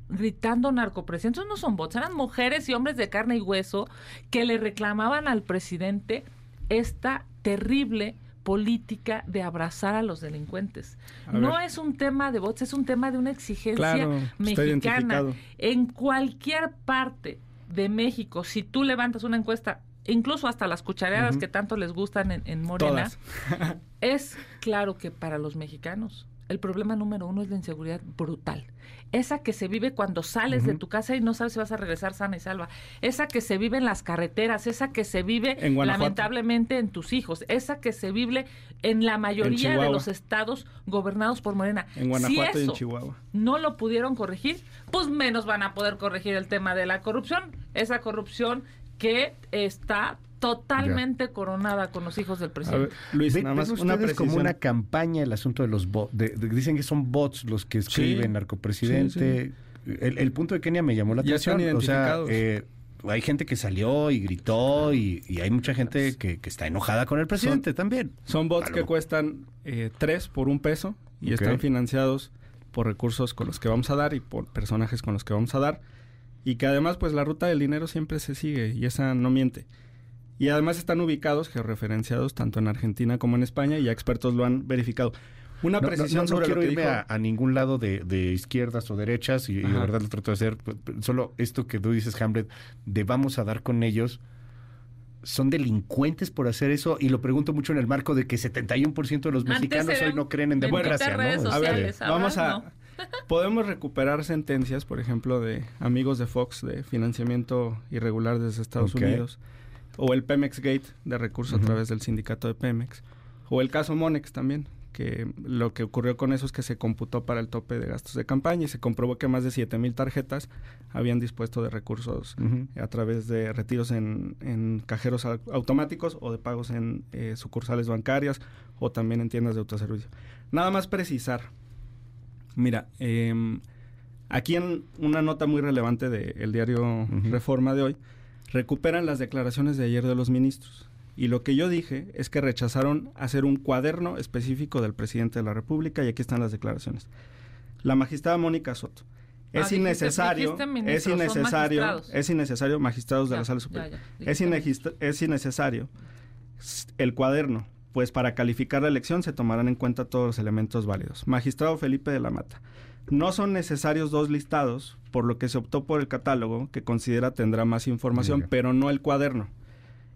gritando narcopresidente. no son bots, eran mujeres y hombres de carne y hueso que le reclamaban al presidente esta terrible política de abrazar a los delincuentes. no es un tema de bots, es un tema de una exigencia mexicana. En cualquier parte de México, si tú levantas una encuesta, incluso hasta las cuchareadas que tanto les gustan en, en Morena, <laughs> es claro que para los mexicanos el problema número uno es la inseguridad brutal. Esa que se vive cuando sales de tu casa y no sabes si vas a regresar sana y salva. Esa que se vive en las carreteras, esa que se vive lamentablemente en tus hijos, esa que se vive en la mayoría de los estados gobernados por Morena. En Guanajuato y en Chihuahua. No lo pudieron corregir, pues menos van a poder corregir el tema de la corrupción. Esa corrupción que está totalmente coronada con los hijos del presidente. Luis, nada más una como una campaña el asunto de los bots. dicen que son bots los que escriben narcopresidente. El, punto de Kenia me llamó la atención. O sea, eh, hay gente que salió y gritó y, hay mucha gente que, está enojada con el presidente también. Son bots que cuestan eh, tres por un peso y están financiados por recursos con los que vamos a dar y por personajes con los que vamos a dar. Y que además, pues la ruta del dinero siempre se sigue y esa no miente. Y además están ubicados, georreferenciados, tanto en Argentina como en España, y ya expertos lo han verificado. Una precisión sobre quiero lo que irme a, ningún lado de, izquierdas o derechas, y, de verdad lo trato de hacer. Solo esto que tú dices, Hamlet, de vamos a dar con ellos, son delincuentes por hacer eso, y lo pregunto mucho en el marco de que 71% de los mexicanos hoy no creen en democracia. ¿no? A ver, vamos a... <laughs> Podemos recuperar sentencias, por ejemplo, de amigos de Fox de financiamiento irregular desde Estados Unidos o el Pemex Gate de recursos a través del sindicato de Pemex, o el caso Monex también, que lo que ocurrió con eso es que se computó para el tope de gastos de campaña y se comprobó que más de 7 mil tarjetas habían dispuesto de recursos a través de retiros en, cajeros automáticos o de pagos en eh, sucursales bancarias o también en tiendas de autoservicio. Nada más precisar. Mira, em, aquí en una nota muy relevante del diario Reforma de hoy, recuperan las declaraciones de ayer de los ministros. Y lo que yo dije es que rechazaron hacer un cuaderno específico del presidente de la República y aquí están las declaraciones. La magistrada Mónica Soto. Ah, Es dijiste- innecesario, dijiste es innecesario, es innecesario magistrados de la sala superior. ya, es, es innecesario el cuaderno, pues para calificar la elección se tomarán en cuenta todos los elementos válidos. Magistrado Felipe de la Mata. No son necesarios dos listados, por lo que se optó por el catálogo, que considera tendrá más información, Mira. pero no el cuaderno.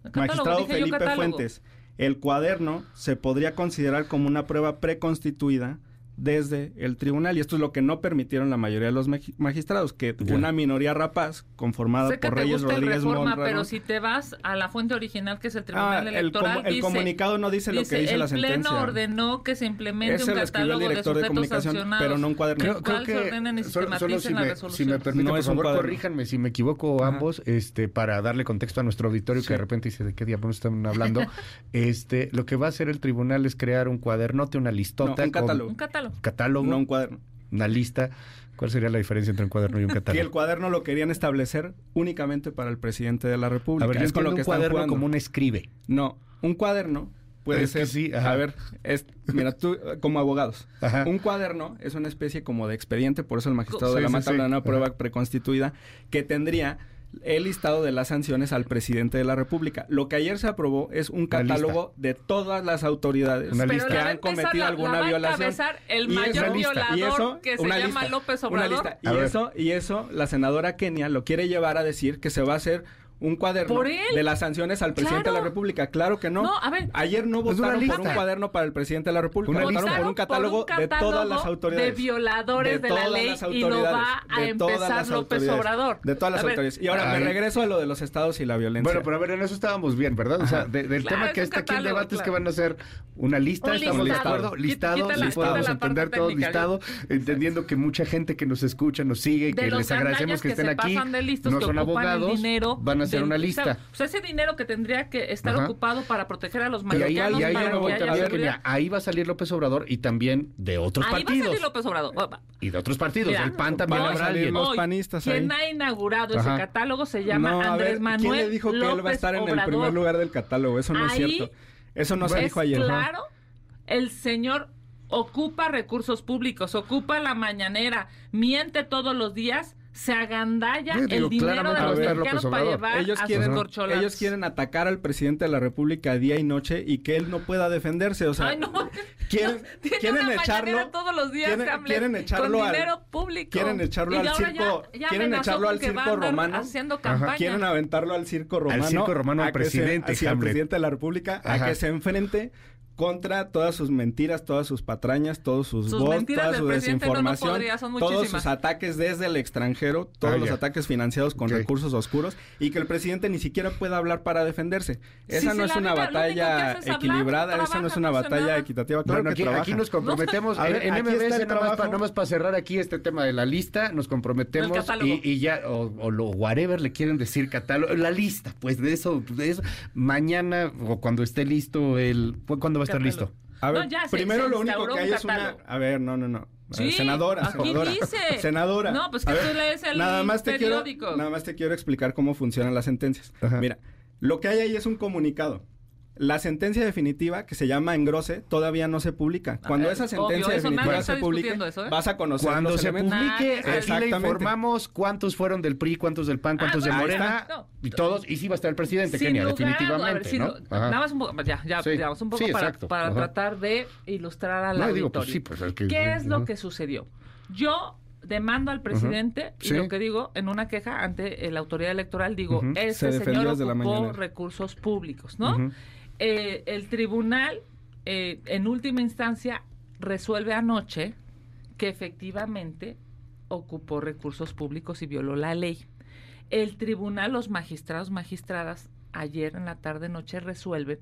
El Magistrado Felipe. Fuentes. El cuaderno se podría considerar como una prueba preconstituida desde el tribunal y esto es lo que no permitieron la mayoría de los magi- magistrados, que Ya. una minoría rapaz conformada Sé que por te Reyes gusta el Rodríguez reforma, Mondragón. pero si te vas a la fuente original, que es el Ah, Tribunal el, Electoral, el dice- comunicado no dice, lo que dice el la Pleno sentencia. ordenó que se implemente Ese un el catálogo de director de sujetos comunicación, sancionados. pero no un cuaderno. Creo, el creo cual se ordenen y que solo, solo si, me, si me permite, No por favor, cuaderno. corríjanme si me equivoco ambos, este, para darle contexto a nuestro auditorio que de repente dice de qué diablos están hablando. <laughs> este, lo que va a hacer el tribunal es crear un cuadernote, una listota, No, un con- catálogo. Un catálogo. Catálogo, No un cuaderno. una lista. ¿Cuál sería la diferencia entre un cuaderno y un <laughs> Que el catálogo? cuaderno lo querían establecer únicamente para el presidente de la República. A ver, es con lo que un cuaderno jugando. como un escribe. No, un cuaderno puede Es que ser. sí, a ver, es, mira, tú, como abogados, Ajá. un cuaderno es una especie como de expediente, por eso el magistrado Sí, de la sí, Mata sí. una Ajá. prueba preconstituida que tendría el listado de las sanciones al presidente de la República. Lo que ayer se aprobó es un Una lista. catálogo de todas las autoridades Una que lista. Han cometido la- alguna la violación. el Y mayor eso- violador y eso, que se una llama lista, López una Obrador. lista. A Y eso, y eso, la senadora Kenia lo quiere llevar a decir que se va a hacer un cuaderno ¿Por él? de las sanciones al presidente de la. República. Claro que no. No, a ver. Ayer no votaron por un cuaderno para el presidente de la República. Una votaron por un catálogo, Por un de todas las autoridades. De violadores de, la todas ley las y lo autoridades, va a empezar López Obrador. De todas las autoridades. Y ahora Ay. me regreso a lo de los estados y la violencia. Bueno, pero a ver, en eso estábamos bien, ¿verdad? O sea, de- del Claro, tema es que está aquí el debate es que van a hacer una lista, Un estamos de acuerdo, listado, podemos entender todo listado, entendiendo que mucha gente que nos escucha, nos sigue, de que les agradecemos que estén aquí, no son abogados, van a hacer una lista. O sea, ese dinero que tendría que estar Ajá. ocupado para proteger a los Y ahí, mexicanos y ahí para yo me voy que haya también, que seguridad. mira, ahí va a salir López Obrador y también de otros Ahí va a partidos. salir López Obrador. Y de otros partidos. Mira, el PAN también habrá salir alguien. los panistas quien ahí. ha inaugurado Ajá. ese catálogo se llama no, Andrés ver, Manuel ¿quién le dijo que él va a López estar en el primer lugar del catálogo? Eso no es Ahí cierto. Eso no se es dijo ayer. claro, el señor ocupa recursos públicos, ocupa la mañanera, miente todos los días, se agandalla digo, el dinero de los estar mexicanos para llevar ellos a quieren, sus ellos quieren atacar al presidente de la República día y noche y que él no pueda defenderse. O sea, Ay, no. quieren, <laughs> Tiene quieren echarlo. todos los días, quieren, Hamlet, quieren echarlo con al- dinero público. Quieren echarlo Y al circo. ya- ya quieren echarlo al circo romano. haciendo campaña. Quieren aventarlo al circo romano. circo romano al se- presidente, hacia el Hamlet. presidente de la República. Ajá. A que se enfrente contra todas sus mentiras, todas sus patrañas, todos sus, Sus bots, mentiras toda del su presidente no, no desinformación, podría, son todos sus ataques desde el extranjero, todos Ah, los ataques financiados con recursos oscuros y que el presidente ni siquiera pueda hablar para defenderse. Esa sí, no es una batalla hablar, equilibrada, esa no es una batalla nada. equitativa. Claro Bueno, que aquí, nos comprometemos. A ver, en está MBS, nada más, para, cerrar aquí este tema de la lista, nos comprometemos y, y ya, o, o lo whatever le quieren decir catálogo, la lista, pues de eso, de eso, mañana o cuando esté listo el, ¿cuándo va Catálogo. listo? A ver, No, ya, se- primero se lo único que hay un es una... A ver, no, no, no. Ver, Sí, senadora, aquí senadora. dice. Senadora. No, pues que A tú lees el nada más te quiero, periódico. Nada más te quiero explicar cómo funcionan las sentencias. Ajá. Mira, lo que hay ahí es un comunicado. La sentencia definitiva, que se llama engrose, todavía no se publica. Cuando Ah, esa obvio, sentencia nadie definitiva se publique, eso, ¿eh? vas a conocer Cuando los se elementos. publique, aquí le informamos cuántos fueron del PRI, cuántos del PAN, cuántos Ah, de Morena. No. y todos, y sí va a estar el presidente, Sin Kenia, lugar a- a ver, definitivamente, sin ¿no? Nada más un poco, ya, ya, Sí. digamos, un poco Sí, para, exacto. para Ajá. tratar de ilustrar al No, auditorio. digo, pues sí, pues es que- ¿Qué es lo que sucedió? Yo demando al presidente y Sí. lo que digo en una queja ante eh, la autoridad electoral digo. Se este señor la ocupó recursos públicos no Ujú. Eh, el tribunal eh, en última instancia resuelve anoche que efectivamente ocupó recursos públicos y violó la ley. El tribunal los magistrados magistradas ayer en la tarde noche resuelven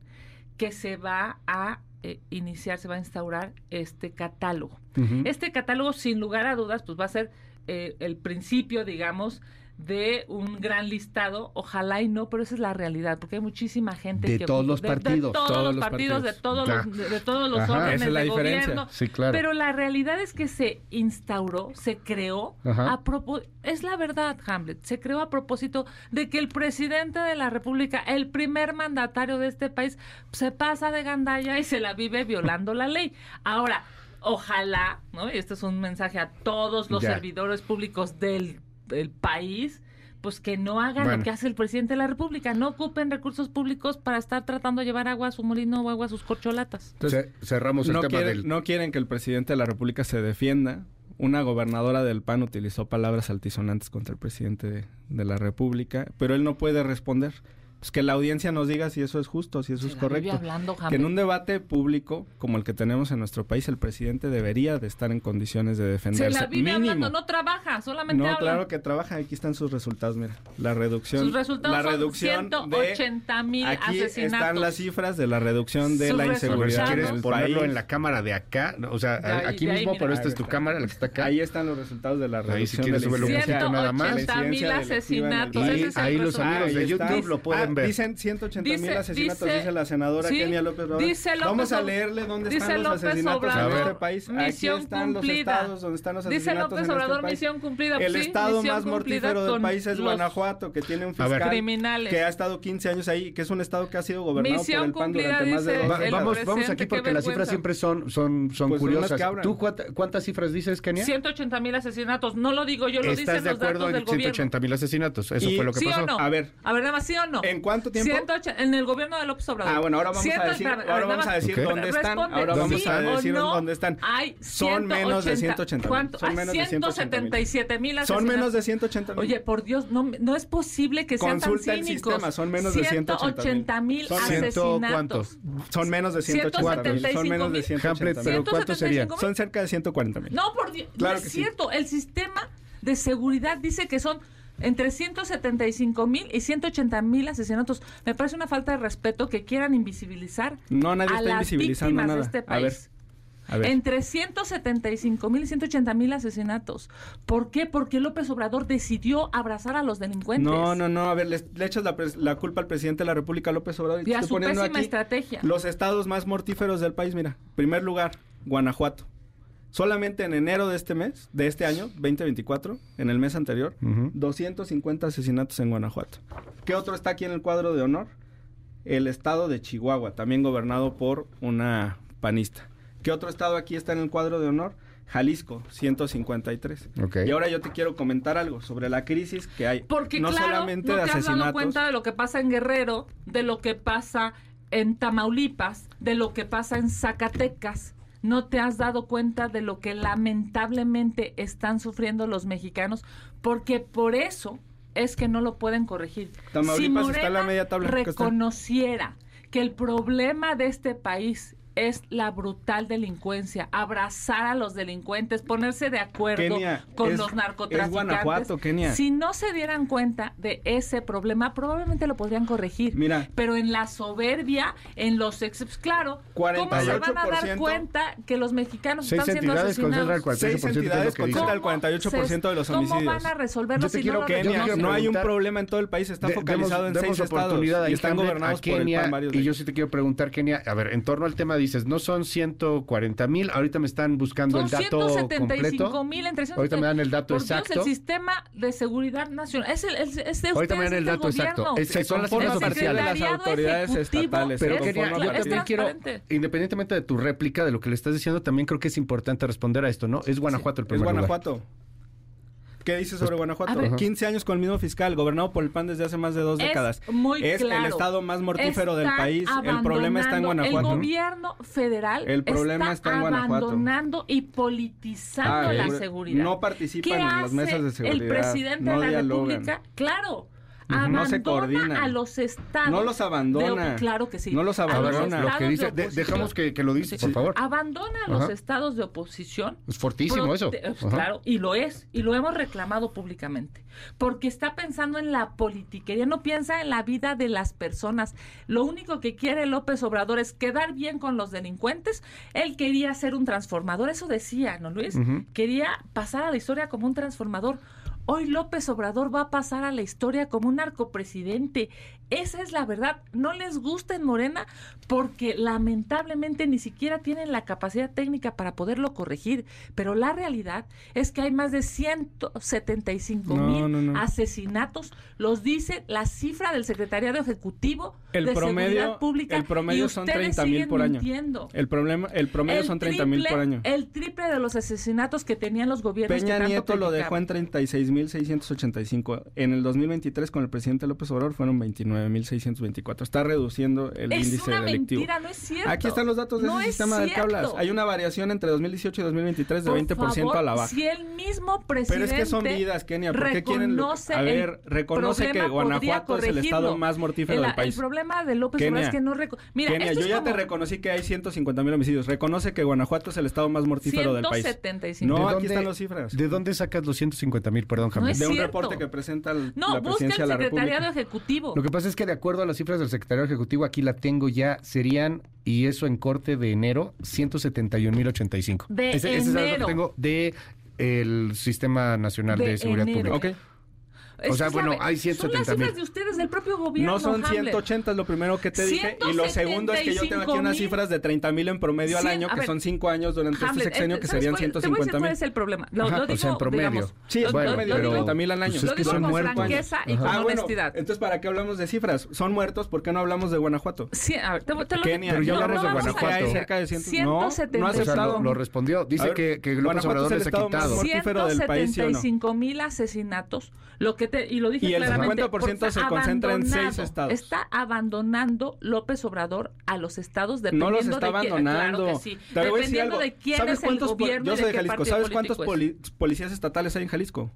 que se va a eh, iniciar se va a instaurar este catálogo. Este catálogo, sin lugar a dudas, pues va a ser eh, el principio, digamos, de un gran listado, ojalá y no, pero esa es la realidad, porque hay muchísima gente de que todos los de, partidos, de todos, los partidos, de todos los, de, de todos los órdenes Esa es la de diferencia. gobierno. Sí, claro. Pero la realidad es que se instauró, se creó Ajá. a propósito, es la verdad, Hamlet, se creó a propósito de que el presidente de la República, el primer mandatario de este país, se pasa de gandalla y se la vive violando la ley. Ahora, ojalá, ¿no? Y este es un mensaje a todos los Ya. servidores públicos del, del país, pues que no hagan Bueno. lo que hace el presidente de la República, no ocupen recursos públicos para estar tratando de llevar agua a su molino o agua a sus corcholatas. Entonces, Ce- cerramos el no tema quieren, del... no quieren que el presidente de la República se defienda. Una gobernadora del PAN utilizó palabras altisonantes contra el presidente de, de la República, pero él no puede responder. Pues que la audiencia nos diga si eso es justo, si eso es la vive correcto. hablando, que en un debate público como el que tenemos en nuestro país, el presidente debería de estar en condiciones de Se defenderse. la vive Mínimo. hablando, no trabaja, solamente No, habla. claro que trabaja. Aquí están sus resultados, mira. La reducción. Sus resultados la son reducción 180 mil de, Aquí asesinatos. están las cifras de la reducción de Sus la inseguridad en quieres ponerlo país. en la cámara de acá, o sea, ahí- aquí ahí, mismo, mira. pero esta Ahí es tu cámara, la que está acá. Ahí están los resultados de la Ahí, si reducción quieres, de la súbelo nada más. 180 mil asesinatos. ese es el Ahí los amigos de Ahí. YouTube lo pueden Ver. Dicen 180 mil Dice- asesinatos, dice- dice, la senadora sí, Kenia López Obrador. dice López Vamos a leerle dónde dice están los López asesinatos en Obrador, este país. Aquí misión están cumplida. los estados donde están los Dice asesinatos López en Obrador, este país. misión cumplida. El Sí, estado más mortífero del país es Guanajuato, que tiene un A ver. fiscal Criminales. que ha estado 15 años ahí, que es un estado que ha sido gobernado Misión por el PAN cumplida, durante más de dice dos Va- vamos, vamos aquí porque las cifras siempre son, son, son Pues curiosas. ¿Tú cuánta- cuántas cifras dices, Kenia? 180 mil asesinatos. No lo digo yo, lo ¿Estás dicen de los datos acuerdo del en gobierno. 180 mil asesinatos? Eso fue lo que ¿Sí pasó. A ver. A ver, nada más, ¿sí o no? ¿En cuánto tiempo? 180 en el gobierno de López Obrador. Ah, bueno, ahora vamos Ciento- a decir, espérame, ahora vamos a decir Ok. dónde están. Responde, Ahora ¿Dónde vamos a están? decir ¿O no? dónde están. Hay Son menos de 180 mil. ¿Cuánto? Son menos de 177 mil Son menos de 180 mil. Oye, por Dios, no, no es posible que sean Consulta tan el cínicos. sistema, son menos de 180 mil asesinatos. cuántos. Son menos de 180 mil. Son menos de 180 Hamlet, mil. pero ¿cuántos serían? 175,000. Son cerca de 140 mil. No, por Dios, Claro no es que sí. cierto. El sistema de seguridad dice que son entre 175 mil y 180 mil asesinatos. Me parece una falta de respeto que quieran invisibilizar No, nadie a está las invisibilizando víctimas nada. de este A ver, país. a ver. Entre 175 mil y 180 mil asesinatos. ¿Por qué? Porque López Obrador decidió abrazar a los delincuentes. No, no, no. A ver, le, le echas la, la culpa al presidente de la República, López Obrador. te Y a su poniendo pésima aquí estrategia. Los estados más mortíferos del país, mira. Primer lugar, Guanajuato. Solamente en enero de este mes, de este año, 2024, en el mes anterior, Ujú. 250 asesinatos en Guanajuato. ¿Qué otro está aquí en el cuadro de honor? El estado de Chihuahua, también gobernado por una panista. ¿Qué otro estado aquí está en el cuadro de honor? Jalisco, 153. Ok. Y ahora yo te quiero comentar algo sobre la crisis que hay. Porque no claro, solamente no de te has dado cuenta de lo que pasa en Guerrero, de lo que pasa en Tamaulipas, de lo que pasa en Zacatecas. No te has dado cuenta de lo que lamentablemente están sufriendo los mexicanos, porque por eso es que no lo pueden corregir. Tamaulipas si está en la Morena reconociera que el problema de este país es la brutal delincuencia, abrazar a los delincuentes, ponerse de acuerdo Kenia, con es- los es narcotraficantes. Guanajuato, Kenia. Si no se dieran cuenta de ese problema, probablemente lo podrían corregir. Mira. Pero en la soberbia, en los ex, pues, claro, ¿cómo se van a dar 48%? cuenta que los mexicanos están siendo entidades concentran el asesinados? 48% Seis de entidades concentran el 48% de los ¿Cómo homicidios. van a resolverlo Yo te si quiero no lo yo Kenia, no hay un problema en todo el país, está De- focalizado demos- en seis estados y están gobernados a por el Kenia, PAN varios de Y yo sí te quiero preguntar, Kenia, a ver, en torno al tema dices, no son 140 mil, ahorita me están buscando Son el dato 175 completo. mil entre Ahorita me dan el dato Por Dios, exacto. el sistema de seguridad nacional. Es el, es, es de Ahorita me dan el dato exacto. gobierno. Es- son las de oficiales. las autoridades estatales. Pero se Kenia, conforma a yo también quiero, independientemente de tu réplica, de lo que le estás diciendo, también creo que es importante responder a esto, ¿no? Es Guanajuato el Es primer lugar. ¿Qué dice sobre Guanajuato? ver. 15 años con el mismo fiscal, gobernado por el PAN desde hace más de dos Es décadas. muy es claro. el estado más mortífero del país. El problema está en Guanajuato. El gobierno federal El problema está en Guanajuato. abandonando y politizando Ah, la seguridad. no participan ¿Qué en las mesas de seguridad, El presidente no de la dialogan. República, claro, abandona no se coordinan. a los estados. No los abandona. de- claro que sí. No los A abandona. Lo que dice, de- dejamos que, que lo dice, por favor. Abandona a los Ajá. estados de oposición. Es fortísimo eso. Ajá. Claro, y lo es, y lo hemos reclamado públicamente, porque está pensando en la politiquería, no piensa en la vida de las personas. Lo único que quiere López Obrador es quedar bien con los delincuentes. Él quería ser un transformador, eso decía, ¿no, Luis? Quería pasar a la historia como un transformador. Hoy López Obrador va a pasar a la historia como un narcopresidente. Esa es la verdad. No les gusta en Morena porque lamentablemente ni siquiera tienen la capacidad técnica para poderlo corregir. Pero la realidad es que hay más de 175 No, mil no, no. asesinatos. Los dice la cifra del Secretariado Ejecutivo El de promedio, Seguridad Pública. el promedio son ustedes 30 mil por año. mintiendo. El problema, el promedio El son 30 mil por año. El triple de los asesinatos que tenían los gobiernos. Peña que tanto Nieto lo dejó en 36.685. En el 2023 con el presidente López Obrador fueron 29.624. Está reduciendo el Es índice una delictivo. mentira, no es cierto. Aquí están los datos de No ese es sistema del que hablas. Hay una variación entre 2018 y 2023 de Por 20% a la baja. Si el mismo presidente. Pero es que son vidas, Kenia. ¿Por qué quieren.? reconoce A ver, el reconoce que Guanajuato es el estado más mortífero El- del país. El problema de López Kenia, Obrador es que no. reco- Mira, Kenia, esto yo es ya te reconocí que hay 150 mil homicidios. Reconoce que Guanajuato es el estado más mortífero del país. 175. No, ¿De aquí dónde- están las cifras. ¿De dónde sacas los 150 mil? Perdón, Hamlet. es de un cierto. reporte que presenta el- No, la busca el presidencia de la secretariado República. ejecutivo. Lo que pasa es que de acuerdo a las cifras del secretario ejecutivo, aquí la tengo ya, serían, y eso en corte de enero, 171.085. De ese, ese es enero. que tengo de el Sistema Nacional de, De Seguridad enero. Pública. Ok. Es O sea, bueno, sabe, hay Son las 170 cifras mil. de ustedes del propio gobierno. No son Hamlet. 180, es lo primero que te dije. Y lo segundo es que yo tengo aquí unas 175,000. cifras de 30 mil en promedio al Cien- año, que ver, son 5 años durante Hamlet, este sexenio, eh, que ¿sabes serían cuál- Te voy a decir 150 cuál mil. es el problema. Lo, Ajá, lo o sea, digo, en promedio. digamos, Sí, es lo- bueno, lo- promedio, lo digo- 30 mil al año. pues es Lo que digo son con muertos. franqueza y con Ah, bueno, honestidad. entonces, ¿para qué hablamos de cifras? Son muertos, ¿por qué no hablamos de Guanajuato? Sí, a ver, te, te lo Kenia, Pero ya hablamos de Guanajuato. Hay cerca de 100 no, no 175. ha aceptado. lo, respondió. Dice que, López Obrador les ha quitado. mortífero del país, ¿sí o no? 175 mil asesinatos, lo que te, y lo dije Y el claramente, 50% por- se concentra en seis estados. Está abandonando López Obrador a los estados No dependiendo los está de quién, abandonando. claro que sí, dependiendo de quién ¿Sabes es el cuántos pol- gobierno Yo soy de de Jalisco. ¿Sabes cuántos poli- policías estatales hay en Jalisco?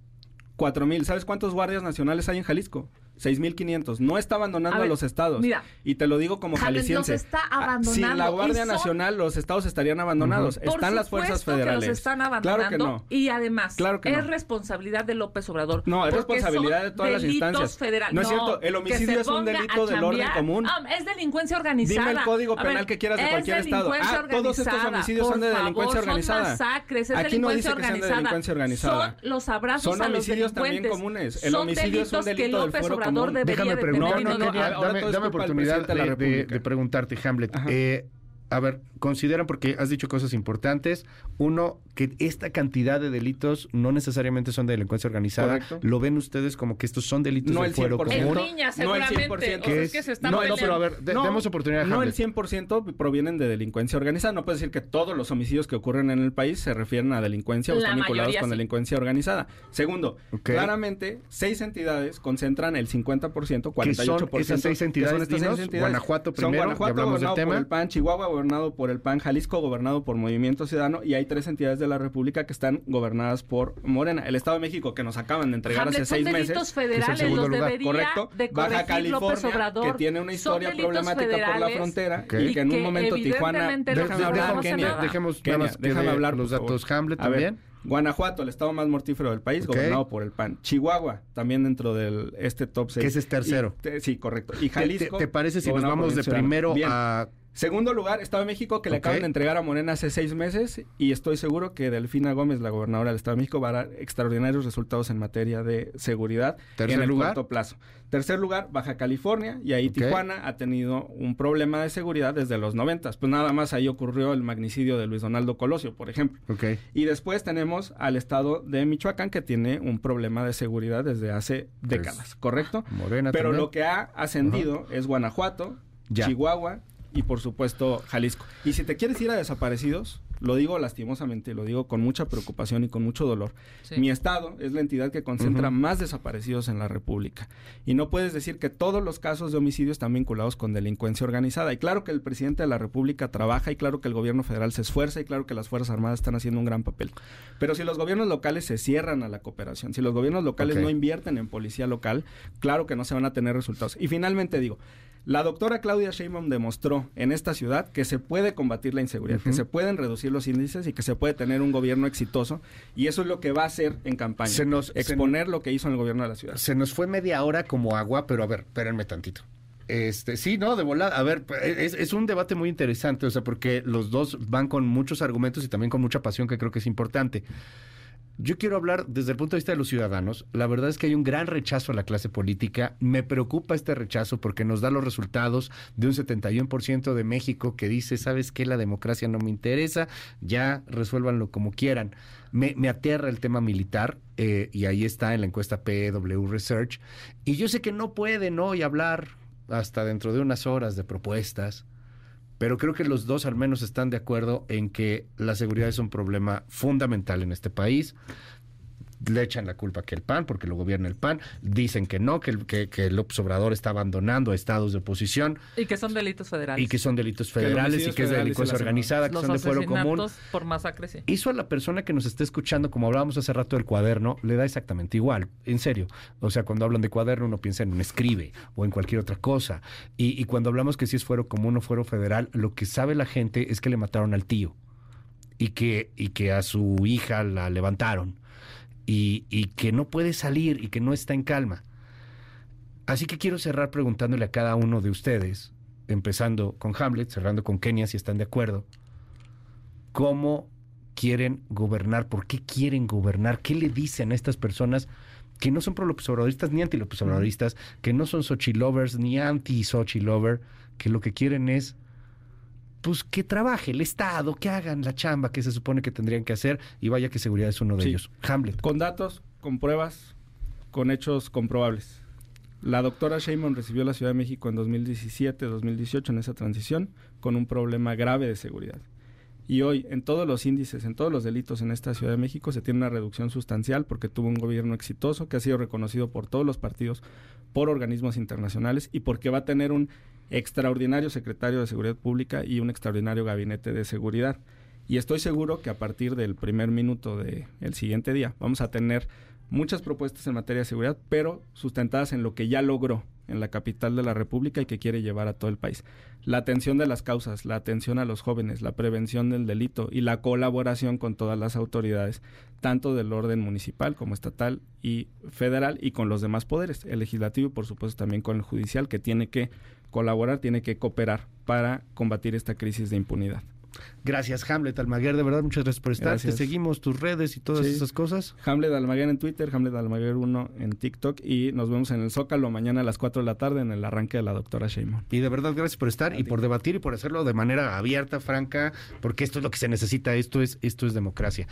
Cuatro mil. ¿Sabes cuántos guardias nacionales hay en Jalisco? 6.500. No está abandonando A los estados. mira. y te lo digo como jalisciense. los está Ah, Sin la abandonando, Guardia son- Nacional, los estados estarían abandonados. Están las fuerzas federales. Que los están abandonando Claro que no. y además Claro que es no. responsabilidad de López Obrador. No, es responsabilidad de todas las delitos instancias. federales. No es cierto, el homicidio es un delito del orden común. Ah, es delincuencia organizada. Dime el código ver, penal que quieras de es cualquier estado. Ah, todos estos organizada. homicidios son de delincuencia favor, organizada. Son masacres, es Aquí no delincuencia dice que sean de organizada. delincuencia organizada. Son los abrazos Son a los homicidios también comunes. El homicidio es un delito del fuero Obrador común. debería Déjame de preguntar, No, no, no, dame, dame oportunidad de preguntarte, Hamlet. Eh, a ver, consideran, porque has dicho cosas importantes, uno, que esta cantidad de delitos no necesariamente son de delincuencia organizada. Correcto. ¿Lo ven ustedes como que estos son delitos No de el fuero 100%. común? En niña, No el seguramente. 100%. O sea, ¿Qué es que se están No, no, pero a ver, de- No, demos oportunidad a No, el Hamlet. 100% provienen de delincuencia organizada. No puedes decir que todos los homicidios que ocurren en el país se refieren a delincuencia o La están vinculados con sí. delincuencia organizada. Segundo, Ok. claramente, seis entidades concentran el 50%, 48%. ¿Qué son esas seis entidades? estas seis entidades. Guanajuato Son primero, ya Guanajuato, hablamos del tema. por el PAN, Chihuahua, gobernado por el PAN, Jalisco, gobernado por Movimiento Ciudadano, y hay tres entidades de la República que están gobernadas por Morena. El Estado de México, que nos acaban de entregar Hamlet, hace son seis delitos meses. federales, segundo los lugar, debería Correcto. de Baja California, Obrador. que tiene una Son historia problemática por la frontera, Ok. y que en y un momento Tijuana... Déjame hablar, dejemos, Kenia, nada. dejemos nada Kenia, más que déjame de hablar, los datos. Hamlet A ver, también. Guanajuato, el estado más mortífero del país, Ok. gobernado por el PAN. Chihuahua, también dentro del este top 6. Que ese es tercero. sí, correcto. Y ¿Te- Jalisco. ¿Te, te parece si nos vamos de el primero Bien. a Segundo lugar, Estado de México, que le acaban de entregar a Morena hace seis meses y estoy seguro que Delfina Gómez, la gobernadora del Estado de México, va a dar extraordinarios resultados en materia de seguridad ¿Tercer en el lugar? corto plazo. Tercer lugar, Baja California y ahí. Tijuana ha tenido un problema de seguridad desde los noventas. Pues nada más ahí ocurrió el magnicidio de Luis Donaldo Colosio, por ejemplo. Ok. Y después tenemos al estado de Michoacán que tiene un problema de seguridad desde hace décadas, ¿correcto? Morena Pero también. lo que ha ascendido es Guanajuato, Ya. Chihuahua y por supuesto Jalisco. Y si te quieres ir a desaparecidos, lo digo lastimosamente, lo digo con mucha preocupación y con mucho dolor. Mi estado es la entidad que concentra más desaparecidos en la República. Y no puedes decir que todos los casos de homicidio están vinculados con delincuencia organizada. Y claro que el presidente de la República trabaja y claro que el gobierno federal se esfuerza y claro que las Fuerzas Armadas están haciendo un gran papel. Pero si los gobiernos locales se cierran a la cooperación, si los gobiernos locales no invierten en policía local, claro que no se van a tener resultados. Y finalmente digo, la doctora Claudia Sheinbaum demostró en esta ciudad que se puede combatir la inseguridad, que se pueden reducir los índices y que se puede tener un gobierno exitoso. Y eso es lo que va a hacer en campaña. Se nos, exponer lo que hizo en el gobierno de la ciudad. Se nos fue media hora como agua, pero a ver, espérenme tantito. Este, sí, no, de volada. A ver, es, es, un debate muy interesante, o sea, porque los dos van con muchos argumentos y también con mucha pasión que creo que es importante. Yo quiero hablar desde el punto de vista de los ciudadanos. La verdad es que hay un gran rechazo a la clase política. Me preocupa este rechazo porque nos da los resultados de un 71% de México que dice, ¿sabes qué? La democracia no me interesa, ya resuélvanlo como quieran. Me, aterra el tema militar eh, y ahí está en la encuesta PW Research. Y yo sé que no pueden hoy hablar hasta dentro de unas horas de propuestas pero creo que los dos al menos están de acuerdo en que la seguridad es un problema fundamental en este país le echan la culpa que el PAN, porque lo gobierna el PAN, dicen que no, que el, que, que el Obrador está abandonando a estados de oposición. Y que son delitos federales. Y que son delitos federales y que es delincuencia organizada, que son de fuero común. por masacre, sí. Eso a la persona que nos está escuchando, como hablábamos hace rato del cuaderno, le da exactamente igual, en serio. O sea, cuando hablan de cuaderno uno piensa en un escribe o en cualquier otra cosa. Y, y cuando hablamos que si es fuero común o fuero federal, lo que sabe la gente es que le mataron al tío y que, y que a su hija la levantaron y, que no puede salir y que no está en calma. Así que quiero cerrar preguntándole a cada uno de ustedes, empezando con Hamlet, cerrando con Kenia, si están de acuerdo, ¿cómo quieren gobernar? ¿Por qué quieren gobernar? ¿Qué le dicen a estas personas que no son pro ni anti que no son Sochi lovers ni anti Sochi lover, que lo que quieren es pues que trabaje el Estado, que hagan la chamba que se supone que tendrían que hacer y vaya que seguridad es uno de ellos. Hamlet. Con datos, con pruebas, con hechos comprobables. La doctora Sheinbaum recibió la Ciudad de México en 2017, 2018 en esa transición con un problema grave de seguridad. Y hoy, en todos los índices, en todos los delitos en esta Ciudad de México, se tiene una reducción sustancial porque tuvo un gobierno exitoso que ha sido reconocido por todos los partidos, por organismos internacionales y porque va a tener un extraordinario secretario de Seguridad Pública y un extraordinario gabinete de seguridad. Y estoy seguro que a partir del primer minuto del siguiente día vamos a tener muchas propuestas en materia de seguridad, pero sustentadas en lo que ya logró en la capital de la República y que quiere llevar a todo el país. La atención de las causas, la atención a los jóvenes, la prevención del delito y la colaboración con todas las autoridades, tanto del orden municipal como estatal y federal y con los demás poderes, el legislativo y por supuesto también con el judicial que tiene que colaborar, tiene que cooperar para combatir esta crisis de impunidad. Gracias, Hamlet Almaguer. De verdad, muchas gracias por estar. Te seguimos tus redes y todas esas cosas. Hamlet Almaguer en Twitter, Hamlet Almaguer 1 en TikTok y nos vemos en el Zócalo mañana a las 4 de la tarde en el arranque de la doctora Sheinbaum. Y de verdad, gracias por estar y por debatir y por hacerlo de manera abierta, franca, porque esto es lo que se necesita. Esto es, esto es democracia.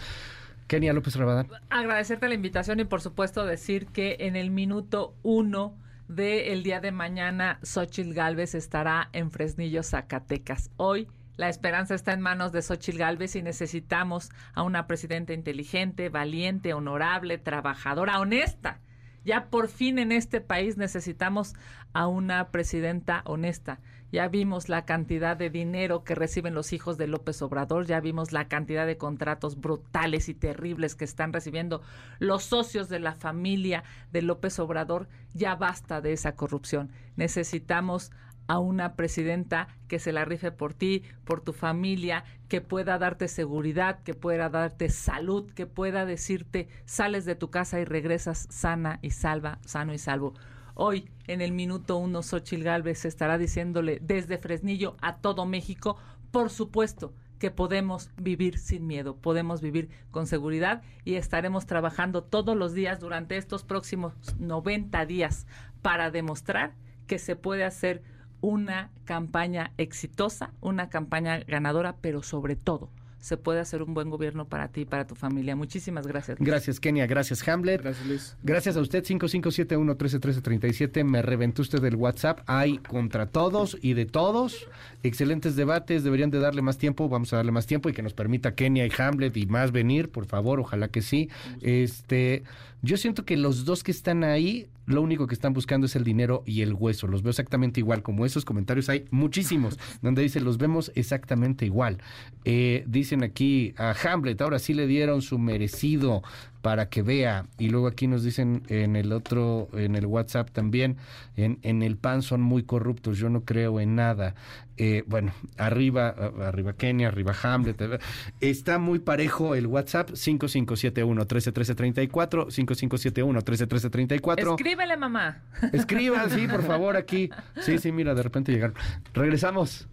Kenia López Rabadán. Agradecerte la invitación y por supuesto decir que en el minuto uno del día de mañana, Xochitl Galvez estará en Fresnillo, Zacatecas. Hoy la esperanza está en manos de Xochitl Galvez y necesitamos a una presidenta inteligente, valiente, honorable, trabajadora, honesta. Ya por fin en este país necesitamos a una presidenta honesta ya vimos la cantidad de dinero que reciben los hijos de López Obrador, ya vimos la cantidad de contratos brutales y terribles que están recibiendo los socios de la familia de López Obrador. Ya basta de esa corrupción. Necesitamos a una presidenta que se la rife por ti, por tu familia, que pueda darte seguridad, que pueda darte salud, que pueda decirte sales de tu casa y regresas sana y salva, sano y salvo. Hoy, en el minuto uno, Xochil Gálvez estará diciéndole desde Fresnillo a todo México, por supuesto que podemos vivir sin miedo, podemos vivir con seguridad y estaremos trabajando todos los días durante estos próximos 90 días para demostrar que se puede hacer una campaña exitosa, una campaña ganadora, pero sobre todo, se puede hacer un buen gobierno para ti y para tu familia. Muchísimas gracias. Gracias, Kenia. Gracias, Hamlet. Gracias, Luis. Gracias a usted, 5571-131337. Me reventó usted del WhatsApp. Hay contra todos y de todos. Excelentes debates. Deberían de darle más tiempo. Vamos a darle más tiempo y que nos permita Kenia y Hamlet y más venir, por favor. Ojalá que sí. Este, yo siento que los dos que están ahí, lo único que están buscando es el dinero y el hueso. Los veo exactamente igual. Como esos comentarios hay muchísimos, <laughs> donde dice los vemos exactamente igual. Eh, dicen aquí a Hamlet, ahora sí le dieron su merecido para que vea. Y luego aquí nos dicen en el otro, en el WhatsApp también, en, en el PAN son muy corruptos, yo no creo en nada. Eh, bueno, arriba, arriba Kenia, arriba Hamlet. eh, Está muy parejo el WhatsApp, 5571-131334, 5571-131334. Escríbele, mamá. Escriban, sí, por favor, aquí. Sí, sí, mira, de repente llegaron. Regresamos.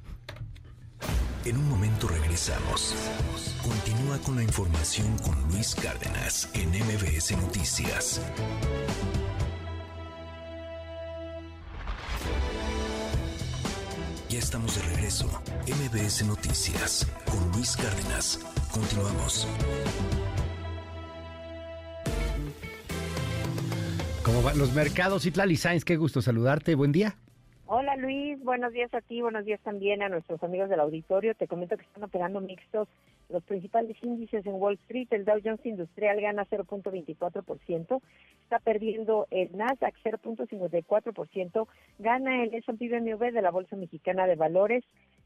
En un momento regresamos. Continúa con la información con Luis Cárdenas en MBS Noticias. Ya estamos de regreso. MBS Noticias con Luis Cárdenas. Continuamos. ¿Cómo van los mercados? Itlali Sainz, qué gusto saludarte. Buen día. Hola Luis, buenos días a ti, buenos días también a nuestros amigos del auditorio. Te comento que están operando mixtos los principales índices en Wall Street. El Dow Jones Industrial gana 0.24%, está perdiendo el Nasdaq 0.54%, gana el S&P de la Bolsa Mexicana de Valores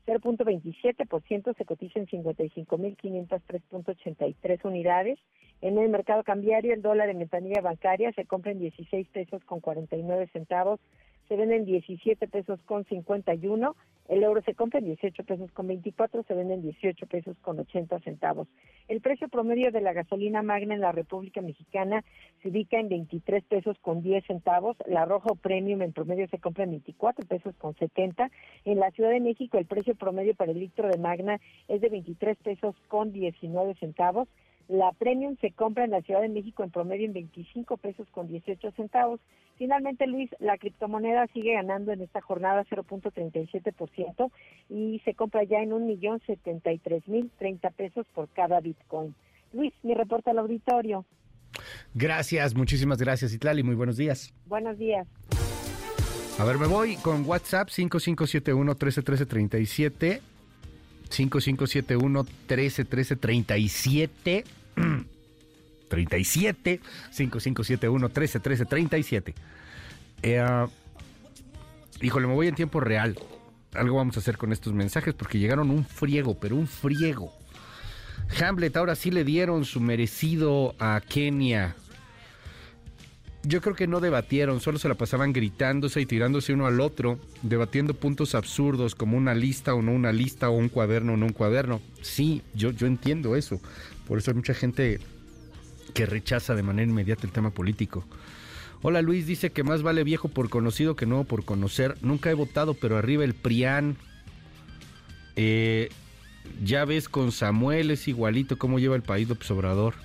0.27%, se cotiza en 55.503.83 unidades. En el mercado cambiario, el dólar en ventanilla bancaria se compra en 16 pesos con 49 centavos, se vende en 17 pesos con 51, el euro se compra en 18 pesos con 24, se vende en 18 pesos con 80 centavos. El precio promedio de la gasolina magna en la República Mexicana se ubica en 23 pesos con 10 centavos, la rojo premium en promedio se compra en 24 pesos con 70. En la Ciudad de México el precio promedio para el litro de magna es de 23 pesos con 19 centavos. La Premium se compra en la Ciudad de México en promedio en 25 pesos con 18 centavos. Finalmente, Luis, la criptomoneda sigue ganando en esta jornada 0.37% y se compra ya en 1.073.030 pesos por cada Bitcoin. Luis, mi reporte al auditorio. Gracias, muchísimas gracias, Itlali. Muy buenos días. Buenos días. A ver, me voy con WhatsApp 5571-131337. 5571-131337. 37. 5571-131337. Eh, híjole, me voy en tiempo real. Algo vamos a hacer con estos mensajes porque llegaron un friego, pero un friego. Hamlet ahora sí le dieron su merecido a Kenia. Yo creo que no debatieron, solo se la pasaban gritándose y tirándose uno al otro, debatiendo puntos absurdos como una lista o no una lista o un cuaderno o no un cuaderno. Sí, yo, yo entiendo eso. Por eso hay mucha gente que rechaza de manera inmediata el tema político. Hola Luis, dice que más vale viejo por conocido que nuevo por conocer. Nunca he votado, pero arriba el PRIAN. Eh, ya ves con Samuel, es igualito cómo lleva el país López Obrador.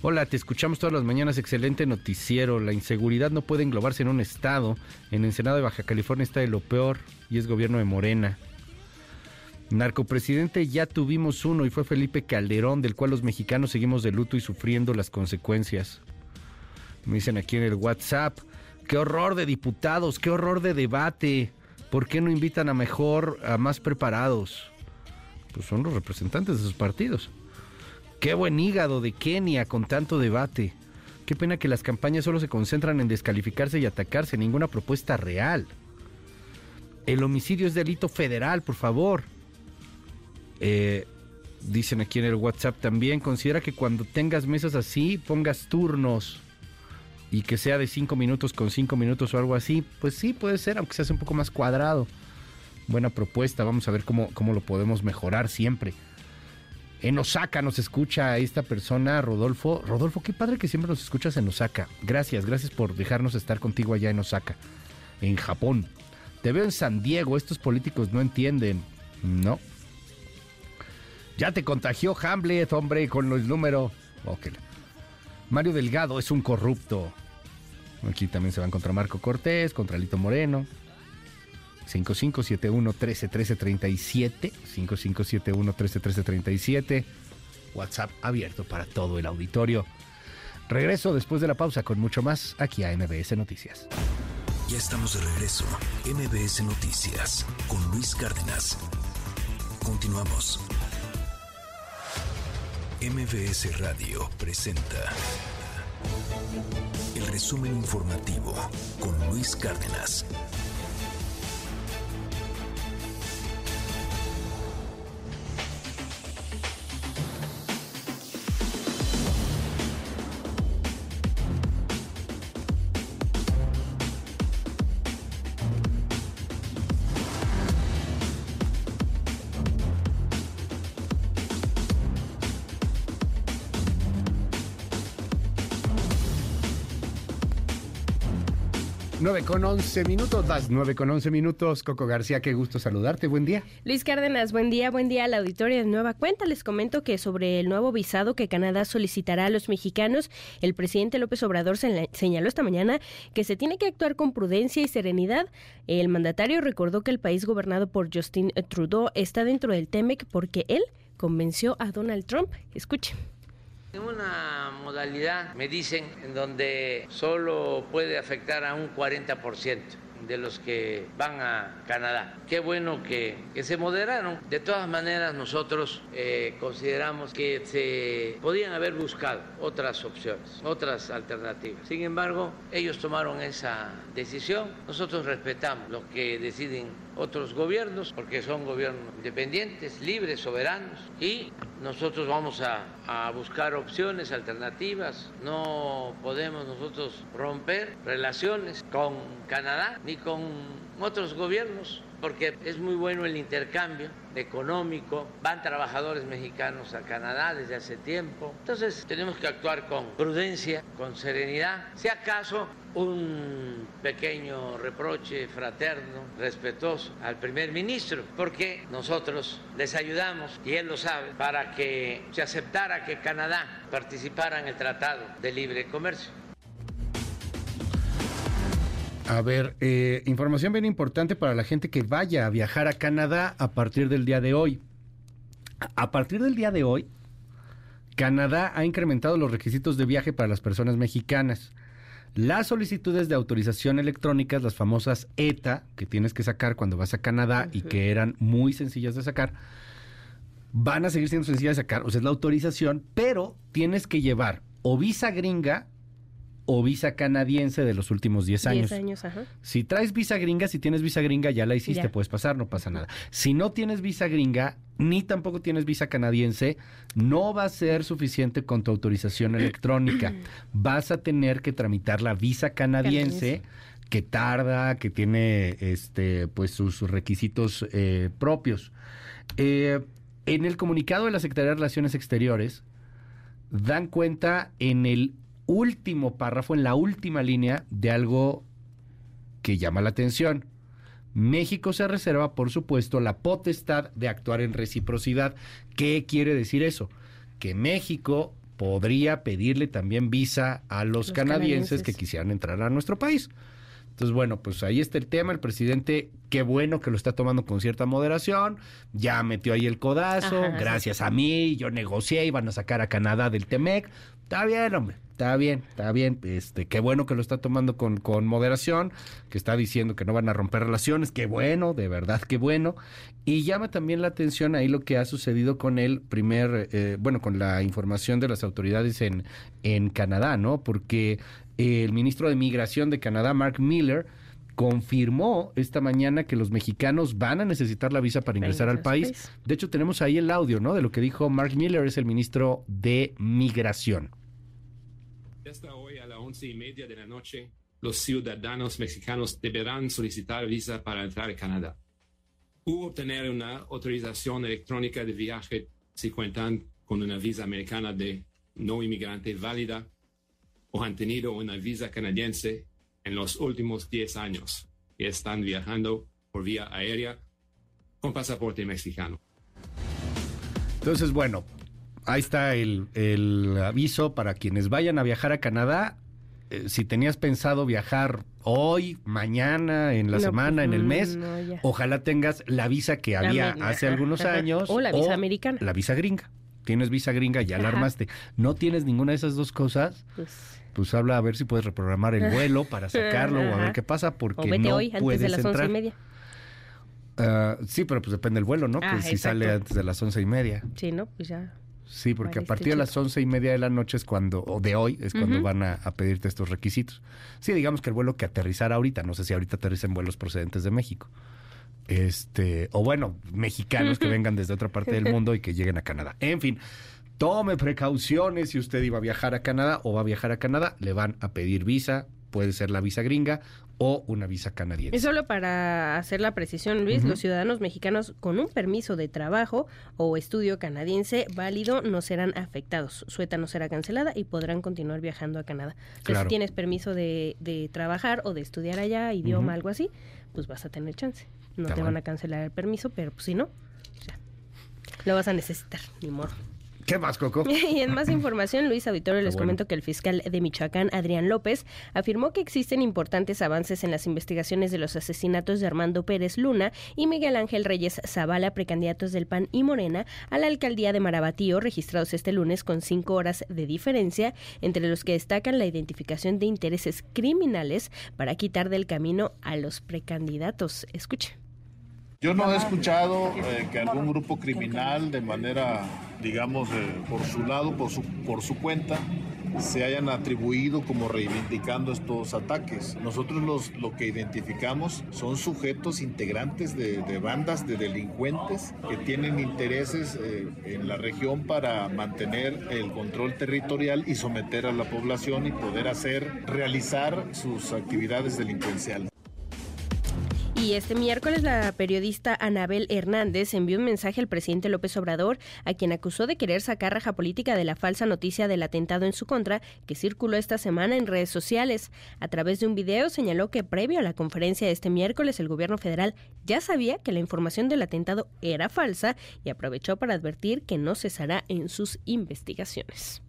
Hola, te escuchamos todas las mañanas, excelente noticiero. La inseguridad no puede englobarse en un estado. En Ensenado de Baja California está de lo peor y es gobierno de Morena. Narcopresidente ya tuvimos uno y fue Felipe Calderón, del cual los mexicanos seguimos de luto y sufriendo las consecuencias. Me dicen aquí en el WhatsApp, qué horror de diputados, qué horror de debate. ¿Por qué no invitan a mejor, a más preparados? Pues son los representantes de sus partidos. Qué buen hígado de Kenia con tanto debate. Qué pena que las campañas solo se concentran en descalificarse y atacarse, ninguna propuesta real. El homicidio es delito federal, por favor. Eh, dicen aquí en el WhatsApp también, considera que cuando tengas mesas así, pongas turnos y que sea de cinco minutos con cinco minutos o algo así. Pues sí, puede ser, aunque se hace un poco más cuadrado. Buena propuesta, vamos a ver cómo, cómo lo podemos mejorar siempre. En Osaka nos escucha esta persona, Rodolfo. Rodolfo, qué padre que siempre nos escuchas en Osaka. Gracias, gracias por dejarnos estar contigo allá en Osaka, en Japón. Te veo en San Diego, estos políticos no entienden. No. Ya te contagió Hamlet, hombre, con el número. Ok. Mario Delgado es un corrupto. Aquí también se van contra Marco Cortés, contra Lito Moreno. 5571-131337, 5571-131337, WhatsApp abierto para todo el auditorio. Regreso después de la pausa con mucho más aquí a MBS Noticias. Ya estamos de regreso. MBS Noticias con Luis Cárdenas. Continuamos. MBS Radio presenta el resumen informativo con Luis Cárdenas. Con 11 minutos, las 9 con 11 minutos. Coco García, qué gusto saludarte. Buen día. Luis Cárdenas, buen día, buen día a la auditoria de Nueva Cuenta. Les comento que sobre el nuevo visado que Canadá solicitará a los mexicanos, el presidente López Obrador señaló esta mañana que se tiene que actuar con prudencia y serenidad. El mandatario recordó que el país gobernado por Justin Trudeau está dentro del TEMEC porque él convenció a Donald Trump. Escuche. En una modalidad, me dicen, en donde solo puede afectar a un 40% de los que van a Canadá. Qué bueno que, se moderaron. De todas maneras, nosotros eh, consideramos que se podían haber buscado otras opciones, otras alternativas. Sin embargo, ellos tomaron esa decisión. Nosotros respetamos lo que deciden otros gobiernos, porque son gobiernos independientes, libres, soberanos, y nosotros vamos a, a, buscar opciones alternativas. No podemos nosotros romper relaciones con Canadá ni con otros gobiernos porque es muy bueno el intercambio económico, van trabajadores mexicanos a Canadá desde hace tiempo, entonces tenemos que actuar con prudencia, con serenidad, si acaso un pequeño reproche fraterno, respetuoso al primer ministro, porque nosotros les ayudamos, y él lo sabe, para que se aceptara que Canadá participara en el Tratado de Libre Comercio. A ver, eh, información bien importante para la gente que vaya a viajar a Canadá a partir del día de hoy. A partir del día de hoy, Canadá ha incrementado los requisitos de viaje para las personas mexicanas. Las solicitudes de autorización electrónicas, las famosas ETA, que tienes que sacar cuando vas a Canadá y que eran muy sencillas de sacar, van a seguir siendo sencillas de sacar, o sea, es la autorización, pero tienes que llevar o visa gringa o visa canadiense de los últimos 10 años. 10 años, ajá. Si traes visa gringa, si tienes visa gringa, ya la hiciste, puedes pasar, no pasa nada. Si no tienes visa gringa, ni tampoco tienes visa canadiense, no va a ser suficiente con tu autorización electrónica. <clears throat> Vas a tener que tramitar la visa canadiense, que tarda, que tiene este, pues sus requisitos eh, propios. Eh, en el comunicado de la Secretaría de Relaciones Exteriores, dan cuenta en el último párrafo, en la última línea, de algo que llama la atención. México se reserva, por supuesto, la potestad de actuar en reciprocidad. ¿Qué quiere decir eso? Que México podría pedirle también visa a los, canadienses, que quisieran entrar a nuestro país. Entonces, bueno, pues ahí está el tema. El presidente, qué bueno que lo está tomando con cierta moderación. Ya metió ahí el codazo. gracias a mí, yo negocié, iban a sacar a Canadá del Temec. Está bien, hombre está bien, está bien, este, qué bueno que lo está tomando con, con moderación, que está diciendo que no van a romper relaciones, qué bueno, de verdad, qué bueno. Y llama también la atención ahí lo que ha sucedido con el primer, eh, bueno, con la información de las autoridades en, en Canadá, ¿no? Porque el ministro de Migración de Canadá, Mark Miller, confirmó esta mañana que los mexicanos van a necesitar la visa para ingresar al país. De hecho, tenemos ahí el audio, ¿no? De lo que dijo Mark Miller, es el ministro de Migración. Hasta hoy a las once y media de la noche, los ciudadanos mexicanos deberán solicitar visa para entrar a Canadá u obtener una autorización electrónica de viaje si cuentan con una visa americana de no inmigrante válida o han tenido una visa canadiense en los últimos 10 años y están viajando por vía aérea con pasaporte mexicano. Entonces, bueno, ahí está el, aviso para quienes vayan a viajar a Canadá. eh, si tenías pensado viajar hoy, mañana, en la No, semana, pues, en el mm, mes, no, ojalá tengas la visa que La había hace algunos Ajá. años. O la visa americana. La visa gringa. Tienes visa gringa, ya la Ajá. armaste. No tienes ninguna de esas dos cosas. Pues, Pues habla a ver si puedes reprogramar el vuelo para <laughs> sacarlo o a ver qué pasa, o porque vete no hoy antes puedes de las once entrar. y media. Ah, sí, pero pues depende del vuelo, ¿no? Ah, que si sale exacto. antes de las once y media. Sí, ¿no? Pues ya. Sí, porque a Valiste partir de las once y media de la noche es cuando, o de hoy, es cuando van a, a pedirte estos requisitos. Sí, digamos que el vuelo que aterrizara ahorita, no sé si ahorita aterrizan vuelos procedentes de México. Este, o bueno, mexicanos que vengan desde otra parte del mundo y que lleguen a Canadá. En fin, tome precauciones si usted iba a viajar a Canadá o va a viajar a Canadá, le van a pedir visa, puede ser la visa gringa o una visa canadiense. Y solo para hacer la precisión, Luis, los ciudadanos mexicanos con un permiso de trabajo o estudio canadiense válido no serán afectados. Su ETA no será cancelada y podrán continuar viajando a Canadá. Sea, Claro. si tienes permiso de, de trabajar o de estudiar allá, idioma, algo así, pues vas a tener chance. No te van a cancelar el permiso, pero pues si no, ya. Lo vas a necesitar, ni modo. ¿Qué más, Coco? <laughs> Y en más información, Luis Auditorio, les bueno. comento que el fiscal de Michoacán, Adrián López, afirmó que existen importantes avances en las investigaciones de los asesinatos de Armando Pérez Luna y Miguel Ángel Reyes Zavala, precandidatos del PAN y Morena, a la alcaldía de Marabatío, registrados este lunes con cinco horas de diferencia, entre los que destacan la identificación de intereses criminales para quitar del camino a los precandidatos. Escuche. Yo no he escuchado eh, que algún grupo criminal de manera, digamos, eh, por su lado, por su, por su cuenta, se hayan atribuido como reivindicando estos ataques. Nosotros los, lo que identificamos son sujetos integrantes de, bandas de delincuentes que tienen intereses eh, en la región para mantener el control territorial y someter a la población y poder hacer, realizar sus actividades delincuenciales. Y este miércoles la periodista Anabel Hernández envió un mensaje al presidente López Obrador, a quien acusó de querer sacar raja política de la falsa noticia del atentado en su contra que circuló esta semana en redes sociales. A través de un video señaló que previo a la conferencia de este miércoles el gobierno federal ya sabía que la información del atentado era falsa y aprovechó para advertir que no cesará en sus investigaciones.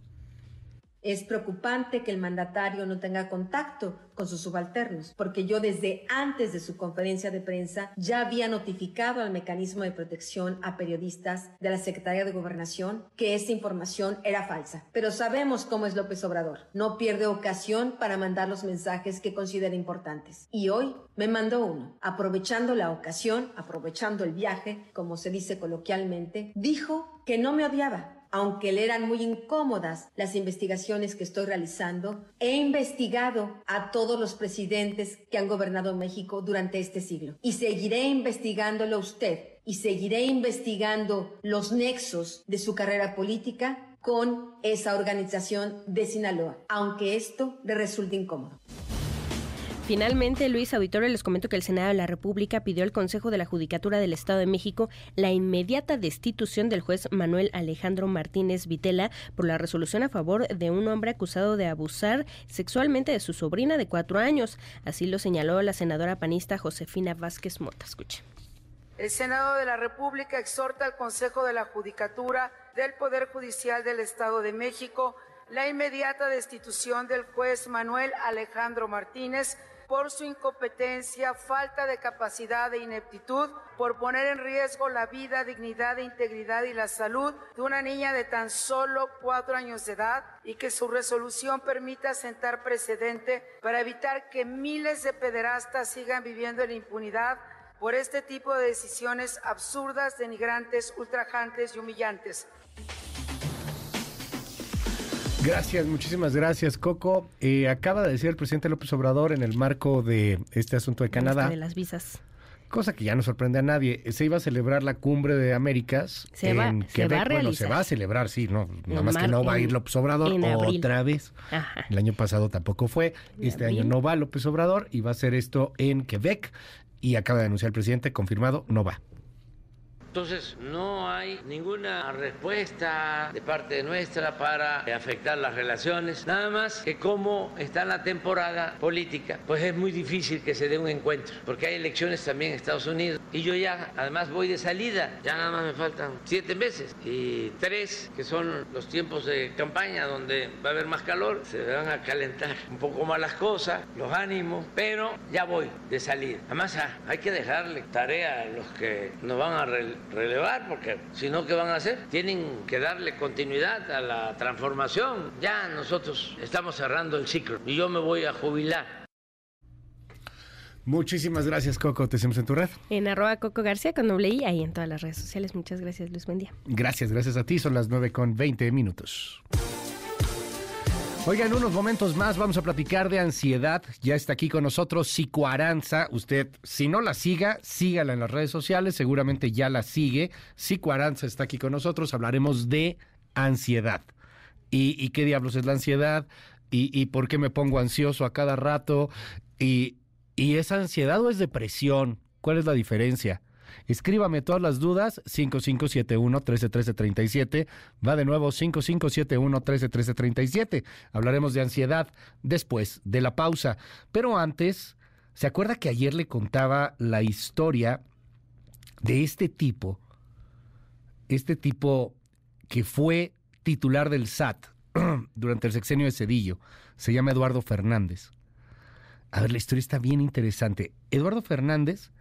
Es preocupante que el mandatario no tenga contacto con sus subalternos, porque yo desde antes de su conferencia de prensa ya había notificado al mecanismo de protección a periodistas de la Secretaría de Gobernación que esta información era falsa. Pero sabemos cómo es López Obrador. No pierde ocasión para mandar los mensajes que considera importantes. Y hoy me mandó uno. Aprovechando la ocasión, aprovechando el viaje, como se dice coloquialmente, dijo que no me odiaba aunque le eran muy incómodas las investigaciones que estoy realizando, he investigado a todos los presidentes que han gobernado México durante este siglo. Y seguiré investigándolo usted y seguiré investigando los nexos de su carrera política con esa organización de Sinaloa, aunque esto le resulte incómodo. Finalmente, Luis Auditorio les comento que el Senado de la República pidió al Consejo de la Judicatura del Estado de México la inmediata destitución del juez Manuel Alejandro Martínez Vitela por la resolución a favor de un hombre acusado de abusar sexualmente de su sobrina de cuatro años. Así lo señaló la senadora panista Josefina Vázquez Mota. Escuche. El Senado de la República exhorta al Consejo de la Judicatura del Poder Judicial del Estado de México la inmediata destitución del juez Manuel Alejandro Martínez por su incompetencia, falta de capacidad e ineptitud, por poner en riesgo la vida, dignidad e integridad y la salud de una niña de tan solo cuatro años de edad y que su resolución permita sentar precedente para evitar que miles de pederastas sigan viviendo en impunidad por este tipo de decisiones absurdas, denigrantes, ultrajantes y humillantes. Gracias, muchísimas gracias, Coco. Eh, acaba de decir el presidente López Obrador en el marco de este asunto de Canadá, De las visas. cosa que ya no sorprende a nadie. Se iba a celebrar la cumbre de Américas Se en va- se Quebec. va a bueno, se va a celebrar, sí, no, nada más que no va a ir López Obrador otra vez. Ajá. El año pasado tampoco fue, este año no va López Obrador y va a hacer esto en Quebec y acaba de anunciar el presidente, confirmado, no va. Entonces, no hay ninguna respuesta de parte nuestra para afectar las relaciones. Nada más que como está la temporada política, pues es muy difícil que se dé un encuentro, porque hay elecciones también en Estados Unidos. Y yo ya, además, voy de salida. Ya nada más me faltan siete meses y tres, que son los tiempos de campaña donde va a haber más calor, se van a calentar un poco más las cosas, los ánimos, pero ya voy de salida. Además, ah, hay que dejarle tarea a los que nos van a relevar, porque si no, ¿qué van a hacer? Tienen que darle continuidad a la transformación. Ya nosotros estamos cerrando el ciclo y yo me voy a jubilar. Muchísimas gracias, Coco. Te hacemos en tu red. En arroba Coco García con doble I, ahí en todas las redes sociales. Muchas gracias, Luis. Buen día. Gracias, gracias a ti. Son las 9 con 20 minutos. Oiga, en unos momentos más vamos a platicar de ansiedad. Ya está aquí con nosotros Psicoaranza. Usted, si no la siga, sígala en las redes sociales. Seguramente ya la sigue. Psicoaranza está aquí con nosotros. Hablaremos de ansiedad. ¿Y, qué diablos es la ansiedad? Y, por qué me pongo ansioso a cada rato? Y, ¿Y es ansiedad o es depresión? ¿Cuál es la diferencia? Escríbame todas las dudas, 5571-131337. Va de nuevo, 5571-131337. Hablaremos de ansiedad después de la pausa. Pero antes, ¿se acuerda que ayer le contaba la historia de este tipo? Este tipo que fue titular del SAT <clears throat> durante el sexenio de Cedillo. Se llama Eduardo Fernández. A ver, la historia está bien interesante. Eduardo Fernández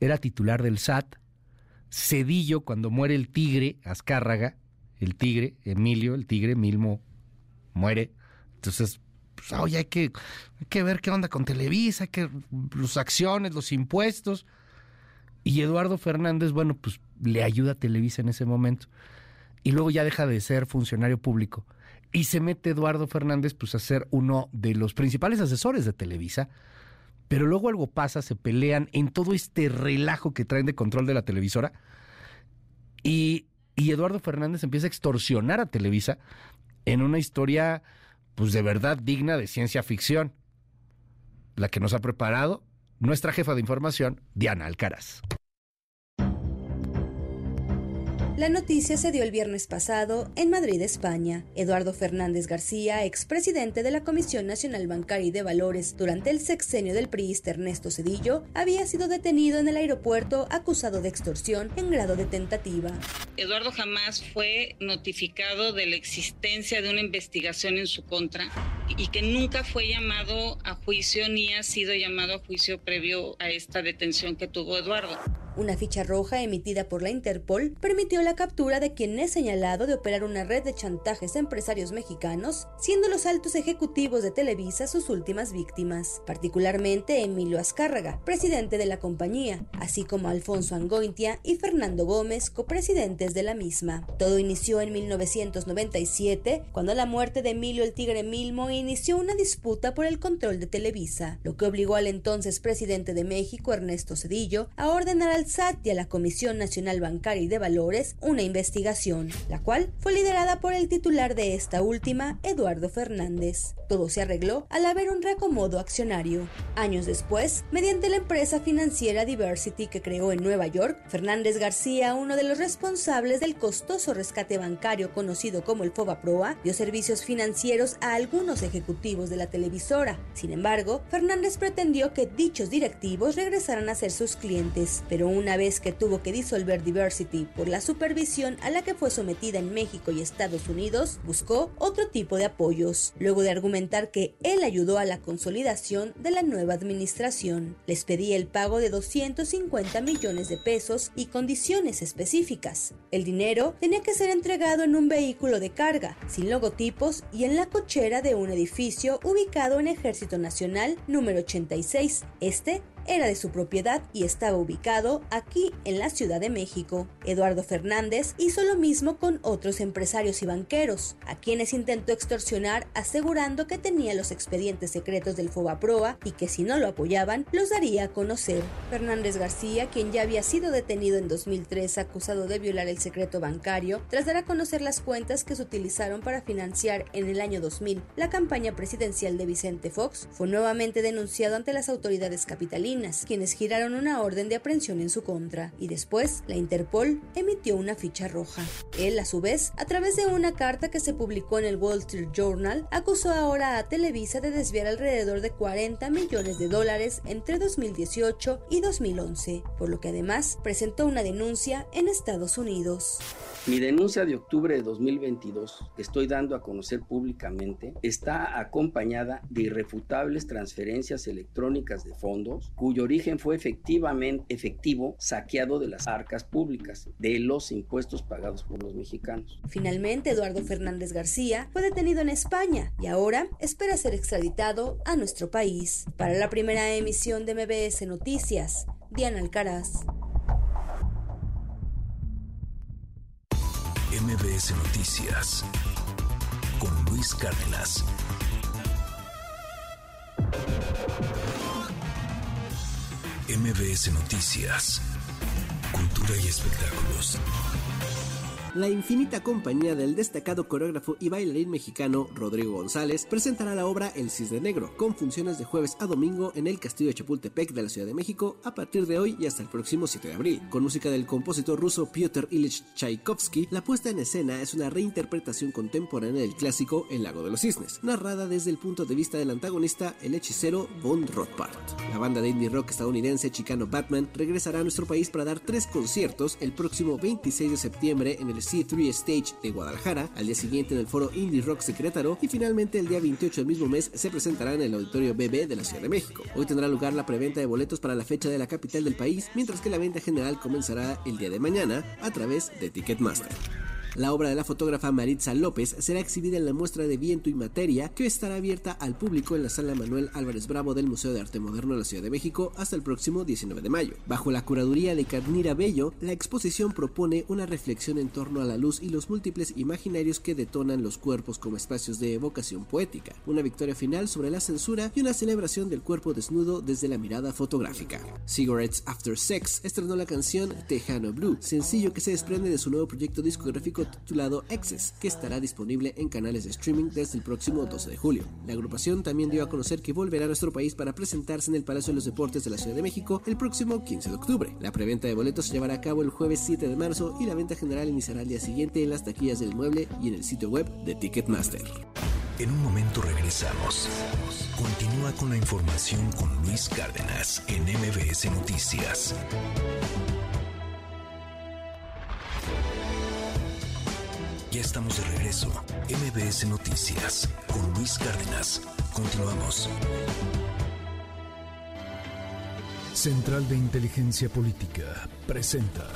era titular del SAT. Cedillo, cuando muere el tigre, Azcárraga, el tigre, Emilio, el tigre, Milmo, muere. Entonces, pues, oye, hay que, hay que ver qué onda con Televisa, que las acciones, los impuestos. Y Eduardo Fernández, bueno, pues le ayuda a Televisa en ese momento. Y luego ya deja de ser funcionario público. Y se mete Eduardo Fernández pues a ser uno de los principales asesores de Televisa pero luego algo pasa, se pelean en todo este relajo que traen de control de la televisora. Y, Eduardo Fernández empieza a extorsionar a Televisa en una historia, pues de verdad digna de ciencia ficción. La que nos ha preparado nuestra jefa de información, Diana Alcaraz. La noticia se dio el viernes pasado en Madrid, España. Eduardo Fernández García, expresidente de la Comisión Nacional Bancaria y de Valores durante el sexenio del priista Ernesto Cedillo, había sido detenido en el aeropuerto acusado de extorsión en grado de tentativa. Eduardo jamás fue notificado de la existencia de una investigación en su contra y que nunca fue llamado a juicio ni ha sido llamado a juicio previo a esta detención que tuvo Eduardo. Una ficha roja emitida por la Interpol permitió la captura de quien es señalado de operar una red de chantajes a empresarios mexicanos, siendo los altos ejecutivos de Televisa sus últimas víctimas, particularmente Emilio Azcárraga, presidente de la compañía, así como Alfonso Angoitia y Fernando Gómez, copresidentes de la misma. Todo inició en 1997, cuando la muerte de Emilio el Tigre Milmo inició una disputa por el control de Televisa, lo que obligó al entonces presidente de México, Ernesto Cedillo, a ordenar al Y a la Comisión Nacional Bancaria y de Valores una investigación, la cual fue liderada por el titular de esta última, Eduardo Fernández. Todo se arregló al haber un reacomodo accionario. Años después, mediante la empresa financiera Diversity que creó en Nueva York, Fernández García, uno de los responsables del costoso rescate bancario conocido como el FOBAPROA, dio servicios financieros a algunos ejecutivos de la televisora. Sin embargo, Fernández pretendió que dichos directivos regresaran a ser sus clientes, pero una vez que tuvo que disolver Diversity por la supervisión a la que fue sometida en México y Estados Unidos, buscó otro tipo de apoyos, luego de argumentar que él ayudó a la consolidación de la nueva administración. Les pedía el pago de 250 millones de pesos y condiciones específicas. El dinero tenía que ser entregado en un vehículo de carga, sin logotipos y en la cochera de un edificio ubicado en Ejército Nacional número 86. Este era de su propiedad y estaba ubicado aquí en la Ciudad de México. Eduardo Fernández hizo lo mismo con otros empresarios y banqueros, a quienes intentó extorsionar asegurando que tenía los expedientes secretos del Fobaproa y que si no lo apoyaban, los daría a conocer. Fernández García, quien ya había sido detenido en 2003 acusado de violar el secreto bancario, tras dar a conocer las cuentas que se utilizaron para financiar en el año 2000 la campaña presidencial de Vicente Fox, fue nuevamente denunciado ante las autoridades capitalinas Quienes giraron una orden de aprehensión en su contra, y después la Interpol emitió una ficha roja. Él, a su vez, a través de una carta que se publicó en el Wall Street Journal, acusó ahora a Televisa de desviar alrededor de 40 millones de dólares entre 2018 y 2011, por lo que además presentó una denuncia en Estados Unidos. Mi denuncia de octubre de 2022, que estoy dando a conocer públicamente, está acompañada de irrefutables transferencias electrónicas de fondos cuyo origen fue efectivamente efectivo saqueado de las arcas públicas, de los impuestos pagados por los mexicanos. Finalmente, Eduardo Fernández García fue detenido en España y ahora espera ser extraditado a nuestro país. Para la primera emisión de MBS Noticias, Diana Alcaraz. MBS Noticias con Luis Cárdenas. MBS Noticias. Cultura y espectáculos. La infinita compañía del destacado coreógrafo y bailarín mexicano Rodrigo González presentará la obra El Cisne Negro, con funciones de jueves a domingo en el Castillo de Chapultepec de la Ciudad de México a partir de hoy y hasta el próximo 7 de abril. Con música del compositor ruso Piotr Ilyich Tchaikovsky, la puesta en escena es una reinterpretación contemporánea del clásico El Lago de los Cisnes, narrada desde el punto de vista del antagonista, el hechicero Von Rothbart. La banda de indie rock estadounidense Chicano Batman regresará a nuestro país para dar tres conciertos el próximo 26 de septiembre en el C3 Stage de Guadalajara, al día siguiente en el foro Indie Rock Secretaro y finalmente el día 28 del mismo mes se presentará en el Auditorio BB de la Ciudad de México. Hoy tendrá lugar la preventa de boletos para la fecha de la capital del país, mientras que la venta general comenzará el día de mañana a través de Ticketmaster. La obra de la fotógrafa Maritza López será exhibida en la muestra de Viento y Materia, que estará abierta al público en la sala Manuel Álvarez Bravo del Museo de Arte Moderno de la Ciudad de México hasta el próximo 19 de mayo. Bajo la curaduría de Carnira Bello, la exposición propone una reflexión en torno a la luz y los múltiples imaginarios que detonan los cuerpos como espacios de evocación poética, una victoria final sobre la censura y una celebración del cuerpo desnudo desde la mirada fotográfica. Cigarettes After Sex estrenó la canción Tejano Blue, sencillo que se desprende de su nuevo proyecto discográfico titulado Excess, que estará disponible en canales de streaming desde el próximo 12 de julio. La agrupación también dio a conocer que volverá a nuestro país para presentarse en el Palacio de los Deportes de la Ciudad de México el próximo 15 de octubre. La preventa de boletos se llevará a cabo el jueves 7 de marzo y la venta general iniciará al día siguiente en las taquillas del mueble y en el sitio web de Ticketmaster. En un momento regresamos. Continúa con la información con Luis Cárdenas en MBS Noticias. Ya estamos de regreso. MBS Noticias con Luis Cárdenas. Continuamos. Central de Inteligencia Política presenta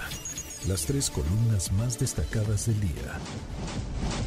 las tres columnas más destacadas del día.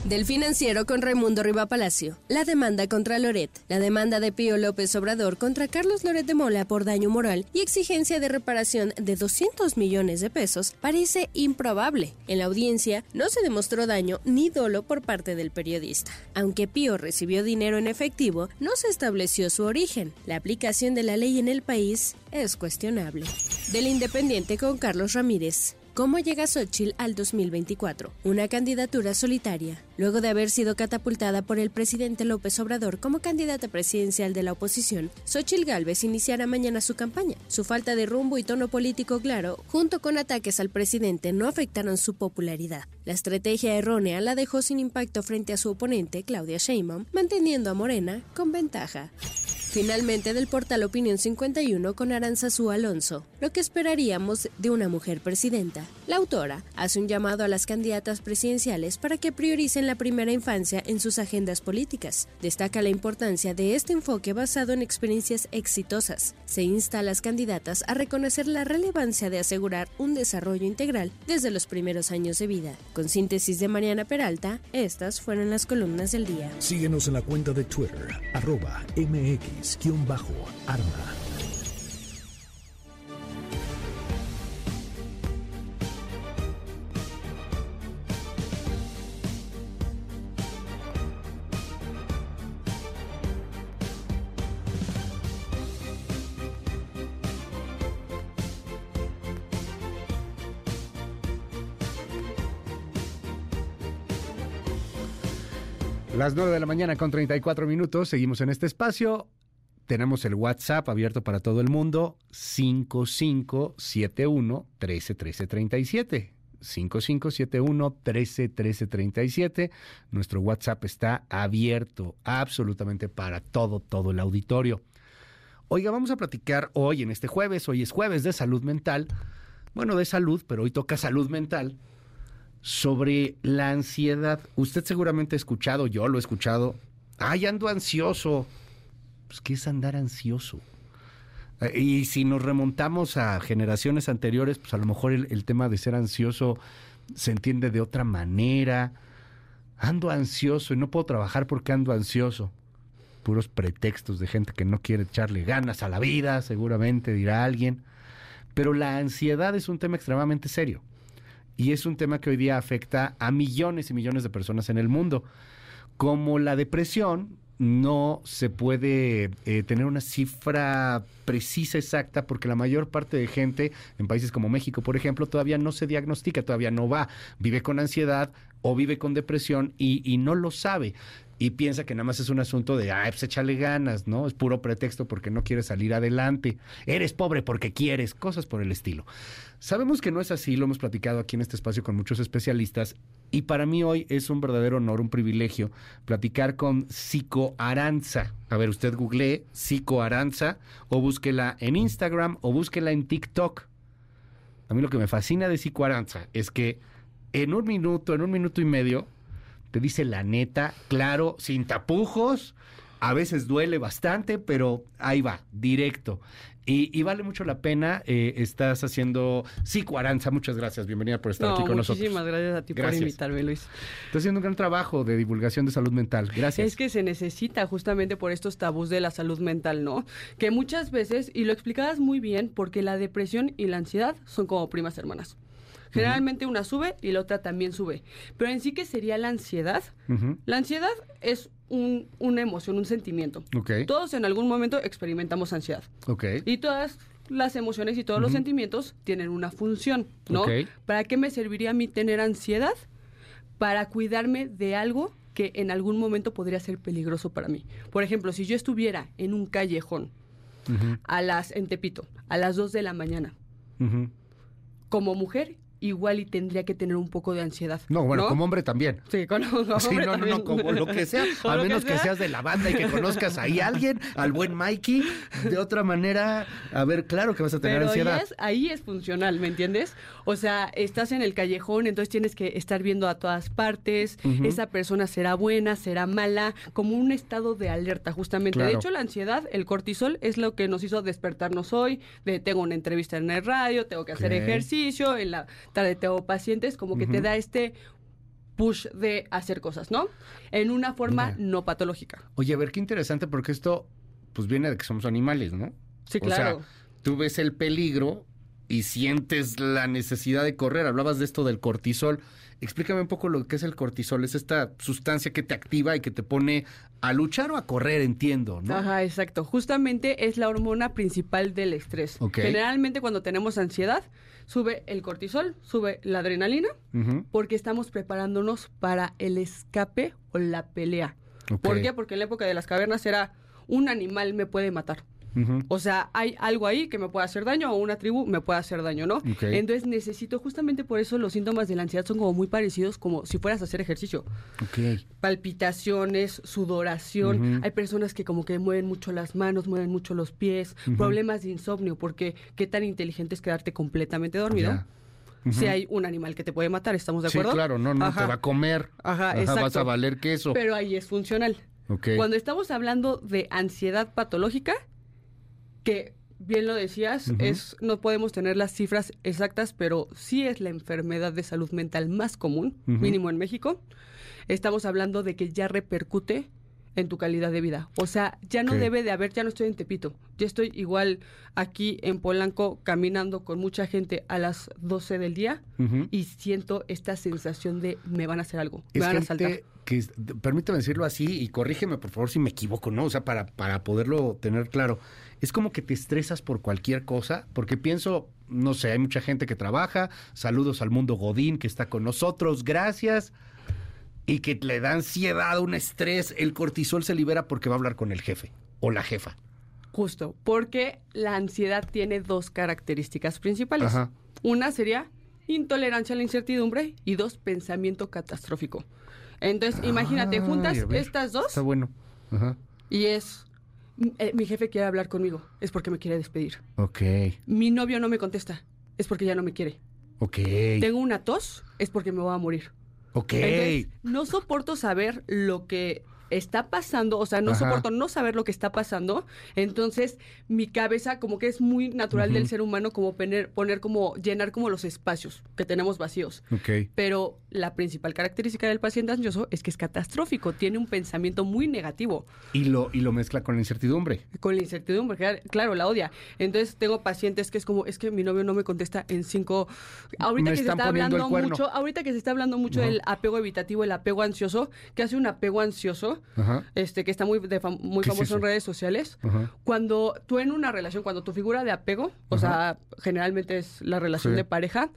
Del financiero con Raimundo Riva Palacio, la demanda contra Loret, la demanda de Pío López Obrador contra Carlos Loret de Mola por daño moral y exigencia de reparación de 200 millones de pesos parece improbable. En la audiencia no se demostró daño ni dolo por parte del periodista. Aunque Pío recibió dinero en efectivo, no se estableció su origen. La aplicación de la ley en el país es cuestionable. Del Independiente con Carlos Ramírez. ¿Cómo llega Xochitl al 2024? Una candidatura solitaria. Luego de haber sido catapultada por el presidente López Obrador como candidata presidencial de la oposición, Xochitl Gálvez iniciará mañana su campaña. Su falta de rumbo y tono político claro, junto con ataques al presidente, no afectaron su popularidad. La estrategia errónea la dejó sin impacto frente a su oponente, Claudia Sheinbaum, manteniendo a Morena con ventaja. Finalmente del portal Opinión 51 con Aranzazú Alonso, lo que esperaríamos de una mujer presidenta. La autora hace un llamado a las candidatas presidenciales para que prioricen la primera infancia en sus agendas políticas. Destaca la importancia de este enfoque basado en experiencias exitosas. Se insta a las candidatas a reconocer la relevancia de asegurar un desarrollo integral desde los primeros años de vida. Con síntesis de Mariana Peralta, estas fueron las columnas del día. Síguenos en la cuenta de Twitter, arroba mx Las 9 de la mañana con 34 minutos, seguimos en este espacio. tenemos el WhatsApp abierto para todo el mundo, 5571 131337. 5571 131337. Nuestro WhatsApp está abierto absolutamente para todo, todo el auditorio. Oiga, vamos a platicar hoy, en este jueves, hoy es jueves de salud mental, bueno, de salud, pero hoy toca salud mental, sobre la ansiedad. Usted seguramente ha escuchado, yo lo he escuchado, ay, ando ansioso. Pues, ¿qué es andar ansioso? Eh, y si nos remontamos a generaciones anteriores, pues a lo mejor el, tema de ser ansioso se entiende de otra manera. Ando ansioso y no puedo trabajar porque ando ansioso. Puros pretextos de gente que no quiere echarle ganas a la vida, seguramente dirá alguien. Pero la ansiedad es un tema extremadamente serio. Y es un tema que hoy día afecta a millones y millones de personas en el mundo. Como la depresión, no se puede eh, tener una cifra precisa, exacta, porque la mayor parte de gente en países como México, por ejemplo, todavía no se diagnostica, todavía no va, vive con ansiedad o vive con depresión y, y no lo sabe y piensa que nada más es un asunto de, ay, pues échale ganas, ¿no? Es puro pretexto porque no quieres salir adelante. Eres pobre porque quieres, cosas por el estilo. Sabemos que no es así, lo hemos platicado aquí en este espacio con muchos especialistas y para mí hoy es un verdadero honor, un privilegio platicar con Psico Aranza. A ver, usted googlee Psico Aranza o búsquela en Instagram o búsquela en TikTok. A mí lo que me fascina de Psico Aranza es que en un minuto, en un minuto y medio, te dice la neta, claro, sin tapujos. A veces duele bastante, pero ahí va, directo. Y, vale mucho la pena. Eh, estás haciendo Psico Aranza. Muchas gracias. Bienvenida por estar aquí con nosotros. Muchísimas gracias a ti por invitarme, Luis. Estás haciendo un gran trabajo de divulgación de salud mental. Gracias. Es que se necesita justamente por estos tabús de la salud mental, ¿no? Que muchas veces, y lo explicabas muy bien, porque la depresión y la ansiedad son como primas hermanas. Generalmente una sube y la otra también sube. Pero en sí que sería la ansiedad. La ansiedad es un, una emoción, un sentimiento. Todos en algún momento experimentamos ansiedad. Y todas las emociones y todos los sentimientos tienen una función, ¿no? ¿Para qué me serviría a mí tener ansiedad? Para cuidarme de algo que en algún momento podría ser peligroso para mí. Por ejemplo, si yo estuviera en un callejón a las en Tepito a las 2 de la mañana, como mujer igual y tendría que tener un poco de ansiedad. No, bueno, como hombre también. Sí, como hombre sí, no, no, no, como lo que sea, <laughs> a menos que, seas de la banda y que conozcas ahí a alguien, al buen Mikey, de otra manera, a ver, claro que vas a tener Pero ansiedad. Ahí es, ahí es funcional, ¿me entiendes? O sea, estás en el callejón, entonces tienes que estar viendo a todas partes, esa persona será buena, será mala, como un estado de alerta, justamente. De hecho, la ansiedad, el cortisol, es lo que nos hizo despertarnos hoy, de tengo una entrevista en el radio, tengo que hacer ejercicio, en la tengo pacientes, como que te da este push de hacer cosas, ¿no? En una forma no patológica. Oye, a ver, qué interesante, porque esto pues viene de que somos animales, ¿no? Sí, claro. O sea, tú ves el peligro y sientes la necesidad de correr. Hablabas de esto del cortisol. Explícame un poco lo que es el cortisol. Es esta sustancia que te activa y que te pone a luchar o a correr, entiendo, ¿no? Ajá, exacto. Justamente es la hormona principal del estrés. Generalmente cuando tenemos ansiedad, sube el cortisol, sube la adrenalina, porque estamos preparándonos para el escape o la pelea. ¿Por qué? Porque en la época de las cavernas era un animal me puede matar. O sea, hay algo ahí que me puede hacer daño o una tribu me puede hacer daño, ¿no? Entonces necesito, justamente por eso los síntomas de la ansiedad son como muy parecidos como si fueras a hacer ejercicio. Palpitaciones, sudoración. Hay personas que como que mueven mucho las manos, mueven mucho los pies, problemas de insomnio, porque qué tan inteligente es quedarte completamente dormido. Si hay un animal que te puede matar, ¿estamos de acuerdo? Sí, claro, no, no, te va a comer. Ajá, Vas a valer queso. Pero ahí es funcional. Cuando estamos hablando de ansiedad patológica, que bien lo decías, es no podemos tener las cifras exactas, pero sí es la enfermedad de salud mental más común, mínimo en México. Estamos hablando de que ya repercute en tu calidad de vida. O sea, ya no debe de haber, ya no estoy en Tepito, ya estoy igual aquí en Polanco caminando con mucha gente a las 12 del día y siento esta sensación de me van a hacer algo, me van a saltar. Que, permítame decirlo así y corrígeme por favor si me equivoco, ¿no? O sea, para, para poderlo tener claro es como que te estresas por cualquier cosa, porque pienso, no sé, hay mucha gente que trabaja, saludos al mundo Godín que está con nosotros, gracias, y que le da ansiedad, un estrés, el cortisol se libera porque va a hablar con el jefe o la jefa. Justo, porque la ansiedad tiene dos características principales. Ajá. Una sería intolerancia a la incertidumbre y dos, pensamiento catastrófico. Entonces, imagínate, juntas estas dos Está bueno. Ajá. y es, "M- eh, mi jefe quiere hablar conmigo, es porque me quiere despedir. Ok. Mi novio no me contesta, es porque ya no me quiere. Ok. Tengo una tos, es porque me voy a morir. Ok. Entonces, no soporto saber lo que está pasando, o sea, no Ajá. soporto no saber lo que está pasando. Entonces, mi cabeza como que es muy natural del ser humano como poner, poner como llenar como los espacios que tenemos vacíos. Pero la principal característica del paciente ansioso es que es catastrófico, tiene un pensamiento muy negativo Y lo, y lo mezcla con la incertidumbre. con la incertidumbre, claro, la odia. Entonces tengo pacientes que es como, es que mi novio no me contesta en cinco. Ahorita Me que se está hablando mucho, ahorita que se está hablando mucho del apego evitativo, el apego ansioso, que hace un apego ansioso, Ajá. este, que está muy, de fam- muy ¿Qué es famoso en redes sociales. Ajá. Cuando tú en una relación, cuando tu figura de apego, o sea, generalmente es la relación Sí. de pareja,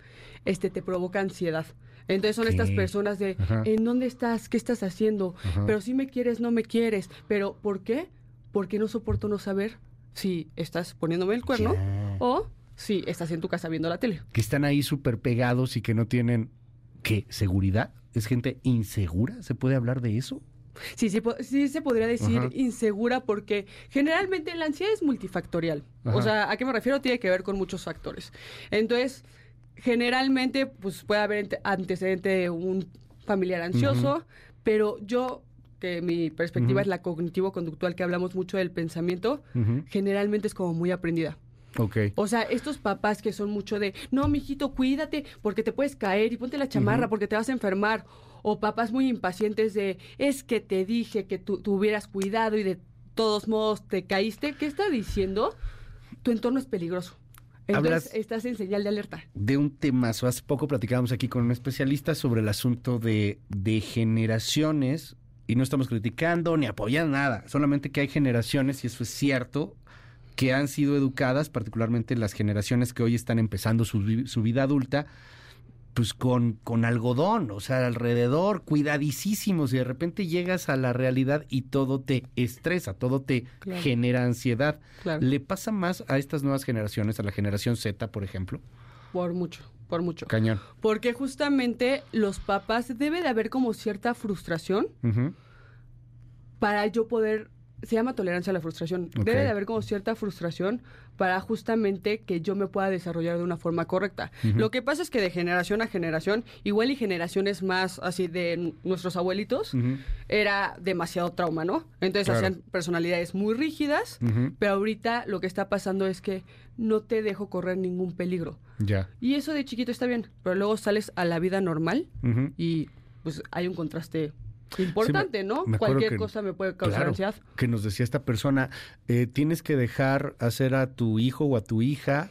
este te provoca ansiedad. Entonces son estas personas de. ¿en dónde estás? ¿Qué estás haciendo? Pero si me quieres, no me quieres. Pero ¿por qué? Porque no soporto no saber si estás poniéndome el cuerno o si estás en tu casa viendo la tele. Que están ahí súper pegados y que no tienen, ¿qué? ¿Seguridad? ¿Es gente insegura? ¿Se puede hablar de eso? Sí, sí, sí se podría decir Ajá. insegura porque generalmente la ansiedad es multifactorial. Ajá. O sea, ¿a qué me refiero? Tiene que ver con muchos factores. Entonces, generalmente, pues puede haber ante- antecedente de un familiar ansioso, pero yo, que mi perspectiva es la cognitivo-conductual, que hablamos mucho del pensamiento, generalmente es como muy aprendida. Ok. O sea, estos papás que son mucho de, no, mijito, cuídate porque te puedes caer y ponte la chamarra porque te vas a enfermar. O papás muy impacientes de, es que te dije que tú tuvieras cuidado y de todos modos te caíste. ¿Qué está diciendo? Tu entorno es peligroso. Entonces Hablas- estás en señal de alerta. de un temazo. Hace poco platicábamos aquí con un especialista sobre el asunto de, de generaciones y no estamos criticando ni apoyando nada, solamente que hay generaciones, y eso es cierto, que han sido educadas, particularmente las generaciones que hoy están empezando su vida adulta, pues con, con algodón, o sea, alrededor, cuidadísimos, y de repente llegas a la realidad y todo te estresa, todo te Claro. genera ansiedad. Claro. ¿Le pasa más a estas nuevas generaciones, a la generación Z, por ejemplo? Por mucho, por mucho. Cañón. Porque justamente los papás debe de haber como cierta frustración para yo poder, se llama tolerancia a la frustración, debe de haber como cierta frustración para justamente que yo me pueda desarrollar de una forma correcta. Lo que pasa es que de generación a generación, igual y generaciones más así de nuestros abuelitos, era demasiado trauma, ¿no? Entonces Claro. hacían personalidades muy rígidas, pero ahorita lo que está pasando es que no te dejo correr ningún peligro. Ya. Y eso de chiquito está bien, pero luego sales a la vida normal y pues hay un contraste importante, ¿no? me Cualquier que- cosa me puede causar Claro, ansiedad. Que nos decía esta persona, eh, tienes que dejar hacer a tu hijo o a tu hija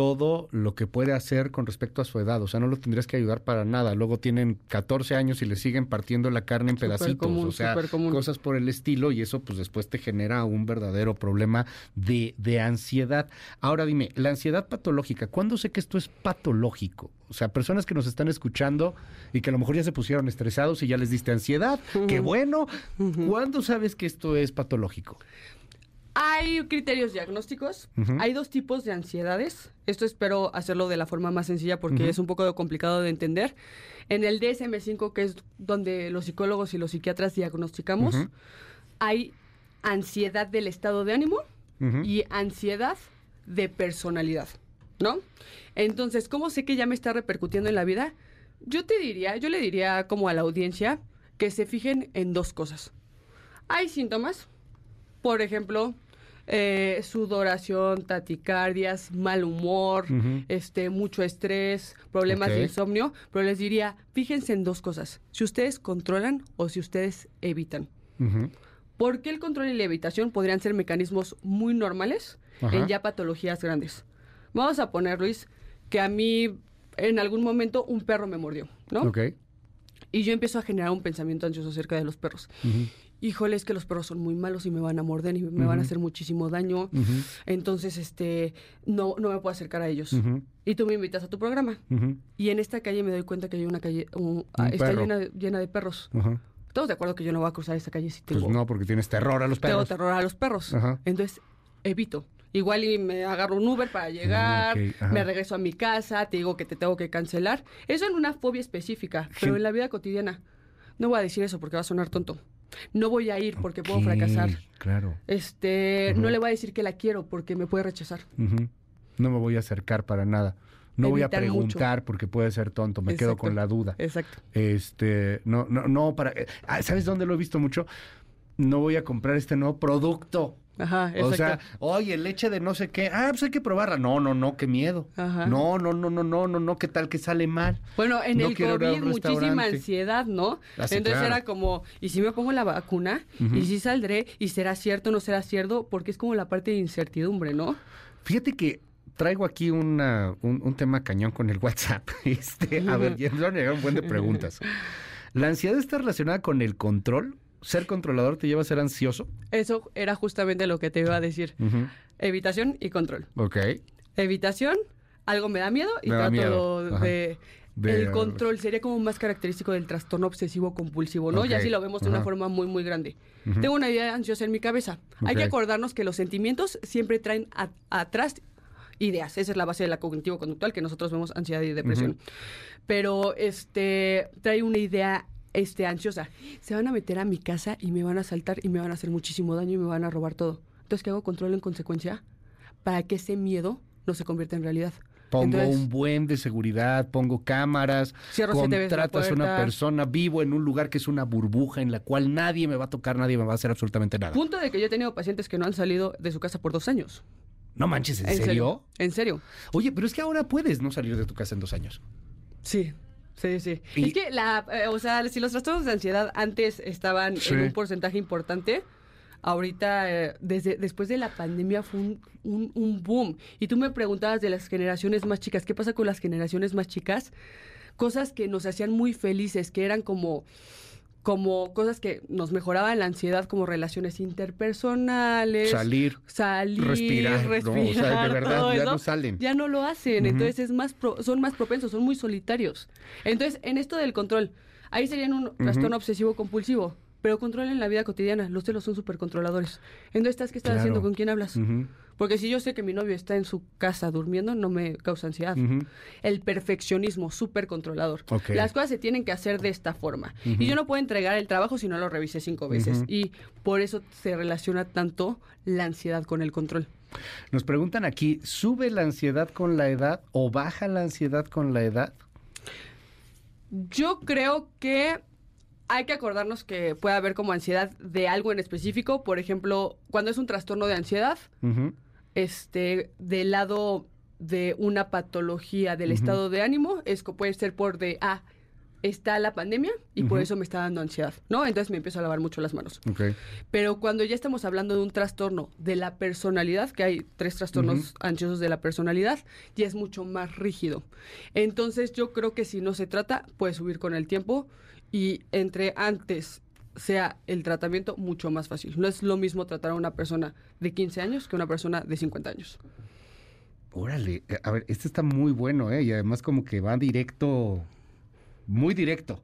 todo lo que puede hacer con respecto a su edad. O sea, no lo tendrías que ayudar para nada. Luego tienen 14 años y le siguen partiendo la carne en pedacitos. común, o sea, cosas por el estilo y eso pues después te genera un verdadero problema de, de ansiedad. Ahora dime, la ansiedad patológica, ¿cuándo sé que esto es patológico? O sea, personas que nos están escuchando y que a lo mejor ya se pusieron estresados y ya les diste ansiedad, qué bueno. ¿Cuándo sabes que esto es patológico? Hay criterios diagnósticos. Ujú. Hay dos tipos de ansiedades. Esto espero hacerlo de la forma más sencilla porque Ujú. es un poco complicado de entender. En el DSM5, que es donde los psicólogos y los psiquiatras diagnosticamos, hay ansiedad del estado de ánimo y ansiedad de personalidad, ¿no? Entonces, ¿cómo sé que ya me está repercutiendo en la vida? Yo te diría, yo le diría como a la audiencia que se fijen en dos cosas. Hay síntomas, por ejemplo, eh, sudoración, taticardias, mal humor, este, mucho estrés, problemas de insomnio, pero les diría, fíjense en dos cosas, si ustedes controlan o si ustedes evitan. Ujú. Porque el control y la evitación podrían ser mecanismos muy normales en ya patologías grandes. Vamos a poner, Luis, que a mí en algún momento un perro me mordió, ¿no? Ok. Y yo empiezo a generar un pensamiento ansioso acerca de los perros. Híjole, es que los perros son muy malos y me van a morder y me van a hacer muchísimo daño. Entonces, este, no, no me puedo acercar a ellos. Y tú me invitas a tu programa. Y en esta calle me doy cuenta que hay una calle, un- ah, Un está llena de, llena de perros. Estamos de acuerdo que yo no voy a cruzar esta calle si Pues tengo, no, porque tienes terror a los tengo perros. terror a los perros. Entonces, evito. Igual y me agarro un Uber para llegar, ok, ajá. me regreso a mi casa, te digo que te tengo que cancelar. Eso en una fobia específica, pero en la vida cotidiana. No voy a decir eso porque va a sonar tonto. No voy a ir porque puedo fracasar. Claro. Este, no le voy a decir que la quiero porque me puede rechazar. No me voy a acercar para nada. No voy a mucho. preguntar porque puede ser tonto. Me quedo con la duda. Exacto. Este, no, no, no, para. eh, ah, ¿Sabes dónde lo he visto mucho? No voy a comprar este nuevo producto. Ajá, O exacto. sea, oye, leche de no sé qué. Ah, pues hay que probarla. No, no, no, qué miedo. Ajá. No, no, no, no, no, no, no, qué tal que sale mal. Bueno, en No el COVID muchísima ansiedad, ¿no? Ah, sí, Entonces claro. era como, ¿y si me pongo la vacuna? ¿Y si saldré? ¿Y será cierto o no será cierto? Porque es como la parte de incertidumbre, ¿no? Fíjate que traigo aquí una, un, un tema cañón con el WhatsApp. <laughs> Este, a ver, ya me un buen de preguntas. ¿La ansiedad está relacionada con el control? ¿Ser controlador te lleva a ser ansioso? Eso era justamente lo que te iba a decir. Evitación y control. Ok. Evitación, algo me da miedo y Me trato miedo. De... De- El control sería como más característico del trastorno obsesivo compulsivo, ¿no? Ok. Ya si lo vemos de una forma muy, muy grande. Tengo una idea ansiosa en mi cabeza. Hay que acordarnos que los sentimientos siempre traen a- atrás ideas. Esa es la base de la cognitivo-conductual que nosotros vemos ansiedad y depresión. Pero este trae una idea este ansiosa. Se van a meter a mi casa y me van a asaltar y me van a hacer muchísimo daño y me van a robar todo. Entonces, ¿qué hago? Control en consecuencia para que ese miedo no se convierta en realidad. Pongo Entonces- un buen de seguridad, pongo cámaras, contratas a una persona, vivo en un lugar que es una burbuja en la cual nadie me va a tocar, nadie me va a hacer absolutamente nada. Punto de que yo he tenido pacientes que no han salido de su casa por dos años. No manches, ¿en, serio? En serio. Oye, pero es que ahora puedes no salir de tu casa en dos años. Sí. Sí, sí. Y- Es que la, eh, o sea, si los trastornos de ansiedad antes estaban Sí. en un porcentaje importante, ahorita, eh, desde después de la pandemia fue un, un- un boom. Y tú me preguntabas de las generaciones más chicas, ¿qué pasa con las generaciones más chicas? Cosas que nos hacían muy felices, que eran como como cosas que nos mejoraban la ansiedad como relaciones interpersonales, Salir, salir, respirar, ¿no? O sea, de respirar, verdad, <laughs> todo ya eso, no salen. Ya no lo hacen, entonces es más pro- son más propensos, son muy solitarios. Entonces, en esto del control, ahí serían un trastorno obsesivo compulsivo, pero control en la vida cotidiana, los celos son súper controladores. Entonces, ¿estás qué estás Claro. haciendo? ¿Con quién hablas? Porque si yo sé que mi novio está en su casa durmiendo, no me causa ansiedad. El perfeccionismo, súper controlador. Las cosas se tienen que hacer de esta forma. Y yo no puedo entregar el trabajo si no lo revisé cinco veces. Y por eso se relaciona tanto la ansiedad con el control. Nos preguntan aquí, ¿sube la ansiedad con la edad o baja la ansiedad con la edad? Yo creo que hay que acordarnos que puede haber como ansiedad de algo en específico. Por ejemplo, cuando es un trastorno de ansiedad, este, del lado de una patología del estado de ánimo, es que puede ser por de, ah, está la pandemia y por eso me está dando ansiedad, ¿no? Entonces me empiezo a lavar mucho las manos. Pero cuando ya estamos hablando de un trastorno de la personalidad, que hay tres trastornos Ujú. ansiosos de la personalidad, ya es mucho más rígido. Entonces yo creo que si no se trata, puede subir con el tiempo y entre antes sea el tratamiento mucho más fácil. No es lo mismo tratar a una persona de 15 años que una persona de 50 años. Órale, eh, a ver, este está muy bueno, ¿eh? Y además como que va directo, muy directo.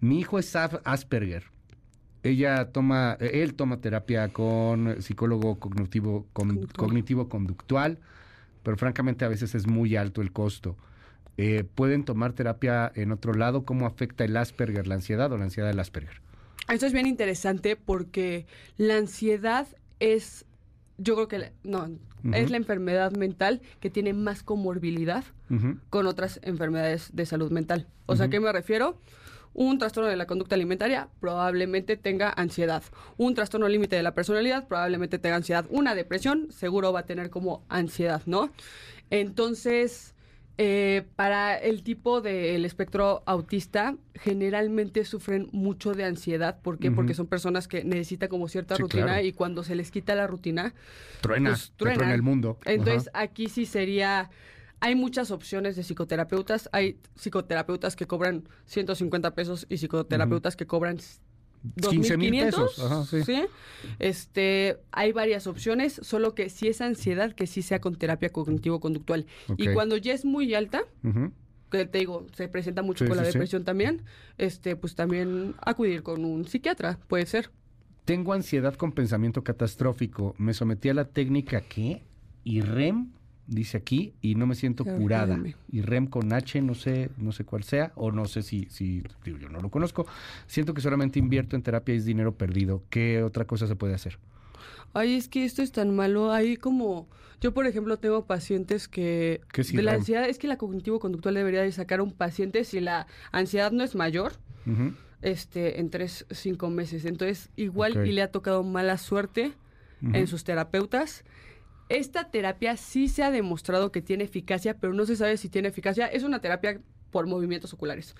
Mi hijo es Asperger. Ella toma, eh, él toma terapia con psicólogo cognitivo, con- cognitivo conductual, pero francamente a veces es muy alto el costo. Eh, ¿Pueden tomar terapia en otro lado? ¿Cómo afecta el Asperger, la ansiedad o la ansiedad del Asperger? Esto es bien interesante porque la ansiedad es, yo creo que, la- no, es la enfermedad mental que tiene más comorbilidad con otras enfermedades de salud mental. O sea, ¿a qué me refiero? Un trastorno de la conducta alimentaria probablemente tenga ansiedad. Un trastorno límite de la personalidad probablemente tenga ansiedad. Una depresión seguro va a tener como ansiedad, ¿no? Entonces, eh, para el tipo del espectro autista, generalmente sufren mucho de ansiedad. ¿Por qué? Porque son personas que necesitan como cierta Sí, rutina claro. y cuando se les quita la rutina, Truena, pues, truena el mundo. Entonces, Ajá. aquí sí sería. Hay muchas opciones de psicoterapeutas. Hay psicoterapeutas que cobran 150 pesos y psicoterapeutas que cobran 15 mil 2.500. pesos. Ajá, sí. Este, hay varias opciones, solo que si es ansiedad, que sí sea con terapia cognitivo-conductual. Y cuando ya es muy alta, que te digo, se presenta mucho Sí, con la depresión también, este, pues también acudir con un psiquiatra, puede ser. Tengo ansiedad con pensamiento catastrófico. Me sometí a la técnica ¿qué? IREM, dice aquí, y no me siento curada. espérame. IREM con H, no sé, no sé cuál sea, o no sé si, si digo, yo no lo conozco. Siento que solamente invierto en terapia y es dinero perdido. ¿Qué otra cosa se puede hacer? Ay, es que esto es tan malo. Hay como... Yo, por ejemplo, tengo pacientes que... ¿Qué es de la ansiedad, es que la cognitivo-conductual debería de sacar a un paciente si la ansiedad no es mayor, este, en tres, cinco meses. Entonces, igual y le ha tocado mala suerte en sus terapeutas. Esta terapia sí se ha demostrado que tiene eficacia, pero no se sabe si tiene eficacia. Es una terapia por movimientos oculares.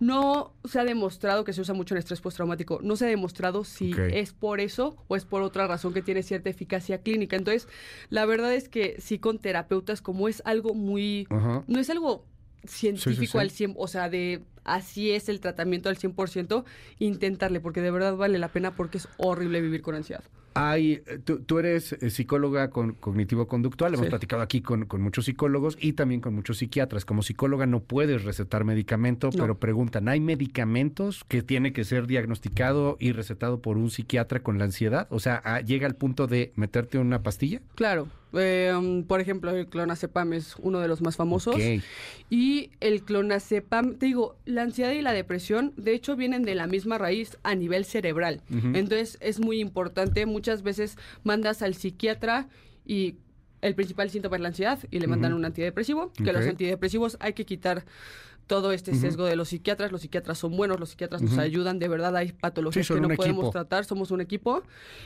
No se ha demostrado que se usa mucho en estrés postraumático. No se ha demostrado si es por eso o es por otra razón que tiene cierta eficacia clínica. Entonces, la verdad es que sí con terapeutas, como es algo muy... No es algo científico sí. al 100, o sea, de así es el tratamiento al 100%, intentarle, porque de verdad vale la pena porque es horrible vivir con ansiedad. Hay, eh, tú, tú eres eh, psicóloga con cognitivo-conductual, hemos Sí. platicado aquí con, con muchos psicólogos y también con muchos psiquiatras. Como psicóloga no puedes recetar medicamento, No. pero preguntan, ¿hay medicamentos que tiene que ser diagnosticado y recetado por un psiquiatra con la ansiedad? O sea, ah, ¿llega al punto de meterte una pastilla? Claro. eh, um, por ejemplo, el clonazepam es uno de los más famosos. Y el clonazepam, te digo, la ansiedad y la depresión, de hecho, vienen de la misma raíz a nivel cerebral. Entonces, es muy importante. Muchas veces mandas al psiquiatra y el principal síntoma es la ansiedad y le mandan un antidepresivo. Que los antidepresivos hay que quitar todo este sesgo de los psiquiatras. Los psiquiatras son buenos, los psiquiatras nos ayudan. De verdad, hay patologías Sí, que no podemos equipo. tratar. Somos un equipo.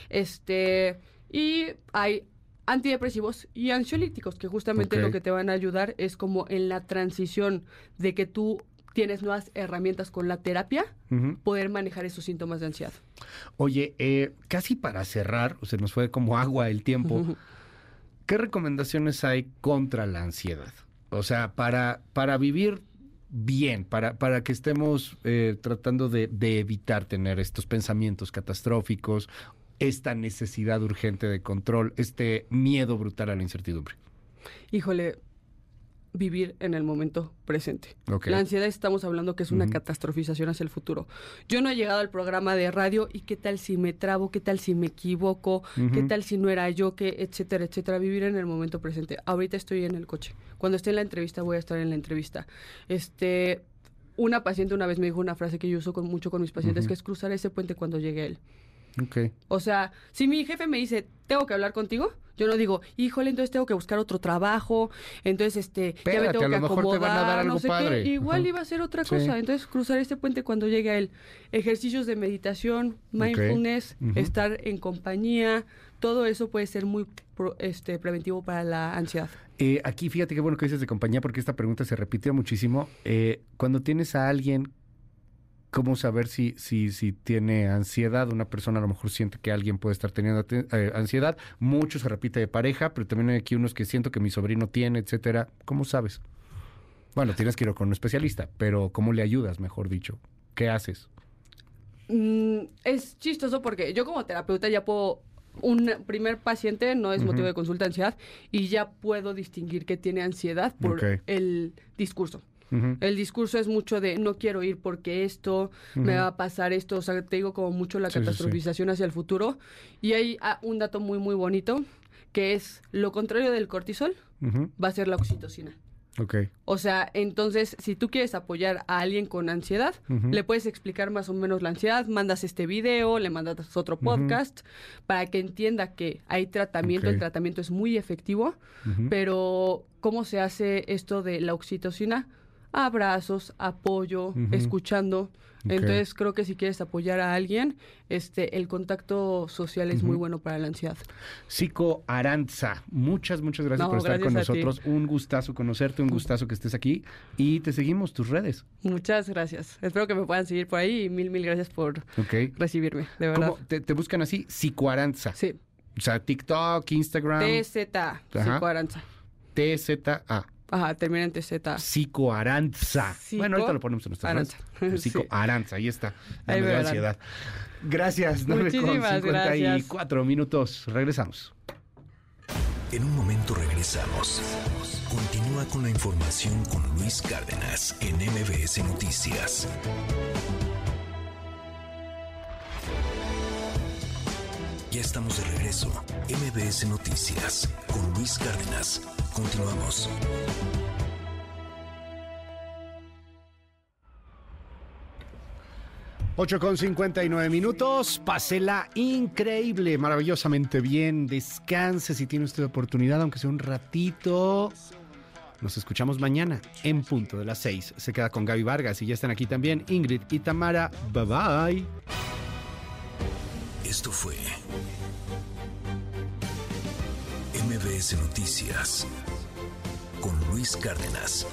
Este, y hay antidepresivos y ansiolíticos, que justamente lo que te van a ayudar es como en la transición de que tú tienes nuevas herramientas con la terapia, poder manejar esos síntomas de ansiedad. Oye, eh, casi para cerrar, o se nos fue como agua el tiempo, ¿qué recomendaciones hay contra la ansiedad? O sea, para, para vivir bien, para, para que estemos eh, tratando de, de evitar tener estos pensamientos catastróficos, esta necesidad urgente de control, este miedo brutal a la incertidumbre. Híjole, vivir en el momento presente. La ansiedad estamos hablando que es una catastrofización hacia el futuro. Yo no he llegado al programa de radio y qué tal si me trabo, qué tal si me equivoco, qué tal si no era yo, que etcétera, etcétera. Vivir en el momento presente. Ahorita estoy en el coche. Cuando esté en la entrevista voy a estar en la entrevista. Este, una paciente una vez me dijo una frase que yo uso con, mucho con mis pacientes, Ujú. que es cruzar ese puente cuando llegue él. O sea, si mi jefe me dice, tengo que hablar contigo, yo no digo, híjole, entonces tengo que buscar otro trabajo, entonces este, ya me tengo a que lo mejor te acomodar, van a dar no algo sé padre. qué. Igual Ajá. iba a ser otra Sí. cosa. Entonces, cruzar este puente cuando llegue a él. Ejercicios de meditación, mindfulness, estar en compañía, todo eso puede ser muy pro- este, preventivo para la ansiedad. Eh, aquí fíjate qué bueno que dices de compañía porque esta pregunta se repitió muchísimo. Eh, cuando tienes a alguien, ¿cómo saber si, si, si tiene ansiedad? Una persona a lo mejor siente que alguien puede estar teniendo eh, ansiedad. Mucho se repite de pareja, pero también hay aquí unos que siento que mi sobrino tiene, etcétera. ¿Cómo sabes? Bueno, tienes que ir con un especialista, pero ¿cómo le ayudas, mejor dicho? ¿Qué haces? Mm, es chistoso porque yo como terapeuta ya puedo un primer paciente no es motivo de consulta de ansiedad y ya puedo distinguir que tiene ansiedad por el discurso. El discurso es mucho de no quiero ir porque esto me va a pasar esto, o sea, te digo como mucho la Sí, sí, sí. catastrofización hacia el futuro. Y hay ah, un dato muy muy bonito que es lo contrario del cortisol va a ser la oxitocina. Ok. O sea, entonces, si tú quieres apoyar a alguien con ansiedad, le puedes explicar más o menos la ansiedad, mandas este video, le mandas otro podcast para que entienda que hay tratamiento, el tratamiento es muy efectivo, pero ¿cómo se hace esto de la oxitocina? Abrazos, apoyo, escuchando. Entonces, creo que si quieres apoyar a alguien, este el contacto social es muy bueno para la ansiedad. Psico Aranza, muchas, muchas gracias No, por estar con ti. nosotros. Un gustazo conocerte, un gustazo que estés aquí y te seguimos tus redes. Muchas gracias. Espero que me puedan seguir por ahí y mil, mil gracias por recibirme, de verdad. ¿Cómo te, te buscan así? Psicoaranza. Sí. O sea, TikTok, Instagram. TZ, Ajá. psicoaranza. TZA. Ajá, termina en TZ. Psicoaranza. Psico- bueno, ahorita lo ponemos en nuestras Aranza. <laughs> redes. Sí. Psicoaranza, ahí está. Ahí me ansiedad. Gracias, 9 con Muchísimas 54 minutos. Regresamos. En un momento regresamos. Continúa con la información con Luis Cárdenas en MBS Noticias. Ya estamos de regreso. MBS Noticias con Luis Cárdenas. Continuamos. Ocho con 59 minutos. Pásela increíble, maravillosamente bien. Descanse si tiene usted oportunidad, aunque sea un ratito. Nos escuchamos mañana en punto de las 6. Se queda con Gaby Vargas y ya están aquí también Ingrid y Tamara. Bye bye. Esto fue MBS Noticias con Luis Cárdenas.